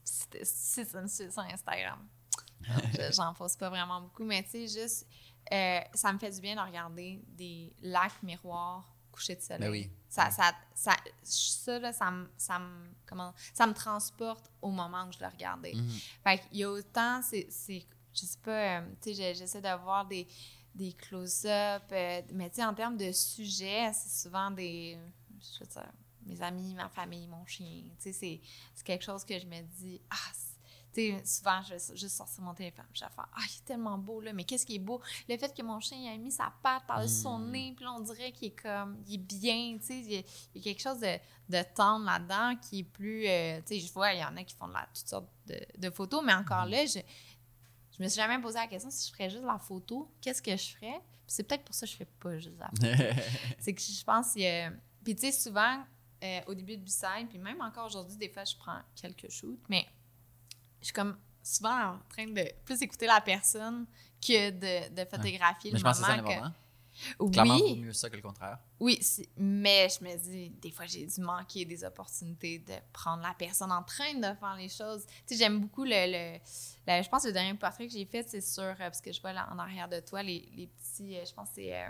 [SPEAKER 2] C'est sur Instagram. Je- J'en pose pas vraiment beaucoup, mais tu sais, juste. euh, ça me fait du bien de regarder des lacs miroirs couchés de soleil.
[SPEAKER 1] Ben oui.
[SPEAKER 2] Ça, ça, ça, ça, là, ça me, ça me, comment, ça me transporte au moment où je le regardais.
[SPEAKER 1] Mhm.
[SPEAKER 2] Fait qu'il y a autant, c'est, je sais pas, euh, tu sais, j'essaie d'avoir des, des close-up, euh, mais tu sais, en termes de sujets, c'est souvent des, je veux dire, mes amis, ma famille, mon chien, tu sais, c'est, c'est quelque chose que je me dis, ah, tu sais, souvent, je vais juste sortir mon téléphone, je vais faire, ah, il est tellement beau, là, mais qu'est-ce qui est beau? Le fait que mon chien il a mis sa patte par-dessus son
[SPEAKER 1] Mm.
[SPEAKER 2] nez, puis là, on dirait qu'il est comme, il est bien, tu sais, il y, a- il y a quelque chose de, de tendre là-dedans qui est plus, euh, tu sais, je vois, il y en a qui font de la, toutes sortes de, de photos, mais encore là, je, je me suis jamais posé la question si je ferais juste la photo, qu'est-ce que je ferais? Puis c'est peut-être pour ça que je fais pas juste la photo. c'est que je pense qu'il y a- Puis tu sais, souvent, euh, au début de B-Side, puis même encore aujourd'hui, des fois, je prends quelques shoots, mais je suis comme souvent en train de plus écouter la personne que de, de photographier le
[SPEAKER 1] je pense que l'important. Clairement,
[SPEAKER 2] Oui,
[SPEAKER 1] vaut mieux ça que le contraire.
[SPEAKER 2] oui, mais je me dis, des fois, j'ai dû manquer des opportunités de prendre la personne en train de faire les choses. Tu sais, j'aime beaucoup le, le- le- Je pense que le dernier portrait que j'ai fait, c'est sur. euh, Parce que je vois là, en arrière de toi les, les petits. euh, Je pense que c'est euh,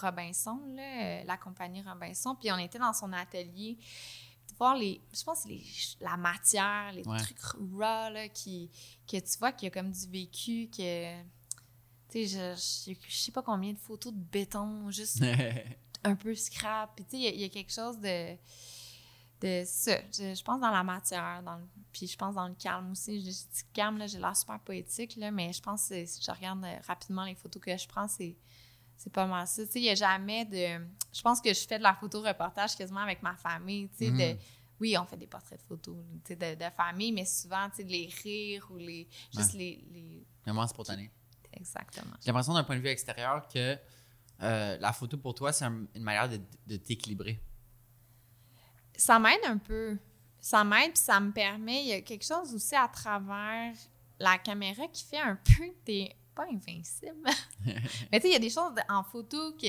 [SPEAKER 2] Robinson, là, la compagnie Robinson. Puis on était dans son atelier. De voir les. Je pense que c'est les- la matière, les
[SPEAKER 1] Ouais.
[SPEAKER 2] trucs raw, là, qui, que tu vois qu'il y a comme du vécu, que. Tu sais, je, je, je sais pas combien de photos de béton, juste un peu scrap. Puis, tu sais, il y a- il y, a quelque chose de. de ça. Je, je pense dans la matière, dans le- puis je pense dans le calme aussi. Je, je dis calme, là, j'ai l'air super poétique, là, mais je pense que si je regarde euh, rapidement les photos que je prends, c'est. C'est pas mal ça. Tu sais, il n'y a jamais de. Je pense que je fais de la photo reportage quasiment avec ma famille. Tu sais, de. Oui, on fait des portraits de photos tu sais, de, de famille, mais souvent, tu sais, de les rires ou les. Juste les, les.
[SPEAKER 1] Vraiment spontané.
[SPEAKER 2] Exactement.
[SPEAKER 1] J'ai l'impression d'un point de vue extérieur que euh, la photo pour toi, c'est un- une manière de, de t'équilibrer.
[SPEAKER 2] ça m'aide un peu. Ça m'aide, puis ça me permet. Il y a quelque chose aussi à travers la caméra qui fait un peu que t'es pas invincible. Mais tu sais, il y a des choses en photo que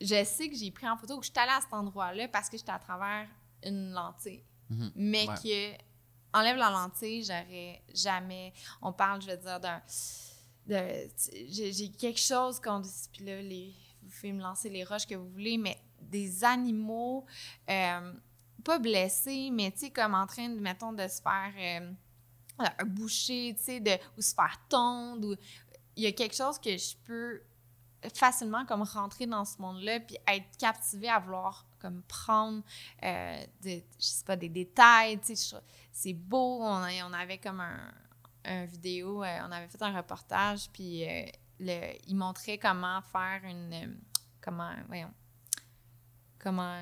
[SPEAKER 2] je sais que j'ai pris en photo, que je suis allée à cet endroit-là parce que j'étais à travers une lentille.
[SPEAKER 1] Mhm.
[SPEAKER 2] Mais
[SPEAKER 1] Ouais.
[SPEAKER 2] que enlève la lentille, j'aurais jamais. On parle, je veux dire, d'un. De- J'ai quelque chose qu'on dit, puis là, vous pouvez me lancer les roches que vous voulez, mais des animaux, euh, pas blessés, mais tu sais, comme en train, de, mettons, de se faire euh, boucher, tu sais, de- ou se faire tondre. Il y a quelque chose que je peux facilement comme rentrer dans ce monde-là puis être captivée à vouloir comme prendre euh, des, je sais pas des détails tu sais c'est beau on avait comme un, vidéo euh, on avait fait un reportage puis euh, le, il montrait comment faire une euh, comment voyons comment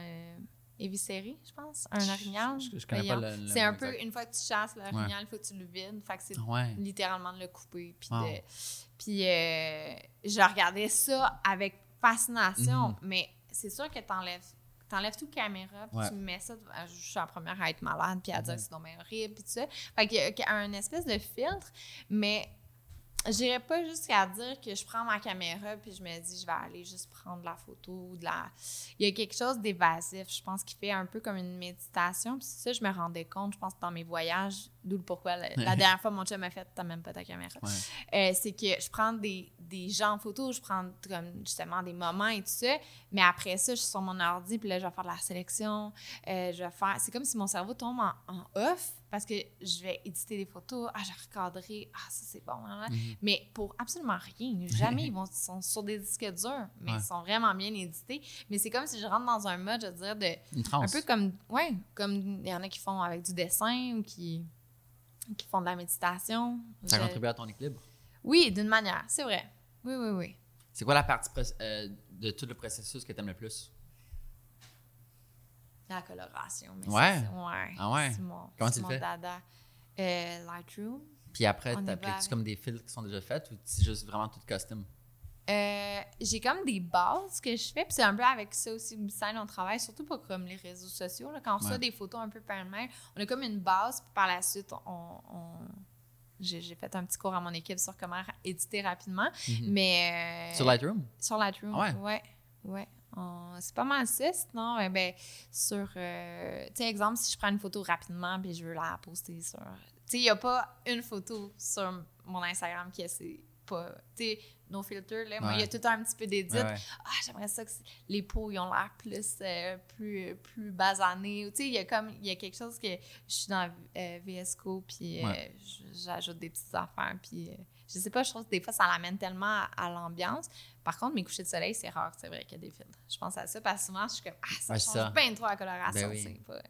[SPEAKER 2] éviscérer je pense un orignal
[SPEAKER 1] Je, je connais pas le, le
[SPEAKER 2] c'est un peu une fois que tu chasses l'orignal il faut que tu le vides fait que c'est
[SPEAKER 1] Ouais.
[SPEAKER 2] littéralement de le couper. Puis,
[SPEAKER 1] Wow.
[SPEAKER 2] puis euh, je regardais ça avec fascination,
[SPEAKER 1] Mhm.
[SPEAKER 2] mais c'est sûr que t'enlèves t'enlèves tout caméra, puis
[SPEAKER 1] Ouais.
[SPEAKER 2] tu me mets ça, je suis la première à être malade, puis à dire que c'est bien horrible, puis tout ça. Fait qu'il y a- qu'il y a un espèce de filtre, mais j'irais pas jusqu'à dire que je prends ma caméra puis je me dis je vais aller juste prendre la photo ou de la il y a quelque chose d'évasif je pense qui fait un peu comme une méditation puis ça je me rendais compte je pense dans mes voyages d'où le pourquoi la, la dernière fois mon chum m'a fait t'as même pas ta caméra
[SPEAKER 1] Ouais.
[SPEAKER 2] euh, c'est que je prends des, des gens en photo, je prends comme justement des moments et tout ça, mais après ça, je suis sur mon ordi, puis là, je vais faire de la sélection, euh, je vais faire... C'est comme si mon cerveau tombe en, en off, parce que je vais éditer des photos, ah, je vais recadrer, ah, ça, c'est bon, hein,
[SPEAKER 1] Mhm.
[SPEAKER 2] mais pour absolument rien. Jamais ils vont, sont sur des disques durs, mais
[SPEAKER 1] Ouais.
[SPEAKER 2] ils sont vraiment bien édités. Mais c'est comme si je rentre dans un mode, je veux dire, de...
[SPEAKER 1] Une
[SPEAKER 2] Un peu comme, ouais, comme il y en a qui font avec du dessin ou qui, qui font de la méditation.
[SPEAKER 1] Ça
[SPEAKER 2] Je-
[SPEAKER 1] contribue à ton équilibre?
[SPEAKER 2] oui, d'une manière, c'est vrai. Oui, oui, oui.
[SPEAKER 1] C'est quoi la partie euh, de tout le processus que tu aimes le plus?
[SPEAKER 2] La coloration. mais
[SPEAKER 1] Ouais.
[SPEAKER 2] ouais.
[SPEAKER 1] Ah ouais?
[SPEAKER 2] Mon,
[SPEAKER 1] Comment tu le fais?
[SPEAKER 2] dada. Euh, Lightroom.
[SPEAKER 1] Puis après, t'appliques-tu comme des filtres qui sont déjà faits ou c'est juste vraiment tout custom?
[SPEAKER 2] Euh, j'ai comme des bases que je fais, puis c'est un peu avec ça aussi, Design, on travaille, surtout pas comme les réseaux sociaux. Là, quand on reçoit
[SPEAKER 1] Ouais.
[SPEAKER 2] des photos un peu par mail, on a comme une base, puis par la suite, on, on- j'ai fait un petit cours à mon équipe sur comment éditer rapidement,
[SPEAKER 1] Mhm.
[SPEAKER 2] mais... euh,
[SPEAKER 1] Sur Lightroom?
[SPEAKER 2] Sur Lightroom,
[SPEAKER 1] Ah ouais?
[SPEAKER 2] ouais. C'est pas mal ça. Sinon, eh ben, sur. euh, tu sais, exemple, si je prends une photo rapidement puis je veux la poster sur. Tu sais, il n'y a pas une photo sur mon Instagram qui est pas. Tu nos filters, là. Moi, il y a tout un petit peu d'édit.
[SPEAKER 1] Ouais, ouais.
[SPEAKER 2] Ah, j'aimerais ça que les peaux, ils ont l'air plus, euh, plus, plus basanés. Tu sais, il y a comme. Il y a quelque chose que. Je suis dans euh, VS Code puis euh, j'ajoute des petites affaires. Puis. euh, je sais pas, je trouve que des fois, ça l'amène tellement à, à l'ambiance. Par contre, mes couchers de soleil, c'est rare, c'est vrai qu'il y a des filtres. Je pense à ça parce que souvent, je suis comme, ah, ça
[SPEAKER 1] Ouais,
[SPEAKER 2] change
[SPEAKER 1] ça.
[SPEAKER 2] bien trop la coloration.
[SPEAKER 1] Ben oui.
[SPEAKER 2] c'est pas-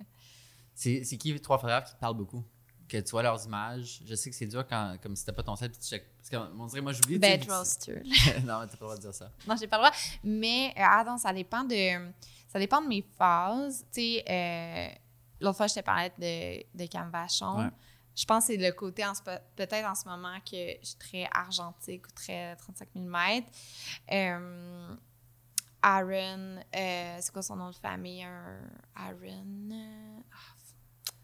[SPEAKER 1] C'est c'est qui les trois photographes qui te parlent beaucoup? Que tu vois leurs images. Je sais que c'est dur quand, comme si c'était pas ton set, tu check. Parce que, on dirait, moi, j'oublie.
[SPEAKER 2] Bed roaster.
[SPEAKER 1] non, mais t'as pas le droit de dire ça.
[SPEAKER 2] non, j'ai pas le droit. Mais, euh, ah non, ça dépend de, ça dépend de mes phases. Tu sais, euh, l'autre fois, je t'ai parlé de, de Canvachon.
[SPEAKER 1] Ouais.
[SPEAKER 2] Je pense que c'est le côté, en ce- peut-être en ce moment, que je suis très argentique ou très 35 mm. Euh, Aaron, euh, c'est quoi son nom de famille? Aaron. euh, ah,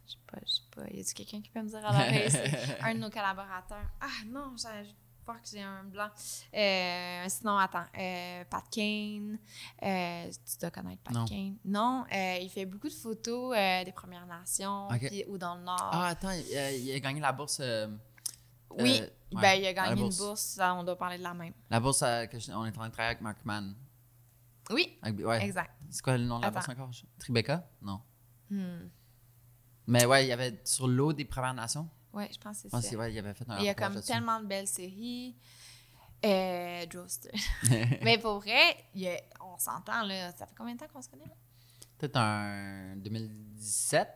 [SPEAKER 2] je sais pas, je sais pas. Y a-tu quelqu'un qui peut me dire à l'oreille? Un de nos collaborateurs. Ah non, j'ai- je crois que j'ai un blanc. Euh, sinon, attends. euh, Pat Kane. euh, tu dois connaître Pat
[SPEAKER 1] Non.
[SPEAKER 2] Kane. Non, il fait beaucoup de photos des Premières Nations ou dans le Nord.
[SPEAKER 1] Ah, attends, il a, il a gagné la bourse.
[SPEAKER 2] oui,
[SPEAKER 1] ouais,
[SPEAKER 2] ben, il a gagné une
[SPEAKER 1] bourse.
[SPEAKER 2] on doit parler de la même.
[SPEAKER 1] La bourse, que je- on est en train de travailler avec Mark Mann.
[SPEAKER 2] Oui,
[SPEAKER 1] Avec- ouais.
[SPEAKER 2] exact.
[SPEAKER 1] C'est quoi le nom de la
[SPEAKER 2] Attends.
[SPEAKER 1] bourse encore? Tribeca? Non.
[SPEAKER 2] Hmm.
[SPEAKER 1] Mais ouais, il y avait sur l'eau des Premières Nations.
[SPEAKER 2] Ouais, je pense que c'est ça.
[SPEAKER 1] ouais, il avait fait un
[SPEAKER 2] Il y a comme tellement de belles séries. Euh. Mais pour vrai, il a- on s'entend, là. Ça fait combien de temps qu'on se connaît, là?
[SPEAKER 1] Peut-être un 2017?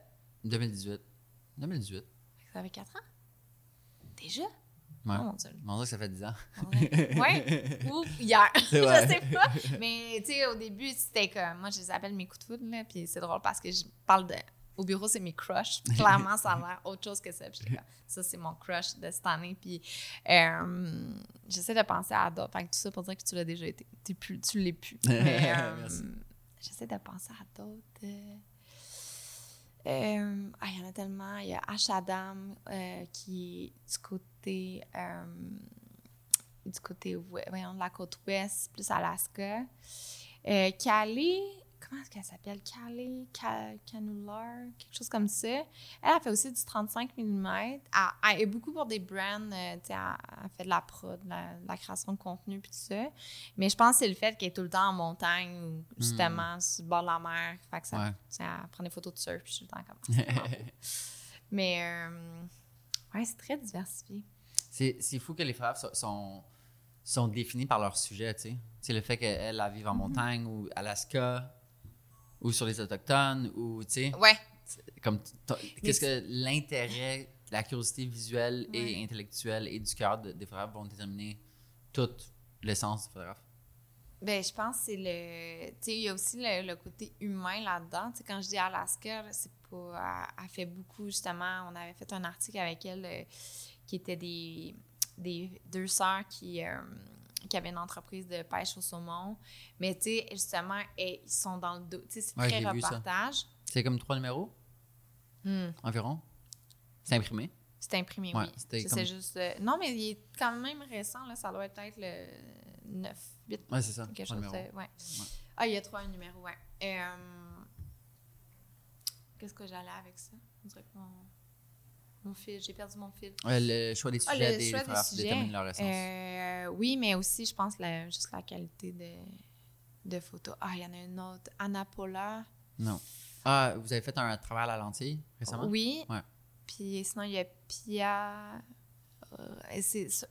[SPEAKER 1] 2018. 2018.
[SPEAKER 2] Ça fait 4 ans? Déjà?
[SPEAKER 1] Ouais.
[SPEAKER 2] Oh mon Dieu.
[SPEAKER 1] On dirait que ça fait 10 ans.
[SPEAKER 2] Ouais. Ou hier. Je sais pas. Mais tu sais, au début, c'était comme. Moi, je les appelle mes coups de foudre, là. Puis c'est drôle parce que je parle de. Au bureau, c'est mes crushs. Clairement, ça a l'air autre chose que ça. Puis ça, c'est mon crush de cette année. Puis euh, j'essaie de penser à d'autres. Fait que tout ça pour dire que tu l'as déjà été. T'es plus, tu l'es plus. Mais euh, j'essaie de penser à d'autres. euh, ah, il y en a tellement. Il y a H. Adam qui est du côté, du côté voyons, de la côte ouest, plus Alaska. Calais, comment est-ce qu'elle s'appelle? Calais, Ca- Canular, quelque chose comme ça. Elle a fait aussi du 35 mm. Elle, elle est beaucoup pour des brands, euh, tu sais, elle, elle fait de la prod, de la, de la création de contenu puis tout ça. Mais je pense que c'est le fait qu'elle est tout le temps en montagne ou justement sur le bord de la mer. Fait que ça,
[SPEAKER 1] Ouais.
[SPEAKER 2] elle prend des photos de surf puis je suis tout le temps comme ah. Mais euh, ouais, c'est très diversifié.
[SPEAKER 1] C'est c'est fou que les frères so- sont, sont définis par leur sujet, tu sais. C'est le fait qu'elle elle vivent en
[SPEAKER 2] Mm-hmm.
[SPEAKER 1] montagne ou Alaska ou sur les Autochtones ou, tu sais,
[SPEAKER 2] Ouais,
[SPEAKER 1] comme qu'est-ce que l'intérêt, la curiosité visuelle
[SPEAKER 2] Ouais.
[SPEAKER 1] et intellectuelle et du cœur de- des photographes vont déterminer toute l'essence du photographe?
[SPEAKER 2] Ben, je pense que c'est le. Tu sais, il y a aussi le, le côté humain là-dedans. Tu sais, quand je dis Alaska, c'est pas. Elle, elle fait beaucoup, justement. On avait fait un article avec elle euh, qui était des, des deux sœurs qui, euh, qui avaient une entreprise de pêche au saumon. Mais, tu sais, justement, ils sont dans le dos. Tu sais, c'est
[SPEAKER 1] Ouais,
[SPEAKER 2] très reportage.
[SPEAKER 1] C'est comme trois numéros?
[SPEAKER 2] Hmm.
[SPEAKER 1] environ? C'est imprimé?
[SPEAKER 2] C'est imprimé,
[SPEAKER 1] Ouais,
[SPEAKER 2] oui.
[SPEAKER 1] comme-
[SPEAKER 2] C'est juste. euh, non, mais il est quand même récent, là. Ça doit être peut-être le 9, 8,
[SPEAKER 1] Ouais, c'est ça.
[SPEAKER 2] quelque chose. de- ouais. Ah, il y a trois numéros, ouais. Euh, Qu'est-ce que j'allais avec ça? On dirait que mon, fil, j'ai perdu mon fil.
[SPEAKER 1] Ouais, le choix des
[SPEAKER 2] Ah,
[SPEAKER 1] sujets des
[SPEAKER 2] choix des sujets.
[SPEAKER 1] détermine leur essence.
[SPEAKER 2] Euh, oui, mais aussi, je pense, la, juste la qualité de, de photos. Ah, il y en a une autre. Anna Paula.
[SPEAKER 1] Non. Ah, vous avez fait un travail à la lentille récemment?
[SPEAKER 2] Oui.
[SPEAKER 1] Ouais.
[SPEAKER 2] Puis sinon, il y a Pia. Euh,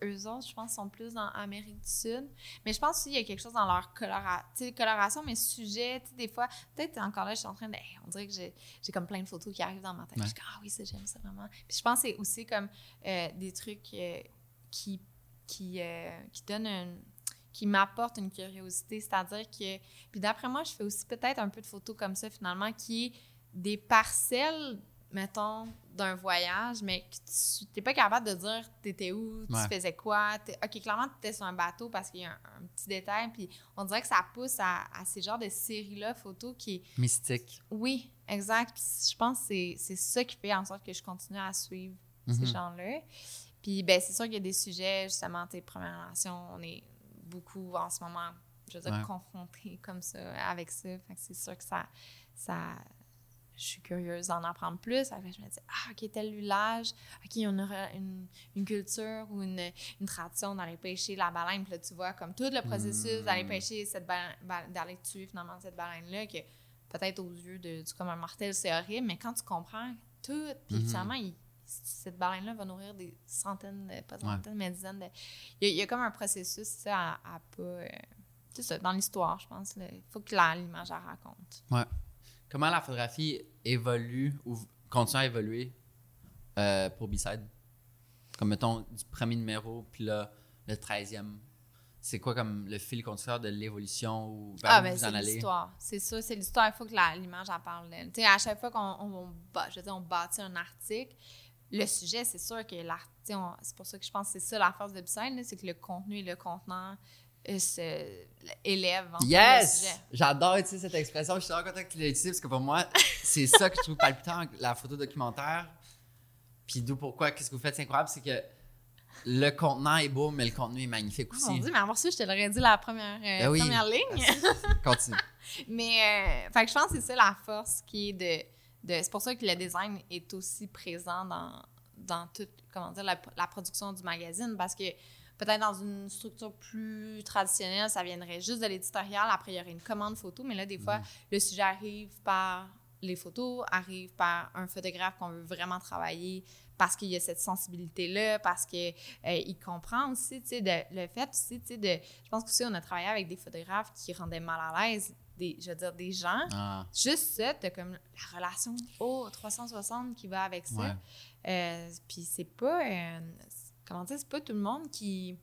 [SPEAKER 2] eux autres, je pense, sont plus dans Amérique du Sud. Mais je pense aussi qu'il y a quelque chose dans leur colora- coloration, mais sujet. tu sais, Des fois, peut-être encore là, je suis en train de. hey, on dirait que j'ai, comme plein de photos qui arrivent dans ma tête.
[SPEAKER 1] Ouais.
[SPEAKER 2] Je comme, ah oui, ça, j'aime ça vraiment. Puis je pense que c'est aussi comme euh, des trucs euh, qui, qui, euh, qui donnent un qui m'apportent une curiosité, c'est-à-dire que puis d'après moi, je fais aussi peut-être un peu de photos comme ça finalement qui est des parcelles mettons, d'un voyage, mais que tu n'es pas capable de dire t'étais où, tu
[SPEAKER 1] Ouais.
[SPEAKER 2] faisais quoi. OK, clairement, tu étais sur un bateau parce qu'il y a un, un petit détail. Puis on dirait que ça pousse à, à ces genres de séries-là, photos qui.
[SPEAKER 1] Mystique.
[SPEAKER 2] Oui, exact. Puis je pense que c'est- ça qui fait en sorte que je continue à suivre ces
[SPEAKER 1] Mhm.
[SPEAKER 2] gens-là. Puis ben, c'est sûr qu'il y a des sujets, justement, tes premières relations, on est beaucoup en ce moment, je veux dire,
[SPEAKER 1] Ouais.
[SPEAKER 2] confrontés comme ça, avec ça. Fait que c'est sûr que ça, ça. Je suis curieuse d'en apprendre plus. Après, je me dis, ah, OK, tel village, OK, on aura une, une culture ou une, une tradition d'aller pêcher la baleine. Puis là, tu vois, comme tout le processus d'aller pêcher cette baleine, ba- d'aller tuer finalement cette baleine-là, que peut-être aux yeux de, du commun mortel, c'est horrible, mais quand tu comprends tout, puis
[SPEAKER 1] Mhm.
[SPEAKER 2] finalement, il- cette baleine-là va nourrir des centaines, de, pas centaines, mais dizaines de. Il y, a, il y a comme un processus ça, à, à pas. euh, c'est ça, dans l'histoire, je pense. Il faut que l'image la raconte.
[SPEAKER 1] Comment la photographie évolue ou continue à évoluer euh, pour B-Side? Comme mettons du premier numéro, puis là, le 13e. C'est quoi comme le fil conducteur de l'évolution ou vers
[SPEAKER 2] Ah,
[SPEAKER 1] où
[SPEAKER 2] ben
[SPEAKER 1] vous
[SPEAKER 2] c'est
[SPEAKER 1] en allez?
[SPEAKER 2] l'histoire. C'est ça, c'est l'histoire. Il faut que l'image en parle. Tu sais, à chaque fois qu'on on, je veux dire, on bâtit un article, le sujet, c'est sûr que l'art- tu sais, on- c'est pour ça que je pense que c'est ça la force de Bicène, c'est que le contenu et le contenant se élèvent en
[SPEAKER 1] Yes! J'adore utiliser cette expression. Je suis vraiment content que tu l'aies utilisée parce que pour moi, c'est ça que je trouve palpitant la photo documentaire. Puis d'où pourquoi, qu'est-ce que vous faites, c'est incroyable, c'est que le contenant est beau, mais le contenu est magnifique
[SPEAKER 2] Oh
[SPEAKER 1] aussi.
[SPEAKER 2] mon Dieu, mais avoir su, je te l'aurais dit la première, euh,
[SPEAKER 1] Ben oui.
[SPEAKER 2] première ligne.
[SPEAKER 1] Continue.
[SPEAKER 2] Mais, euh, fait que je pense que c'est ça la force qui est de. de c'est pour ça que le design est aussi présent dans, dans toute, comment dire, la, la production du magazine, parce que peut-être dans une structure plus traditionnelle, ça viendrait juste de l'éditorial, après il y aurait une commande photo, mais là, des fois, le sujet arrive par les photos, arrive par un photographe qu'on veut vraiment travailler parce qu'il y a cette sensibilité-là, parce qu'il il comprend aussi, tu sais, de- le fait aussi, tu sais, de... Je pense qu'aussi, on a travaillé avec des photographes qui rendaient mal à l'aise, des, je veux dire, des gens.
[SPEAKER 1] Ah,
[SPEAKER 2] Juste ça, t'as comme la relation au 360 qui va avec ça.
[SPEAKER 1] Ouais.
[SPEAKER 2] Euh, Puis c'est pas... euh, comment dire? C'est pas tout le monde qui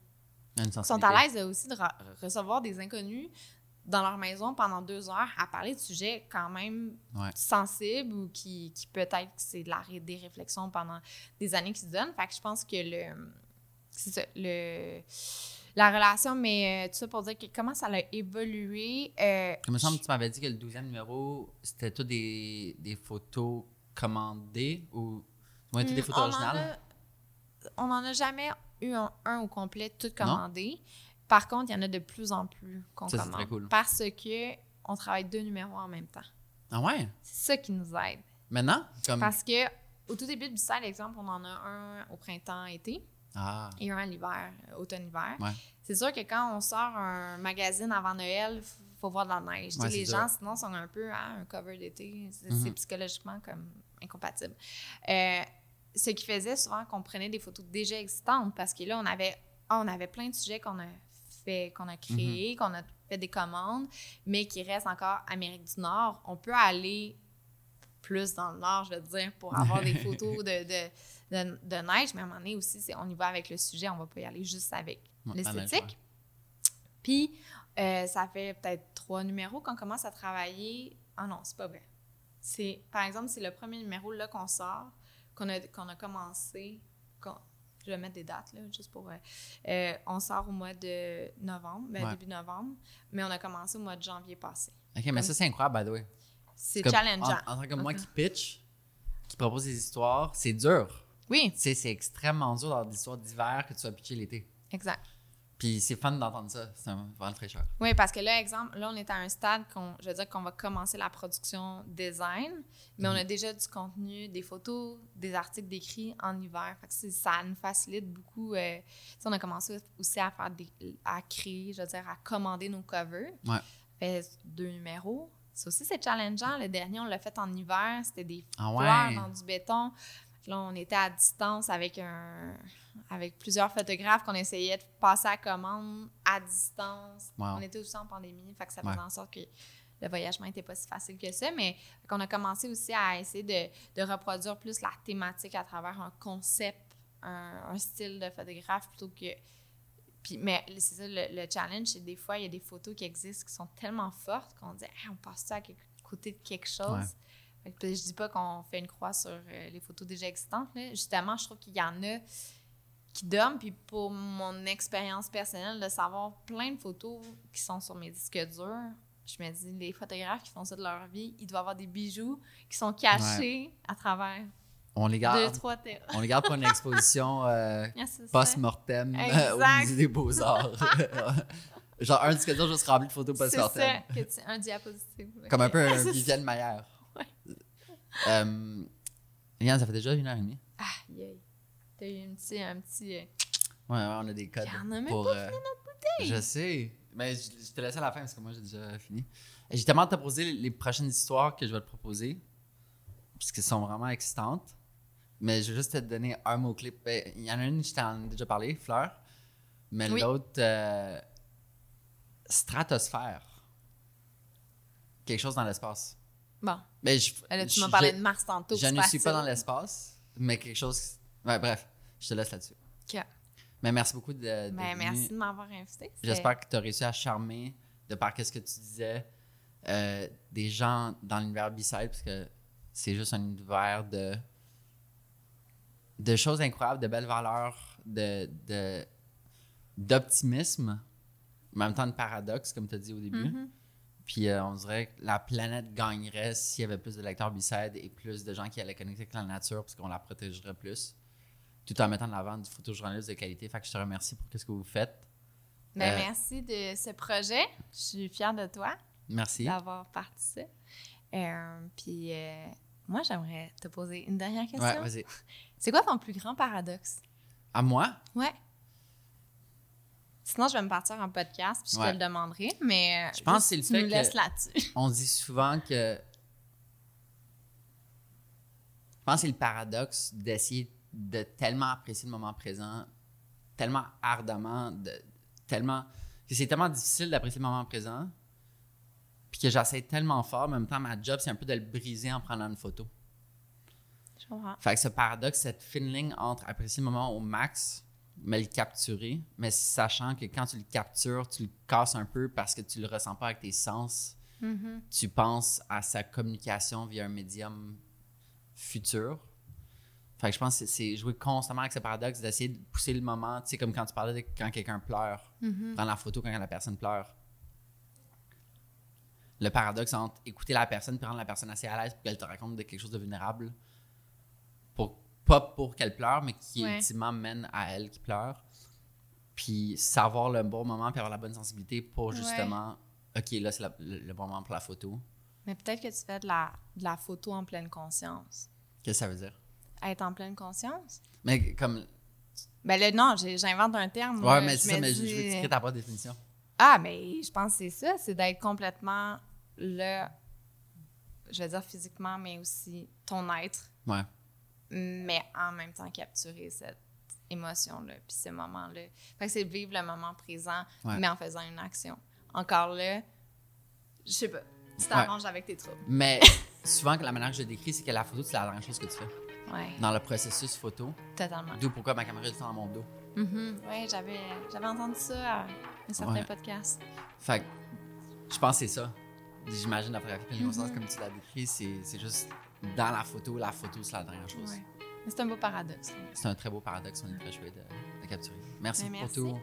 [SPEAKER 2] sont à l'aise aussi de recevoir des inconnus dans leur maison pendant deux heures à parler de sujets quand même
[SPEAKER 1] Ouais.
[SPEAKER 2] sensibles ou qui, qui peut-être que c'est de la, des réflexions pendant des années qui se donnent. Fait que je pense que le... C'est ça, le... La relation, mais euh, tout ça pour dire que comment ça a évolué. euh,
[SPEAKER 1] Il me semble que tu m'avais dit que le 12e numéro, c'était tout des, des photos commandées ou. Ouais, toutes des
[SPEAKER 2] Hmm,
[SPEAKER 1] photos originales.
[SPEAKER 2] On n'en a jamais eu un, un au complet tout
[SPEAKER 1] Non?
[SPEAKER 2] commandé. Par contre, il y en a de plus en plus qu'on
[SPEAKER 1] Ça, c'est
[SPEAKER 2] commande.
[SPEAKER 1] très cool.
[SPEAKER 2] Parce que on travaille deux numéros en même temps.
[SPEAKER 1] Ah ouais?
[SPEAKER 2] C'est ça qui nous aide.
[SPEAKER 1] Maintenant? Comme...
[SPEAKER 2] Parce que au tout début du site, exemple, on en a un au printemps-été
[SPEAKER 1] Ah,
[SPEAKER 2] et un à l'hiver, automne-hiver.
[SPEAKER 1] Ouais.
[SPEAKER 2] C'est sûr que quand on sort un magazine avant Noël, il faut voir de la neige.
[SPEAKER 1] Ouais,
[SPEAKER 2] les gens, sinon, sont un peu ah, un cover d'été. C'est
[SPEAKER 1] Mhm.
[SPEAKER 2] c'est psychologiquement comme incompatible. Euh, ce qui faisait souvent qu'on prenait des photos déjà existantes parce que là, on avait, on avait plein de sujets qu'on a fait, qu'on a créés, qu'on a fait des commandes, mais qui restent encore Amérique du Nord. On peut aller plus dans le nord, je veux dire, pour avoir des photos de, de, de, de neige, mais à un moment donné aussi, c'est- on y va avec le sujet, on va pas y aller juste avec
[SPEAKER 1] Ouais,
[SPEAKER 2] l'esthétique. Puis, euh, ça fait peut-être trois numéros qu'on commence à travailler. Ah non, c'est pas vrai. C'est, par exemple, c'est le premier numéro là qu'on sort, qu'on a, qu'on a commencé. qu'on- je vais mettre des dates, là, juste pour. euh, euh, on sort au mois de novembre, ben,
[SPEAKER 1] Ouais.
[SPEAKER 2] début novembre, mais on a commencé au mois de janvier passé.
[SPEAKER 1] Ok, mais ça, c'est incroyable, by the way.
[SPEAKER 2] C'est
[SPEAKER 1] Comme-
[SPEAKER 2] challengeant.
[SPEAKER 1] En, en tant que moi
[SPEAKER 2] Ok.
[SPEAKER 1] qui pitch, qui propose des histoires, c'est dur.
[SPEAKER 2] Oui,
[SPEAKER 1] Tu sais, c'est extrêmement dur d'avoir des histoires d'hiver que tu vas pitcher l'été.
[SPEAKER 2] exact.
[SPEAKER 1] Puis c'est fun d'entendre ça. C'est vraiment fraîcheur.
[SPEAKER 2] Oui, parce que là, exemple, là, on est à un stade qu'on, je veux dire qu'on va commencer la production design, mais
[SPEAKER 1] Mhm.
[SPEAKER 2] on a déjà du contenu, des photos, des articles décrits en hiver. Fait que ça nous facilite beaucoup. euh, on a commencé aussi à faire des, à créer, je veux dire, à commander nos covers.
[SPEAKER 1] Ouais.
[SPEAKER 2] Fait deux numéros. Ça aussi, c'est challengeant. Le dernier, on l'a fait en hiver. C'était des
[SPEAKER 1] Ah
[SPEAKER 2] fleurs dans du béton. Là, on était à distance avec un avec plusieurs photographes qu'on essayait de passer à commande à distance.
[SPEAKER 1] Wow.
[SPEAKER 2] On était aussi en pandémie, fait que ça
[SPEAKER 1] Ouais.
[SPEAKER 2] faisait en sorte que le voyagement n'était pas si facile que ça, mais qu'on a commencé aussi à essayer de, de reproduire plus la thématique à travers un concept, un, un style de photographe plutôt que... Puis, mais c'est ça, le, le challenge, c'est des fois, il y a des photos qui existent qui sont tellement fortes qu'on dit Hey, on passe ça à quelque- côté de quelque chose
[SPEAKER 1] Ouais.
[SPEAKER 2] Je dis pas qu'on fait une croix sur euh, les photos déjà existantes. Là. Justement, je trouve qu'il y en a qui dorment. Puis pour mon expérience personnelle, de savoir plein de photos qui sont sur mes disques durs, je me dis, les photographes qui font ça de leur vie, ils doivent avoir des bijoux qui sont cachés à travers
[SPEAKER 1] On les
[SPEAKER 2] deux,
[SPEAKER 1] garde,
[SPEAKER 2] trois terres.
[SPEAKER 1] on les garde pour une exposition euh,
[SPEAKER 2] c'est
[SPEAKER 1] post-mortem euh, au musée des Beaux-Arts. Genre un disque dur juste rempli de photos
[SPEAKER 2] C'est
[SPEAKER 1] post-mortem.
[SPEAKER 2] ça, que tu- un diapositive.
[SPEAKER 1] Comme un peu un
[SPEAKER 2] C'est.
[SPEAKER 1] Viviane Maillard.
[SPEAKER 2] Ouais.
[SPEAKER 1] Euh, ça fait déjà une heure et demie.
[SPEAKER 2] Ah, yay. T'as eu un petit. Un petit euh,
[SPEAKER 1] Ouais, on a des codes.
[SPEAKER 2] A même
[SPEAKER 1] pour,
[SPEAKER 2] pas
[SPEAKER 1] euh, Je sais. Mais je, je te laisse à la fin parce que moi, j'ai déjà fini. J'ai tellement te proposer les, prochaines histoires que je vais te proposer. Parce qu'elles sont vraiment excitantes. Mais je vais juste te donner un mot-clé. Ben, Il y en a une, je t'en ai déjà parlé, Fleur. Mais
[SPEAKER 2] Oui.
[SPEAKER 1] l'autre, euh, stratosphère. Quelque chose dans l'espace.
[SPEAKER 2] Bon,
[SPEAKER 1] Mais je,
[SPEAKER 2] là, tu
[SPEAKER 1] je-
[SPEAKER 2] m'as parlé
[SPEAKER 1] je-
[SPEAKER 2] de Mars tantôt.
[SPEAKER 1] je ne suis pas dans l'espace, mais quelque chose. Ouais, bref, je te laisse là-dessus.
[SPEAKER 2] Ok.
[SPEAKER 1] Mais merci beaucoup de.
[SPEAKER 2] Ben, merci de m'avoir invité.
[SPEAKER 1] J'espère que tu as réussi à charmer, de par qu'est-ce que tu disais, euh, des gens dans l'univers B-Side, parce que c'est juste un univers de, de choses incroyables, de belles valeurs, de, de- d'optimisme, en même temps de paradoxe, comme tu as dit au début.
[SPEAKER 2] Mhm.
[SPEAKER 1] Puis euh, on dirait que la planète gagnerait s'il y avait plus de lecteurs B-Side et plus de gens qui allaient connecter avec la nature, parce qu'on la protégerait plus, tout en mettant de l'avant du photojournalisme de qualité. Fait que je te remercie pour ce que vous faites.
[SPEAKER 2] Ben,
[SPEAKER 1] Euh,
[SPEAKER 2] merci de ce projet. Je suis fière de toi
[SPEAKER 1] Merci.
[SPEAKER 2] d'avoir participé. Euh, puis, euh, moi, j'aimerais te poser une dernière question.
[SPEAKER 1] Ouais, vas-y.
[SPEAKER 2] C'est quoi ton plus grand paradoxe?
[SPEAKER 1] À moi?
[SPEAKER 2] Ouais. Sinon, je vais me partir en podcast, puis je
[SPEAKER 1] Ouais.
[SPEAKER 2] te le demanderai, mais
[SPEAKER 1] Je pense que c'est le fait que-
[SPEAKER 2] là-dessus.
[SPEAKER 1] On dit souvent que. Je pense que c'est le paradoxe d'essayer de tellement apprécier le moment présent, tellement ardemment, de, tellement. que c'est tellement difficile d'apprécier le moment présent, puis que j'essaie tellement fort, mais en même temps, ma job, c'est un peu de le briser en prenant une photo.
[SPEAKER 2] Je comprends.
[SPEAKER 1] Fait que ce paradoxe, cette fine ligne entre apprécier le moment au max, mais le capturer, mais sachant que quand tu le captures, tu le casses un peu parce que tu le ressens pas avec tes sens.
[SPEAKER 2] Mhm.
[SPEAKER 1] Tu penses à sa communication via un médium futur. Fait que je pense que c'est- jouer constamment avec ce paradoxe, d'essayer de pousser le moment, tu sais, comme quand tu parlais de quand quelqu'un pleure,
[SPEAKER 2] Mhm.
[SPEAKER 1] prendre la photo quand la personne pleure. Le paradoxe entre écouter la personne et rendre la personne assez à l'aise pour qu'elle te raconte de quelque chose de vulnérable. Pour, pas pour qu'elle pleure, mais qui
[SPEAKER 2] Ouais.
[SPEAKER 1] ultimement mène à elle qui pleure. Puis savoir le bon moment puis avoir la bonne sensibilité pour
[SPEAKER 2] Ouais.
[SPEAKER 1] justement, OK, là, c'est le, le bon moment pour la photo.
[SPEAKER 2] Mais peut-être que tu fais de la, de la photo en pleine conscience.
[SPEAKER 1] Qu'est-ce que ça veut dire?
[SPEAKER 2] Être en pleine conscience?
[SPEAKER 1] Mais comme.
[SPEAKER 2] Ben là, non, j'invente un terme.
[SPEAKER 1] Ouais, mais c'est ça, mais je, veux tirer ta propre définition.
[SPEAKER 2] Ah, mais je pense que c'est ça, c'est d'être complètement là, je veux dire physiquement, mais aussi ton être,
[SPEAKER 1] Ouais.
[SPEAKER 2] mais en même temps capturer cette émotion-là, puis ce moment-là. Fait que c'est vivre le moment présent,
[SPEAKER 1] Ouais.
[SPEAKER 2] mais en faisant une action. Encore là, je sais pas, tu
[SPEAKER 1] Ouais.
[SPEAKER 2] t'arranges avec tes troubles.
[SPEAKER 1] Mais souvent, la manière que je le décris, c'est que la photo, c'est la dernière chose que tu fais.
[SPEAKER 2] Ouais,
[SPEAKER 1] Dans le processus photo,
[SPEAKER 2] totalement.
[SPEAKER 1] d'où pourquoi ma caméra est dans mon dos.
[SPEAKER 2] Mhm. Ouais, j'avais, j'avais entendu ça à un certain
[SPEAKER 1] Ouais.
[SPEAKER 2] podcast.
[SPEAKER 1] Fait que je pense que c'est ça. J'imagine la photographie pleine conscience,
[SPEAKER 2] Mhm.
[SPEAKER 1] comme tu l'as décrit, c'est juste dans la photo, la photo, c'est la dernière chose.
[SPEAKER 2] Ouais. C'est un beau paradoxe.
[SPEAKER 1] C'est un très beau paradoxe, on est très chouette de, de capturer. Merci,
[SPEAKER 2] Ben,
[SPEAKER 1] pour
[SPEAKER 2] merci.
[SPEAKER 1] tout.